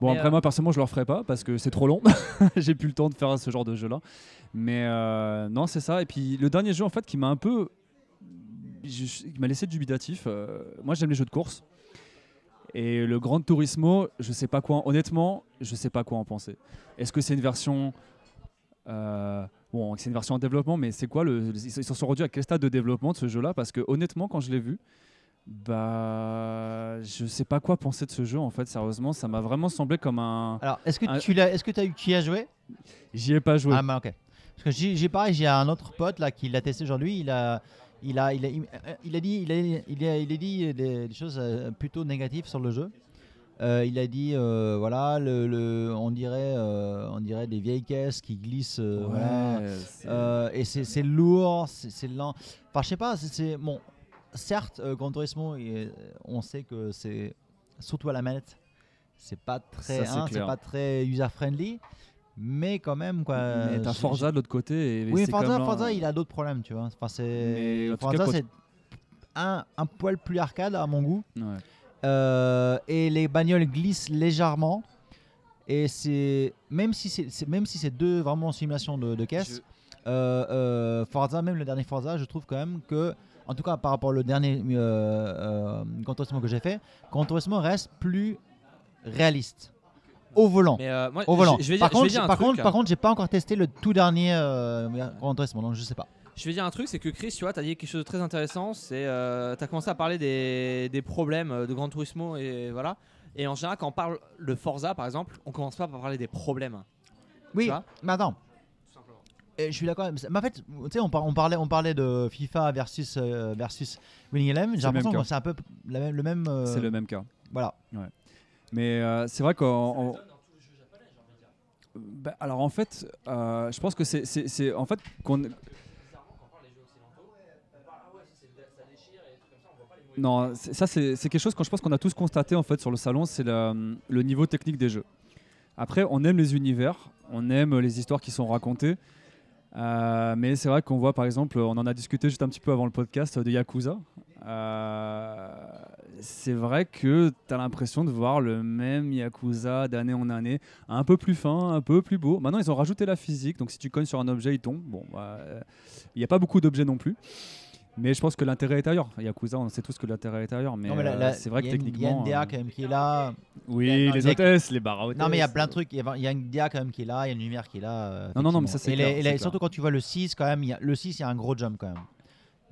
Bon, Mais, après, moi, personnellement, je le referai pas parce que c'est trop long. [laughs] J'ai plus le temps de faire ce genre de jeu-là. Mais non, c'est ça. Et puis, le dernier jeu, en fait, qui m'a un peu. je- qui m'a laissé dubitatif. moi, j'aime les jeux de course. Et le Grand Turismo, je sais pas quoi. Honnêtement, je sais pas quoi en penser. Est-ce que c'est une version. euh, bon, c'est une version en développement, mais c'est quoi le. Ils se sont rendus à quel stade de développement de ce jeu-là? Parce que honnêtement, quand je l'ai vu, bah. Je sais pas quoi penser de ce jeu en fait, sérieusement. Ça m'a vraiment semblé comme un. Alors, est-ce que tu l'as, est-ce que as eu, y as joué? J'y ai pas joué. Ah, bah, ok. Parce que j'ai, j'ai pareil, j'ai un autre pote là qui l'a testé aujourd'hui. Il a, il a, il a, il a, il a dit, il a, il a, il a dit des, des choses euh, plutôt négatives sur le jeu. Euh, il a dit, euh, voilà, le, le- on dirait, euh, on dirait des vieilles caisses qui glissent. euh, voilà. Ouais, Euh, et c'est, c'est lourd, c'est, c'est lent. Enfin, je sais pas, c'est, c'est- bon. Certes, euh, Gran Turismo, euh, on sait que c'est surtout à la manette, c'est pas très, c'est hein, c'est pas très user friendly, mais quand même quoi. mais t'as Forza de l'autre côté. Et oui, Forza, comme Forza, un- il a d'autres problèmes, tu vois. Enfin, c'est Forza, c'est un, un poil plus arcade à mon goût. Ouais. Euh, et les bagnoles glissent légèrement. Et c'est même si c'est même si c'est deux vraiment simulations de, de caisse. euh, euh, Forza, même le dernier Forza, je trouve quand même que, en tout cas par rapport au dernier euh, euh, Gran Turismo que j'ai fait, Gran Turismo reste plus réaliste au volant. Mais euh, moi, Au volant. je, je vais par dire, je vais contre, dire un par truc, contre, par contre, j'ai pas encore testé le tout dernier euh, Gran Turismo, donc je sais pas. Je vais dire un truc, c'est que Chris, tu vois, tu as dit quelque chose de très intéressant. C'est, euh, tu as commencé à parler des, des problèmes euh, de Gran Turismo et voilà. Et en général, quand on parle de Forza, par exemple, on commence pas par parler des problèmes. Oui, mais attends. Et je suis d'accord. Mais en fait, tu sais, on, par- on parlait, on parlait de FIFA versus euh, versus Winning Eleven. J'ai l'impression que c'est un peu la même- le même. euh, C'est le même cas. Voilà. Mais euh, c'est vrai qu'en. en- Bah, alors en fait, euh, je pense que c'est- en fait qu'on. Non, c'est- ça c'est c'est quelque chose que je pense qu'on a tous constaté en fait sur le salon, c'est le, le niveau technique des jeux. Après, on aime les univers, on aime les histoires qui sont racontées, euh, mais c'est vrai qu'on voit par exemple, on en a discuté juste un petit peu avant le podcast de Yakuza. Euh, c'est vrai que tu as l'impression de voir le même Yakuza d'année en année, un peu plus fin, un peu plus beau. Maintenant, ils ont rajouté la physique, donc si tu cognes sur un objet, il tombe. Bon, bah, il n'y a pas beaucoup d'objets non plus. Mais je pense que l'intérêt est ailleurs. Yakuza, on sait tous que l'intérêt est ailleurs. Mais, mais euh, c'est vrai que techniquement. Il y a une DA euh, quand même qui est là. Oui, non, les hôtesses, les barres hôtesses. Non, mais il y a plein de trucs. Il y a, il y a une DA quand même qui est là, il y a une lumière qui est là. euh, Non, non, non, mais ça, c'est Et clair, les- et c'est les- clair. surtout quand tu vois le 6, quand même, il y a, le 6, il y a un gros jump quand même.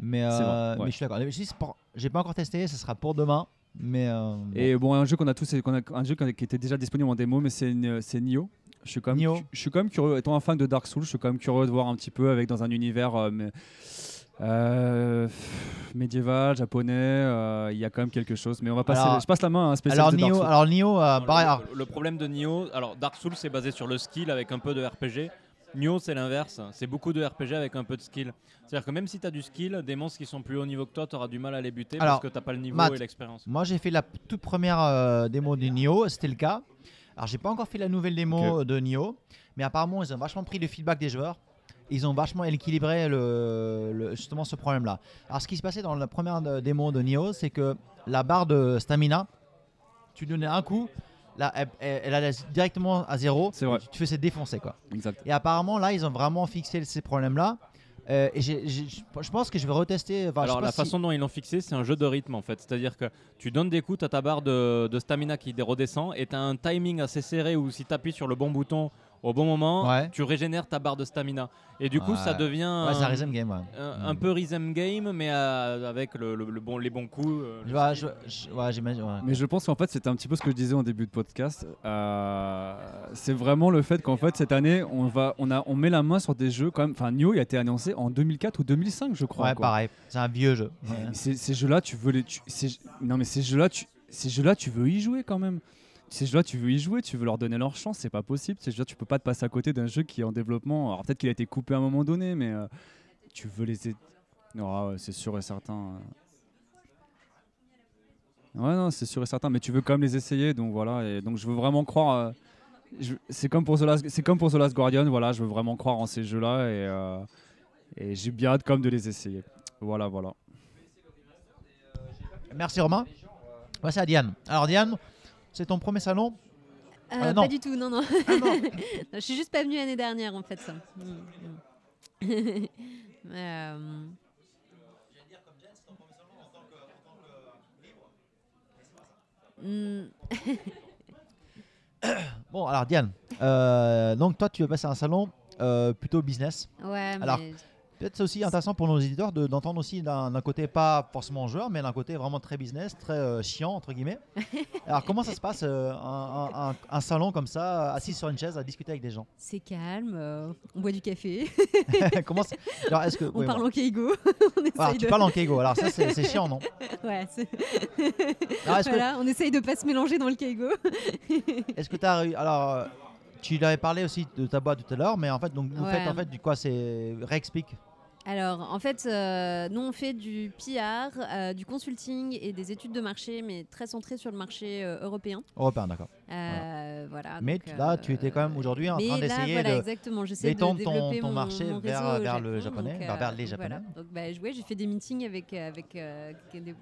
Mais, vrai, euh, ouais. mais je suis d'accord. Le 6, pour- j'ai pas encore testé, ce sera pour demain. Mais euh. Et bon, un jeu qu'on a tous, qu'on a- un jeu qui était déjà disponible en démo, mais c'est Nioh. Je suis quand même, Nioh. cu- je suis quand même curieux. Étant un fan de Dark Souls, je suis quand même curieux de voir un petit peu avec dans un univers euh, mais, euh, médiéval, japonais. euh, Il y a quand même quelque chose. Mais on va passer. Alors- je passe la main à un spécialiste alors Dark Nioh, Souls. alors Nioh, euh, le problème de Nioh, alors Dark Souls c'est basé sur le skill avec un peu de RPG. Nioh c'est l'inverse, c'est beaucoup de RPG avec un peu de skill. C'est-à-dire que même si tu as du skill, des monstres qui sont plus haut niveau que toi, tu auras du mal à les buter Alors, parce que tu pas le niveau Matt, et l'expérience. Moi, j'ai fait la toute première euh, démo de Nioh, c'était le cas. Alors, j'ai pas encore fait la nouvelle démo de Nioh, mais apparemment, ils ont vachement pris le feedback des joueurs. Ils ont vachement équilibré le, le- justement ce problème-là. Alors, ce qui se passait dans la première de- démo de Nioh, c'est que la barre de stamina, tu donnais un coup, là, elle, elle- elle allait directement à zéro. C'est vrai. Tu te faisais défoncer, quoi. Exact. Et apparemment, là, ils ont vraiment fixé ces problèmes-là. Euh, et j'ai- j'ai- je pense que je vais retester. enfin, je sais Alors pas la si- façon dont ils l'ont fixé, c'est un jeu de rythme en fait. C'est-à-dire que tu donnes des coups, tu as ta barre de, de stamina qui redescend et tu as un timing assez serré où si tu appuies sur le bon bouton au bon moment, Ouais. tu régénères ta barre de stamina. Et du coup, ça devient Ouais, un un, rhythm game. ouais. un- un peu rhythm game, mais euh, avec le, le- le bon, les bons coups. euh, Je le. Mais je pense qu'en fait, c'était un petit peu ce que je disais en début de podcast. Euh, c'est vraiment le fait qu'en fait, cette année, on, va, on, a, on met la main sur des jeux quand même. Enfin, Nioh, il a été annoncé en 2004 ou 2005, je crois. Ouais, pareil. C'est un vieux jeu. Ces, ces jeux-là, tu veux les. tu- ces- non, mais ces jeux-là, tu, ces jeux-là, tu veux y jouer quand même. Ces jeux-là, tu veux y jouer, tu veux leur donner leur chance, c'est pas possible. Ces jeux-là, tu peux pas te passer à côté d'un jeu qui est en développement. Alors peut-être qu'il a été coupé à un moment donné, mais euh, tu veux les. ouais, c'est sûr et certain. euh. Ouais, non, c'est sûr et certain, mais tu veux quand même les essayer, donc voilà. Et donc je veux vraiment croire. euh, C'est comme pour The Last, c'est comme pour The Guardian, voilà. Je veux vraiment croire en ces jeux-là et, j'ai bien hâte comme de les essayer. Voilà, voilà. Merci Romain. Voici à Diane. Alors Diane, c'est ton premier salon Euh, Ah, pas du tout, non, non. Ah, [laughs] non. je suis juste pas venue l'année dernière, en fait, ça. [laughs] Euh, Bon, alors Diane, euh, donc toi tu veux passer un salon euh, plutôt business. ouais, Alors, mais Peut-être c'est aussi intéressant pour nos éditeurs de- d'entendre aussi d'un côté pas forcément joueur, mais d'un côté vraiment très business, très euh, chiant entre guillemets. [laughs] Alors comment ça se passe euh, un, un- un- un salon comme ça, assis sur une chaise à discuter avec des gens? C'est calme, euh, on boit du café, [laughs] Comment que on ouais, parle en keigo. [laughs] essaye Alors, tu de... parles en keigo, alors ça c'est chiant non? Ouais, Alors, que- voilà, on essaye de pas se mélanger dans le keigo. Est-ce que tu as alors euh, tu l'avais parlé aussi de ta boîte tout à l'heure, mais en fait donc vous Ouais. faites en fait du quoi c'est réexplique. Alors, en fait, euh, nous, on fait du PR, euh, du consulting et des études de marché, mais très centré sur le marché euh, européen. Européen d'accord. Euh, voilà. Mais donc, là, euh, tu étais quand même aujourd'hui en mais train d'essayer voilà, de exactement. De ton- développer ton mon, marché mon vers- le Japon, japonais, donc, vers- vers les voilà. Japonais. Donc, bah, ouais, j'ai fait des meetings avec, euh, euh,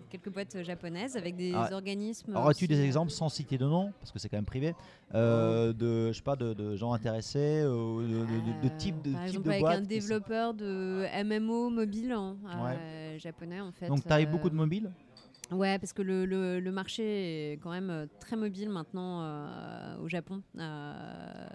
quelques boîtes japonaises, avec des Ah, organismes. Aurais-tu des euh, exemples sans citer de nom, parce que c'est quand même privé, euh, de je sais pas de, de gens intéressés, euh, ou de, de, de- Euh, type de Par type exemple, avec boîte un développeur de MMO mobile hein, euh, japonais, en fait. Donc tu as euh, beaucoup de mobiles? Ouais, parce que le, le- le marché est quand même euh, très mobile maintenant euh, au Japon. Euh,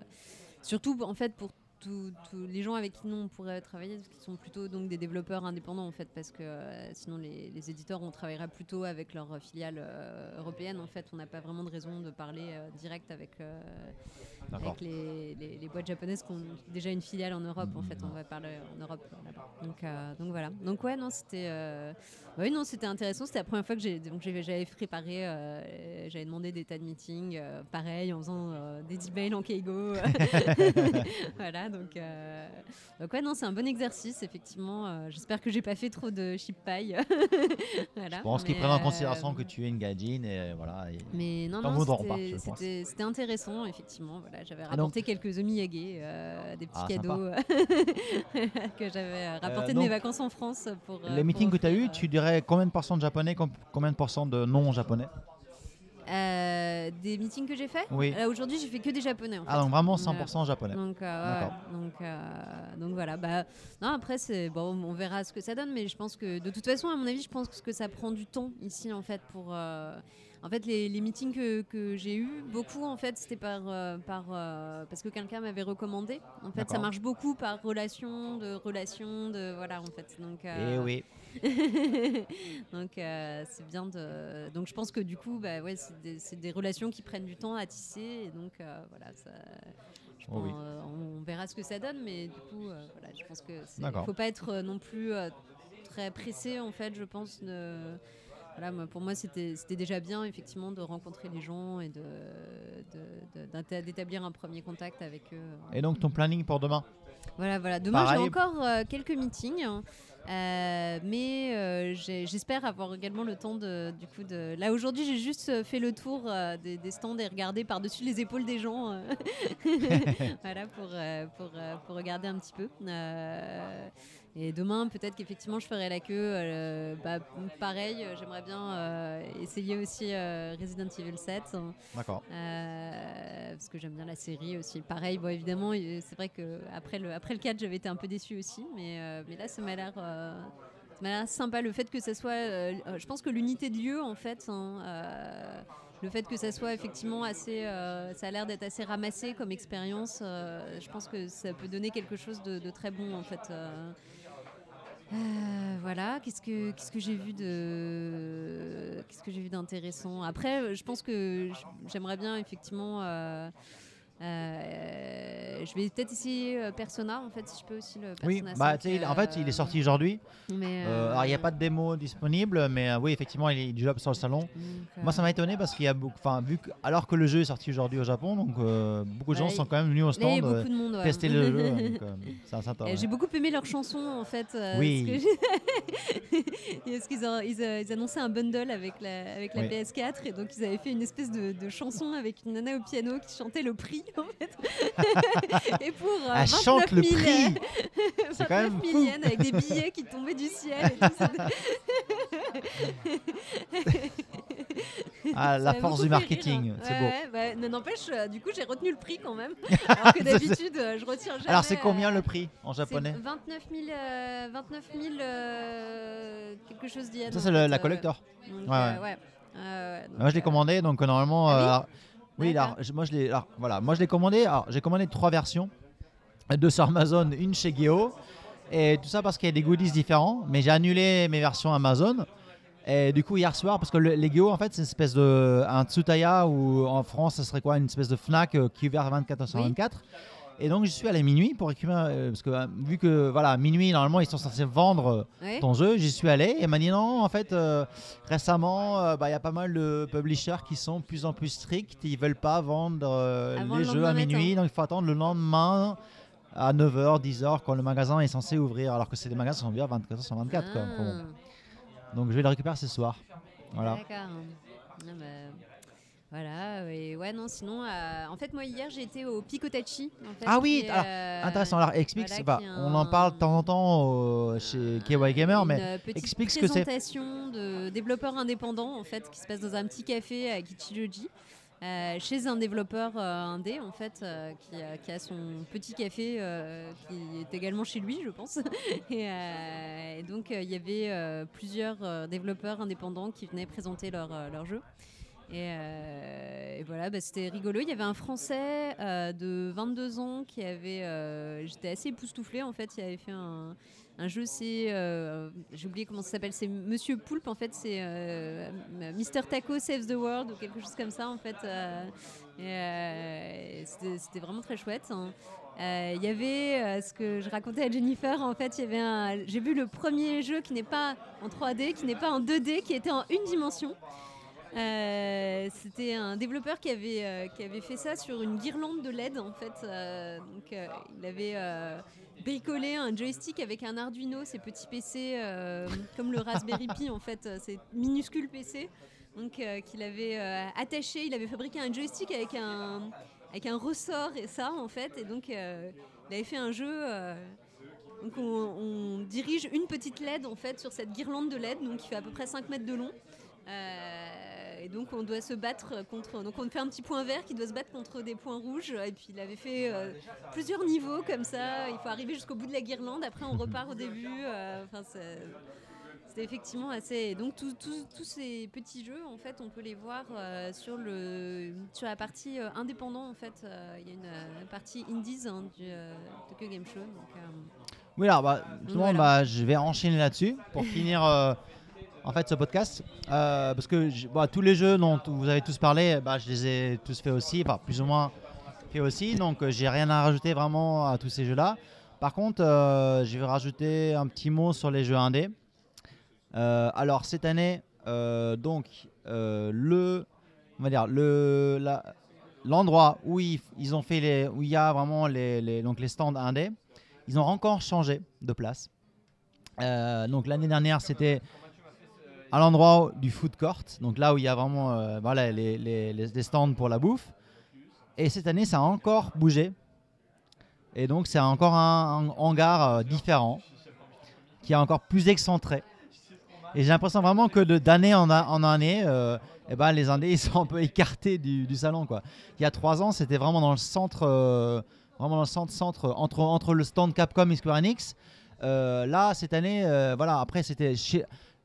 surtout, en fait, pour tous les gens avec qui nous on pourrait travailler, qui sont plutôt donc des développeurs indépendants en fait, parce que euh, sinon les, les éditeurs on travaillera plutôt avec leurs filiales euh, européennes. En fait, on n'a pas vraiment de raison de parler euh, direct avec, euh, avec les, les- les boîtes japonaises qui ont déjà une filiale en Europe. En fait, on va parler en Europe euh. Donc, euh, donc voilà. Donc ouais, non, c'était, euh, oui, non, c'était intéressant. C'était la première fois que j'ai, donc j'avais préparé, euh, j'avais demandé des tas de meetings, euh, pareil, en faisant euh, des emails en Keigo. [laughs] [laughs] voilà, donc, euh, donc ouais, non, c'est un bon exercice, effectivement. Euh, j'espère que j'ai pas fait trop de chip pie. [laughs] voilà, Je pense qu'ils prennent en euh, considération que tu es une gaijin et voilà. et- mais non, non, c'était- intéressant, effectivement. Voilà, j'avais donc- rapporté quelques omiyage, des petits Ah, cadeaux [laughs] que j'avais rapportés de donc, mes vacances en France. Pour, Les pour meetings que tu as eu, tu dirais combien de pourcents de japonais, com- combien de pourcents de non japonais euh, des meetings que j'ai fait Oui. Là, Aujourd'hui, j'ai fait que des japonais. En Ah donc vraiment Voilà. 100% japonais. Donc, euh, donc, euh, donc voilà. Bah, non, après, c'est bon, on verra ce que ça donne, mais je pense que de toute façon, à mon avis, je pense que ça prend du temps ici, en fait, pour. En fait, les, les meetings que, que j'ai eu, beaucoup, en fait, c'était par, euh, par euh, parce que quelqu'un m'avait recommandé. En fait, ça marche beaucoup par relation, de relation, de voilà, en fait. Donc. Eh [laughs] euh, oui. donc c'est bien de. Donc je pense que du coup, bah ouais, c'est des, relations qui prennent du temps à tisser, et donc voilà, ça. je Oh oui. on verra ce que ça donne, mais du coup, voilà, je pense que. D'accord. Faut pas être non plus très pressé en fait, je pense. De, voilà, moi, pour moi, c'était déjà bien effectivement de rencontrer les gens et de de- de- d'établir un premier contact avec eux. Et donc ton planning pour demain? Voilà, voilà. Demain, j'ai encore euh, quelques meetings. hein. Euh, mais euh, j'espère avoir également le temps de, du coup de. Là aujourd'hui, j'ai juste fait le tour euh, des, des stands et regardé par-dessus les épaules des gens, [laughs] voilà pour pour, pour regarder un petit peu. Et demain, peut-être qu'effectivement, je ferai la queue. euh, bah, pareil, euh, j'aimerais bien euh, essayer aussi euh, Resident Evil 7. hein, D'accord. parce que j'aime bien la série aussi. Pareil, bon, évidemment, c'est vrai que après le, après le 4, j'avais été un peu déçue aussi. Mais, mais là, ça m'a l'air. ça m'a l'air sympa le fait que ça soit. euh, je pense que l'unité de lieu, en fait, hein, euh, le fait que ça soit effectivement assez. euh, ça a l'air d'être assez ramassé comme expérience. je pense que ça peut donner quelque chose de, de très bon, en fait. Euh. Voilà, qu'est-ce que qu'est-ce que j'ai vu de j'ai vu d'intéressant? Après, je pense que j'aimerais bien effectivement. euh, euh, je vais peut-être essayer euh, Persona en fait si je peux aussi le Persona Oui, 5, bah, tu sais, il- en fait, il est sorti aujourd'hui. mais, Euh, alors, il n'y a euh, pas de démo disponible, mais euh, oui, effectivement, il est job sur le salon. Moi, ça euh, m'a étonné parce qu'il y a beaucoup, enfin, vu que, alors que le jeu est sorti aujourd'hui au Japon, donc euh, beaucoup de gens Ouais, sont quand même venus au là, il y a stand euh, beaucoup de monde. ouais. tester le jeu. [laughs] donc, euh, c'est sympa. Euh, ouais. J'ai beaucoup aimé leur chanson en fait. euh, Oui. parce que j'ai- [laughs] parce qu'ils ont- ils, euh, ils annonçaient un bundle avec la, avec la Oui. PS4 et donc ils avaient fait une espèce de, de chanson avec une nana au piano qui chantait le prix [laughs] fait. [laughs] et pour euh, Elle 29 chante le 000, prix. euh, [laughs] C'est quand même 29 000 fou. yens avec des billets qui tombaient du ciel. Et tout, Ah, la force du marketing, hein. c'est Ouais, beau. bah, N'empêche, euh, du coup j'ai retenu le prix quand même. Alors que d'habitude euh, je retire jamais. Alors, c'est combien euh, le prix en japonais 29 000, euh, 29 000 euh, quelque chose d'yens. Ça, c'est la euh, collector. donc, Ouais, euh, ouais. ouais. Euh, ouais, donc, Moi, je l'ai commandé, donc normalement. Ah oui oui, alors, je- moi, je l'ai. alors, Voilà, moi, je l'ai commandé. Alors, j'ai commandé trois versions, deux sur Amazon, une chez Geo, et tout ça parce qu'il y a des goodies différents. Mais j'ai annulé mes versions Amazon. Et du coup, hier soir, parce que le- les Geo, en fait, c'est une espèce de un Tsutaya ou en France, ça serait quoi? Une espèce de Fnac euh, qui est ouvert 24 sur Oui. 24. Et donc, je suis allé minuit pour récupérer, euh, parce que euh, vu que voilà, minuit, normalement, ils sont censés vendre euh, ouais. ton jeu, j'y suis allé et elle m'a dit non, en fait, euh, récemment, euh, bah, il y a pas mal de publishers qui sont de plus en plus stricts, ils veulent pas vendre euh, les le jeux à minuit, matin. donc il faut attendre le lendemain à 9h, 10h, quand le magasin est censé ouvrir, alors que c'est des magasins qui sont ouverts 24h sur 24. quoi. Enfin, bon. Ah, Donc je vais le récupérer ce soir. Voilà. D'accord. Ah, bah, voilà, et ouais, non, sinon, euh, en fait, moi, hier, j'ai été au Picotachi. en fait, Ah oui, alors, euh, Intéressant, alors explique, voilà, est on en parle de temps en temps euh, chez KY Gamer, une mais explique ce que c'est. présentation de développeurs indépendants en fait qui se passe dans un petit café à Kichijoji. euh, chez un développeur euh, indé en fait euh, qui, a, qui a son petit café qui est également chez lui je pense [laughs] et, et donc il y avait plusieurs développeurs indépendants qui venaient présenter leur, leur jeu et, euh, et voilà, bah, c'était rigolo. Il y avait un Français euh, de 22 ans qui avait. euh, J'étais assez époustouflée en fait. Il avait fait un, jeu, c'est. J'ai oublié comment ça s'appelle. C'est Monsieur Poulpe en fait. C'est Mister Taco Saves the World ou quelque chose comme ça en fait. c'était- vraiment très chouette. hein. Il y avait ce que je racontais à Jennifer. En fait, un. J'ai vu le premier jeu qui n'est pas en 3D, qui n'est pas en 2D, qui était en une dimension. Euh, C'était un développeur qui avait, euh, qui avait fait ça sur une guirlande de LED en fait. Euh, donc, il avait bricolé un joystick avec un Arduino, ces petits PC comme le Raspberry Pi en fait, ces minuscules PC. Donc qu'il avait attaché, il avait fabriqué un joystick avec un, avec un ressort et ça en fait. Et donc il avait fait un jeu. donc on, dirige une petite LED en fait sur cette guirlande de LED, donc qui fait à peu près 5 mètres de long. Et donc on doit se battre contre. Donc on fait un petit point vert qui doit se battre contre des points rouges. Et puis il avait fait euh, plusieurs niveaux comme ça. Il faut arriver jusqu'au bout de la guirlande. Après on repart au début. euh, Enfin c'est- c'était effectivement assez. et Donc tous- ces petits jeux en fait on peut les voir euh, sur le sur la partie indépendant en fait. Il y a une partie indies hein, du Tokyo Game Show. Donc, Oui, alors, bah, justement, Voilà. bah, je vais enchaîner là-dessus pour finir en fait ce podcast. Euh, parce que bah, tous les jeux dont vous avez tous parlé, bah, je les ai tous fait aussi, plus ou moins fait aussi. Donc, euh, j'ai rien à rajouter vraiment à tous ces jeux-là. Par contre, euh, je vais rajouter un petit mot sur les jeux indés. Euh, alors, cette année, euh, donc, le, on va dire, le, l'endroit où ils, ont fait les, où il y a vraiment les, les- donc les stands indés, ils ont encore changé de place. Donc l'année dernière, c'était à l'endroit du food court, donc là où il y a vraiment euh, voilà, les, stands pour la bouffe. Et cette année, ça a encore bougé. Et donc, c'est encore un, hangar euh, différent. qui est encore plus excentré. Et j'ai l'impression vraiment que d'année en, année, euh, eh ben, les Indés ils sont un peu écartés du, du salon. Quoi. Il y a trois ans, c'était vraiment dans le centre, euh, vraiment dans le centre, centre entre, entre le stand Capcom et Square Enix. Là, cette année, voilà, après, c'était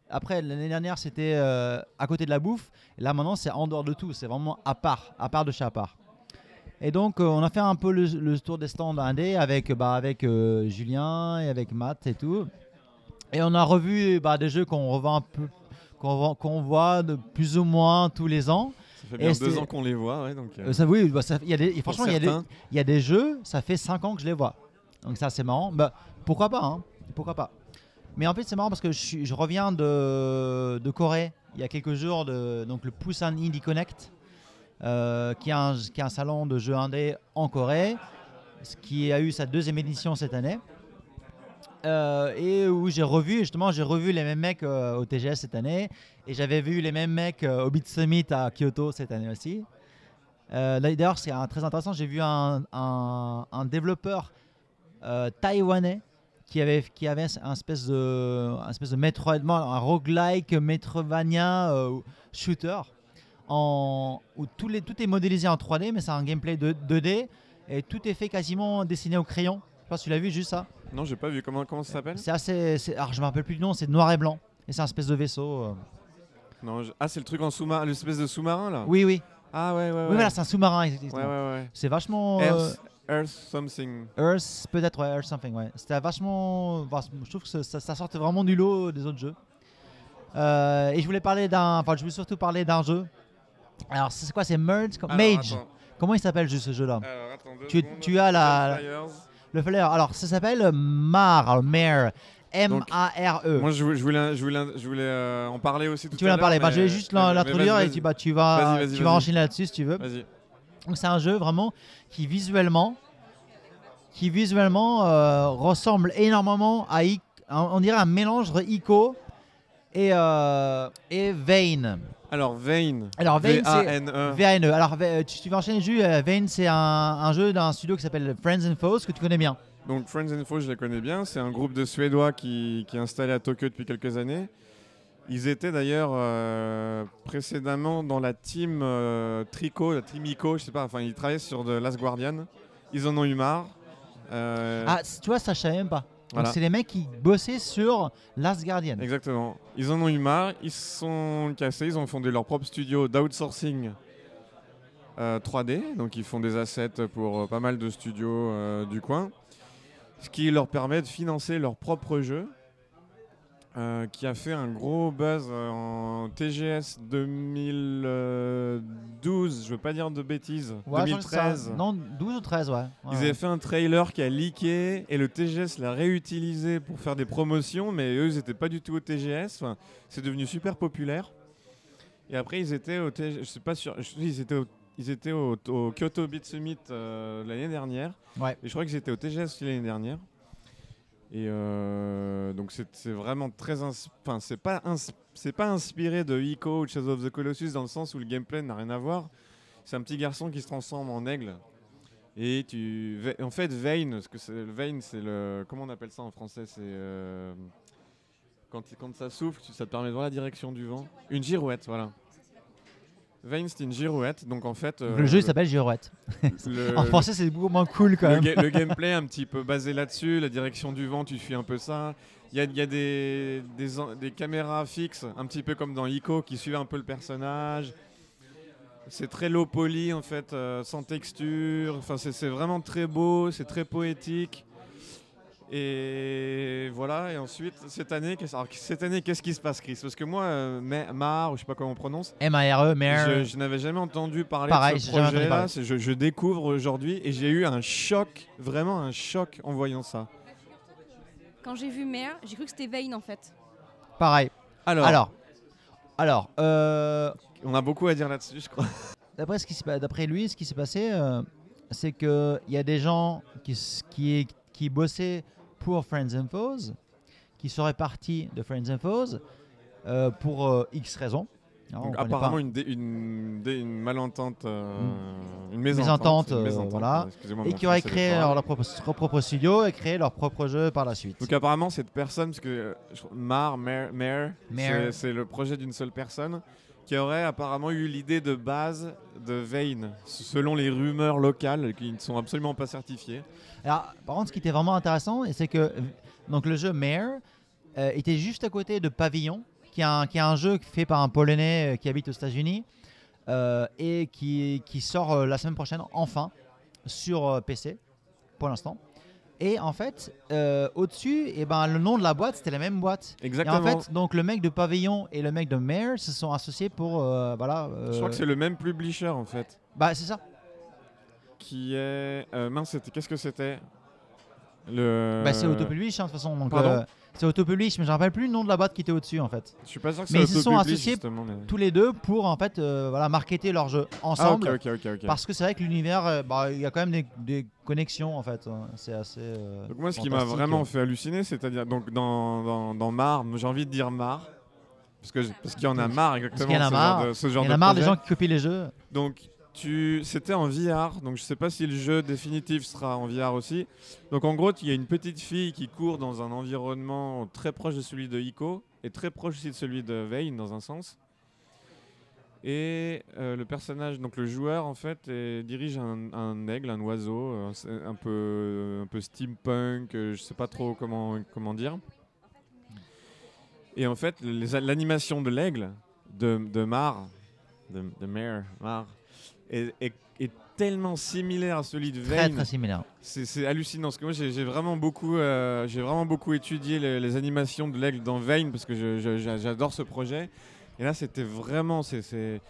Après, l'année dernière, c'était euh, à côté de la bouffe. Là, maintenant, c'est en dehors de tout. C'est vraiment à part, à part de chez à part. Et donc, euh, on a fait un peu le, le tour des stands indés avec, bah, avec euh, Julien et avec Matt et tout. Et on a revu bah, des jeux qu'on revoit un peu, qu'on voit, de plus ou moins tous les ans. Ça fait Et bien deux ans qu'on les voit, ouais, donc. ça, oui, bah, ça- il y a des, et pour franchement, il y, a des, certains. il y a des jeux, ça fait 5 ans que je les vois. Donc ça, c'est marrant. Bah, pourquoi pas hein Pourquoi pas Mais en fait, c'est marrant parce que je, reviens de, Corée il y a quelques jours, de, donc le Busan Indie Connect, euh, qui, est un, salon de jeux indés en Corée, ce qui a eu sa deuxième édition cette année. Euh, et où j'ai revu, justement, j'ai revu les mêmes mecs euh, au TGS cette année, et j'avais vu les mêmes mecs au Beat Summit à Kyoto cette année aussi. D'ailleurs, c'est très intéressant. J'ai vu un, développeur taïwanais qui avait, qui avait un espèce de, un espèce de un roguelike Metroidvania euh, shooter, en, où tout, les, tout est modélisé en 3D, mais c'est un gameplay de 2D et tout est fait quasiment dessiné au crayon. Je sais pas si tu l'as vu, juste ça. Non, j'ai pas vu. Comment, comment ça s'appelle? C'est assez. Alors, je me rappelle plus du nom, c'est noir et blanc. Et c'est un espèce de vaisseau. euh. Non, je- Ah, c'est le truc en sous-marin, l'espèce de sous-marin là? Oui, oui. Ah ouais, ouais, ouais. Oui, voilà, c'est un sous-marin. Ouais, exactement. ouais, ouais. C'est vachement. euh, Earth, Earth something. Earth, peut-être, ouais, Earth Something, ouais. C'était vachement. enfin, je trouve que ça, ça- sortait vraiment du lot des autres jeux. Euh, et je voulais parler d'un. Enfin, je voulais surtout parler d'un jeu. Alors, c'est quoi C'est Merge Alors, Mage. attends. Comment il s'appelle juste ce jeu-là? Tu, tu as la. Flyers. Le flyer. Alors, ça s'appelle Mar, Mare. M-A-R-E. Moi, je voulais, je voulais, je voulais, je voulais euh, en parler aussi tout Tu voulais à en l'heure, parler. Bah, je vais juste l'introduire et tu, bah, tu vas, tu vas vas-y. enchaîner là-dessus si tu veux. Vas-y. Donc c'est un jeu vraiment qui visuellement, qui visuellement euh, ressemble énormément à, I- on dirait un mélange entre Ico et euh, et Vayne. Alors, Vayne. Alors Vayne c'est V-A-N-E. V-A-N-E. Alors tu, tu vas enchaîner juste. euh, Vayne c'est un, un jeu d'un studio qui s'appelle Friends and Foes que tu connais bien. Donc Friends Info, je les connais bien. C'est un groupe de Suédois qui, qui est installé à Tokyo depuis quelques années. Ils étaient d'ailleurs euh, précédemment dans la team euh, Trico, la team Ico, je sais pas. Enfin, ils travaillaient sur The Last Guardian. Ils en ont eu marre. Euh, Ah c- tu vois ça je savais même pas. Donc Voilà. c'est les mecs qui bossaient sur Last Guardian. Exactement. Ils en ont eu marre, ils se sont cassés, ils ont fondé leur propre studio d'outsourcing euh, 3D. Donc ils font des assets pour euh, pas mal de studios euh, du coin. Ce qui leur permet de financer leur propre jeu. Euh, qui a fait un gros buzz euh, en TGS 2012, je veux pas dire de bêtises, Ouais, je crois que ça- 2013. Non 12 ou 13 ouais. Ouais, Ils ouais. avaient fait un trailer qui a leaké et le TGS l'a réutilisé pour faire des promotions, mais eux ils n'étaient pas du tout au TGS. Enfin, c'est devenu super populaire. Et après ils étaient au TGS, je sais pas sûr, je- ils étaient au, ils étaient au, au Kyoto Beat Summit euh, l'année dernière. Ouais. Et je crois qu'ils étaient au TGS aussi l'année dernière. Et euh, donc c'est vraiment très, enfin c'est pas pas inspiré de Ico ou Shadow of the Colossus dans le sens où le gameplay n'a rien à voir. C'est un petit garçon qui se transforme en aigle. Et tu, en fait, Vayne, parce que Vayne, c'est le, comment on appelle ça en français, c'est euh, quand, quand ça souffle, ça te permet de voir la direction du vent. Une girouette, voilà. Une girouette, donc en fait. euh, Le jeu il s'appelle Girouette. le- [laughs] en français c'est beaucoup moins cool quand le, même. ga- le gameplay un petit peu basé là-dessus, la direction du vent, tu suis un peu ça. Il y a, il y a des, des, en- des caméras fixes, un petit peu comme dans Ico, qui suivent un peu le personnage. C'est très low poly en fait, euh, sans texture. Enfin, c'est vraiment très beau, c'est très poétique. Et voilà. Et ensuite, cette année, qu'est-ce alors, cette année, qu'est-ce qui se passe, Chris? Parce que moi, euh, Ma- Mar, ou je sais pas comment on prononce, M-A-R-E, Mare. je, je n'avais jamais entendu parler Pareil, de ce projet-là. Je, je découvre aujourd'hui et j'ai eu un choc, vraiment un choc en voyant ça. Quand j'ai vu Mare, j'ai cru que c'était Vayne en fait. Pareil. Alors, Alors, alors euh, on a beaucoup à dire là-dessus, je crois. [laughs] d'après ce qui s'est pa- d'après lui, ce qui s'est passé, euh, c'est que il y a des gens qui qui bossaient pour Friends and Foes, qui seraient partis de Friends and Foes euh, pour euh, X raisons. Donc, apparemment, une, dé- une, dé- une malentente. euh, une mésentente, une mésentente, voilà, et qui auraient français créé leur, leur propre, leur propre studio et créé leur propre jeu par la suite. Donc apparemment cette personne, parce que Mar, Mare, c'est le projet d'une seule personne, qui aurait apparemment eu l'idée de base de Vane, selon les rumeurs locales qui ne sont absolument pas certifiées. Alors, par contre, ce qui était vraiment intéressant, c'est que donc le jeu Mare euh, était juste à côté de Pavillon, qui est un, qui jeu fait par un Polonais euh, qui habite aux États-Unis euh, et qui, sort la semaine prochaine, enfin, sur PC, pour l'instant. Et en fait, euh, au-dessus, eh ben, le nom de la boîte, c'était la même boîte. Exactement. Et en fait, donc le mec de Pavillon et le mec de Mare se sont associés pour. euh, voilà. Je crois euh, que c'est le même publisher en fait, Bah, c'est ça. qui est... euh, mince, c'était- qu'est-ce que c'était? Le... Bah, c'est Autopublish, hein, de toute façon. Donc, Pardon? euh, c'est Autopublish, mais je ne rappelle plus le nom de la boîte qui était au-dessus, en fait. Je suis pas sûr que Mais ils se sont associés mais- tous les deux pour en fait euh, voilà marketer leur jeu Ah, ensemble parce que c'est vrai que l'univers euh, bah, il y a quand même des, des connexions en fait hein. c'est assez euh, Donc moi, ce qui m'a vraiment fait halluciner, c'est-à-dire donc dans, dans, dans Mar, j'ai envie de dire Mar, parce que parce qu'il y en a marre exactement. parce qu'il y en a marre de, ce il genre y en de a marre des gens qui copient les jeux Donc c'était en VR, donc je sais pas si le jeu définitif sera en VR aussi. Donc en gros, il y a une petite fille qui court dans un environnement très proche de celui de Ico et très proche aussi de celui de Vayne dans un sens. Et euh, le personnage, donc le joueur en fait, dirige un, aigle, un oiseau, euh, un peu, un peu steampunk, euh, je sais pas trop comment, dire. Et en fait, l'animation de l'aigle, de, de Mar, de, de Mare, Mar, est, est- est tellement similaire à celui de très Vayne. très similaire C'est hallucinant parce que moi j'ai vraiment beaucoup, euh, j'ai vraiment beaucoup étudié les, les animations de l'aigle dans Vayne parce que j'adore ce projet. Et là c'était vraiment, c'est-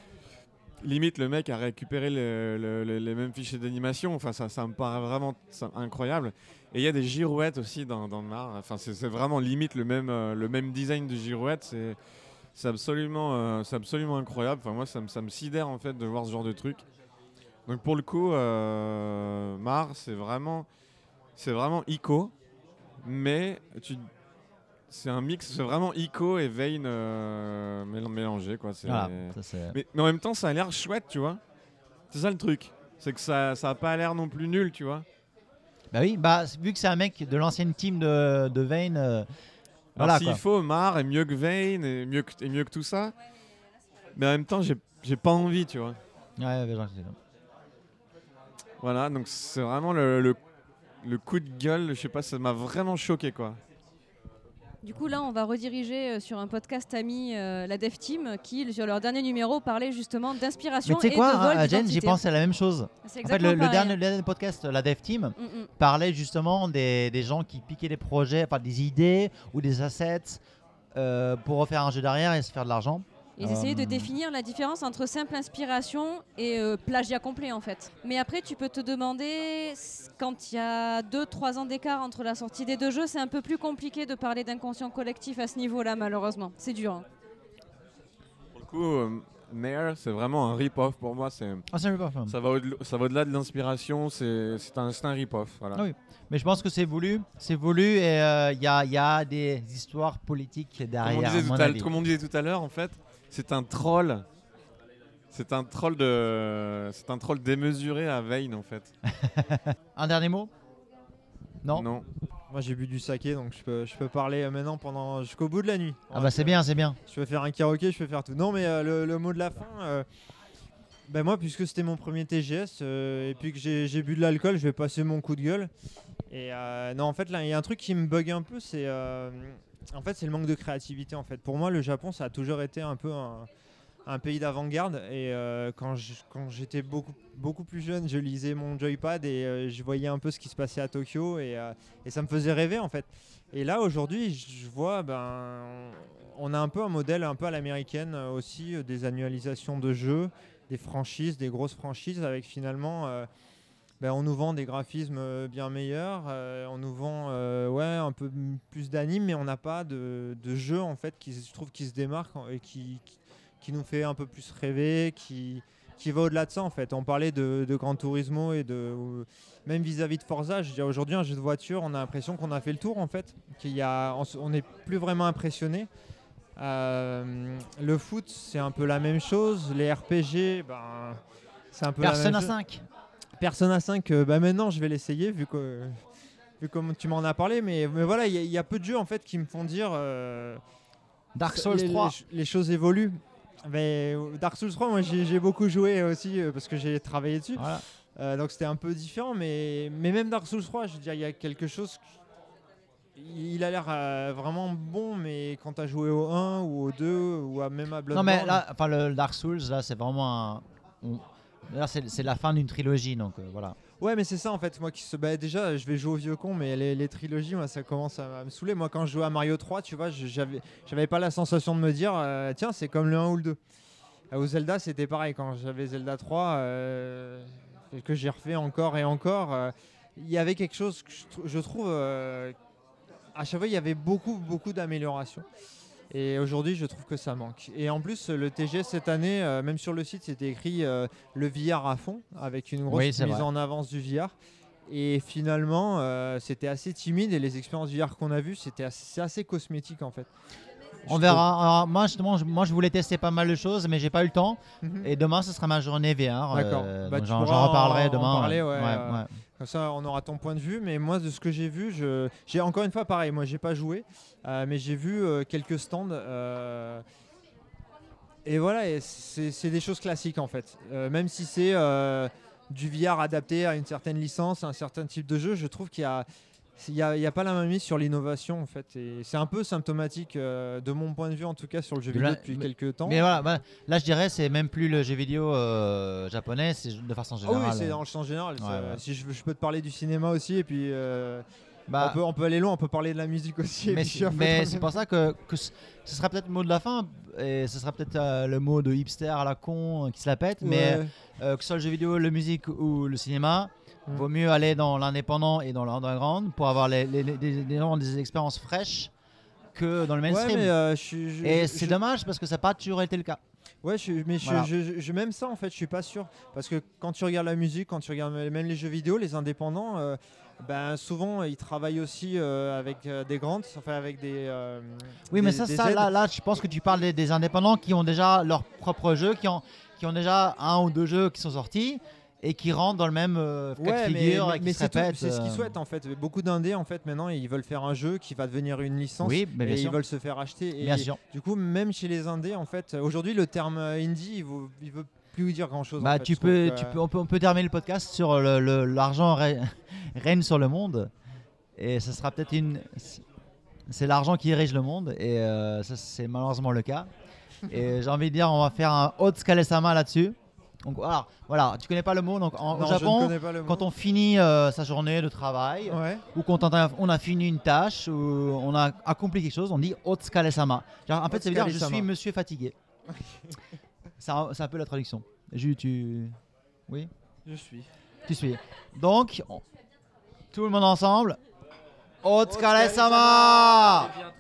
limite le mec a récupéré le- le- le- les mêmes fichiers d'animation. Enfin ça, ça me paraît vraiment ça- incroyable. Et il y a des girouettes aussi dans, dans Mar. Enfin c'est vraiment limite le même, euh, le même design de girouette. C'est c'est absolument, euh, c'est absolument incroyable. Enfin moi ça me, ça me sidère en fait de voir ce genre de truc. Donc pour le coup, euh, Mar, c'est vraiment, c'est vraiment Ico, mais tu, c'est un mix, c'est vraiment Ico et Vayne euh, mél- mélangés quoi. c'est- voilà ça, c'est- Mais, mais en même temps, ça a l'air chouette, tu vois. C'est ça le truc, c'est que ça, ça a pas l'air non plus nul, tu vois. bah oui bah vu que c'est un mec de l'ancienne team de, de Vayne euh, voilà s'il faut, Mar est mieux que Vayne et mieux que, et mieux que tout ça, mais en même temps, j'ai, j'ai pas envie, tu vois. Ouais. Voilà, donc c'est vraiment le, le, le coup de gueule. Je sais pas, ça m'a vraiment choqué, quoi. Du coup, là, on va rediriger euh, sur un podcast ami, euh, la Dev Team, qui, sur leur dernier numéro, parlait justement mais d'inspiration tu et sais quoi hein, Jen j'ai d'identité. pensé à la même chose C'est en fait exactement le, dernier, le dernier podcast la Dev Team Mm, mm. parlait justement des, des gens qui piquaient des projets, enfin des idées ou des assets euh, pour refaire un jeu derrière et se faire de l'argent. Ils essayaient de définir la différence entre simple inspiration et euh, plagiat complet en fait. Mais après, tu peux te demander, quand il y a 2-3 ans d'écart entre la sortie des deux jeux, c'est un peu plus compliqué de parler d'inconscient collectif à ce niveau-là, malheureusement. C'est dur. hein. Pour le coup, euh, Mare, c'est vraiment un rip-off pour moi. C'est, Ah, c'est un rip-off, hein. ça va au-delà, de l'inspiration. C'est, un, un rip-off. Voilà. Ah oui. Mais je pense que c'est voulu, c'est voulu et euh, il y, a, il y a des histoires politiques Comme, derrière. on disait à mon tout à, avis. comme on disait tout à l'heure, en fait, c'est un troll. C'est un troll de, c'est un troll démesuré à Vayne, en fait. [laughs] Un dernier mot? Non? Non. Moi j'ai bu du saké donc je peux, je peux parler maintenant pendant jusqu'au bout de la nuit. Ah bah c'est bien, c'est bien. Je peux faire un karaoké, je peux faire tout. Non mais euh, le, le mot de la fin, euh, ben moi puisque c'était mon premier TGS euh, et puis que j'ai j'ai bu de l'alcool, je vais passer mon coup de gueule. Et euh, non en fait là il y a un truc qui me bug un peu, c'est euh, en fait c'est le manque de créativité en fait. Pour moi le Japon ça a toujours été un peu un, pays d'avant-garde et euh, quand j'étais beaucoup beaucoup plus jeune, je lisais mon joypad et euh, je voyais un peu ce qui se passait à Tokyo et, euh, et ça me faisait rêver en fait. Et là aujourd'hui, je vois ben on a un peu un modèle un peu à l'américaine aussi des annualisations de jeux, des franchises, des grosses franchises avec finalement ben, on nous vend des graphismes euh, bien meilleurs, euh, on nous vend euh, ouais un peu plus d'anime, mais on n'a pas de, de jeu en fait qui je trouve qui se démarque et qui, qui, qui nous fait un peu plus rêver, qui qui va au-delà de ça en fait. On parlait de, de Gran Turismo et de même vis-à-vis de Forza, je aujourd'hui un jeu de voiture, on a l'impression qu'on a fait le tour en fait, qu'il y a on n'est plus vraiment impressionné. Le foot, c'est un peu la même chose. Les RPG, ben, C'est un peu la même Persona chose. 5. Persona 5, euh, bah maintenant je vais l'essayer vu que vu comme tu m'en as parlé, mais, mais voilà, il y, a- il y a peu de jeux en fait qui me font dire euh, Dark Souls les, 3. les ch- les choses évoluent. Mais euh, Dark Souls 3, moi j'ai beaucoup joué aussi euh, parce que j'ai travaillé dessus. Voilà. Euh, donc c'était un peu différent, mais, mais même Dark Souls 3, je veux dire, il y a quelque chose. Il a l'air vraiment bon, mais quand tu as joué au 1 ou au 2 ou à même à Non Bloodborne. mais là, enfin le Dark Souls là c'est vraiment un... on- Là c'est la fin d'une trilogie donc euh, voilà. Ouais, mais c'est ça en fait. Moi qui se. Bah, déjà, je vais jouer au vieux con, mais les, trilogies, moi, ça commence à, me saouler. Moi, quand je jouais à Mario 3, tu vois, j'avais pas la sensation de me dire, euh, tiens, c'est comme le 1 ou le 2. Euh, Au Zelda, c'était pareil. Quand j'avais Zelda 3, euh, et que j'ai refait encore et encore, il y avait quelque chose que je, je trouve. à chaque fois, il y avait beaucoup, beaucoup d'améliorations. Et aujourd'hui, je trouve que ça manque. Et en plus, le TG cette année, euh, même sur le site, c'était écrit euh, le VR à fond, avec une grosse Oui, mise vrai. en avance du VR. Et finalement, euh, c'était assez timide. Et les expériences VR qu'on a vues, c'était assez, cosmétique en fait. On Je verra. Alors, moi justement je, moi je voulais tester pas mal de choses mais j'ai pas eu le temps Mhm. et demain ce sera ma journée VR. D'accord. Bah, j'en reparlerai en- en demain. parler, ouais, ouais. Comme ça, on aura ton point de vue. Mais moi, de ce que j'ai vu, j'ai encore une fois pareil. Moi, j'ai pas joué, euh, mais j'ai vu euh, quelques stands. euh, Et voilà, c'est c'est des choses classiques en fait. Même si c'est du VR adapté à une certaine licence, à un certain type de jeu, je trouve qu'il y a. Il n'y a, pas la même mise sur l'innovation en fait et c'est un peu symptomatique euh, de mon point de vue en tout cas sur le jeu De vidéo depuis mais- quelques temps. Mais voilà, voilà. là je dirais c'est même plus le jeu vidéo euh, japonais, c'est de façon Ah générale. oui, c'est dans le sens général. Ouais, ça- ouais. Si je, je peux te parler du cinéma aussi, et puis euh, Bah, on, peut, on peut aller loin, on peut parler de la musique aussi. mais c'est en mais pour ça que, que ce sera peut-être le mot de la fin et ce sera peut-être euh, le mot de hipster à la con euh, qui se la pète, mais Ouais. euh, que ce soit le jeu vidéo, la musique ou le cinéma, Mm. vaut mieux aller dans l'indépendant et dans l'underground pour avoir les, les- les- des, expériences fraîches que dans le Ouais, mainstream. mais euh, je suis. je- et c'est je- dommage parce que ça n'a pas toujours été le cas. Ouais, je, mais je- Voilà. je, je- je- même ça en fait, je suis pas sûr. Parce que quand tu regardes la musique, quand tu regardes même les jeux vidéo, les indépendants, euh, ben, souvent ils travaillent aussi euh, avec euh, des grandes, enfin avec des. euh, Oui, mais ça, là, là, je pense que tu parles des, des indépendants qui ont déjà leur propre jeu, qui ont, qui ont déjà un ou deux jeux qui sont sortis et qui rentrent dans le même euh, cas Ouais, de mais, figure mais- et qui mais se c'est tout- répètent. c'est ce qu'ils euh, souhaitent en fait. Beaucoup d'indés en fait maintenant ils veulent faire un jeu qui va devenir une licence Oui, mais et sûr. ils veulent se faire acheter. Et Bien sûr. Du coup, même chez les indés en fait, aujourd'hui le terme euh, indie il veut, il veut plus dire grand chose. Bah, tu peux, tu peux, on peut, on peut terminer le podcast sur le- le- l'argent rè- [laughs] règne sur le monde et ce sera peut-être une, c'est l'argent qui dirige le monde et euh, ça c'est malheureusement le cas. Et j'ai envie de dire, on va faire un haute Sama là-dessus. Donc voilà, voilà, tu connais pas le mot. Donc en, au Non, Japon, quand on finit euh, sa journée de travail Ouais. ou quand on a, on a fini une tâche ou on a accompli quelque chose, on dit Sama. Genre, En fait, ça veut dire je Otsukare-sama. suis monsieur fatigué. c'est un, c'est un peu la traduction. Tu. Oui? Je suis. Tu suis. Donc, on- tout le monde ensemble. Otsukare-sama C'est bientôt.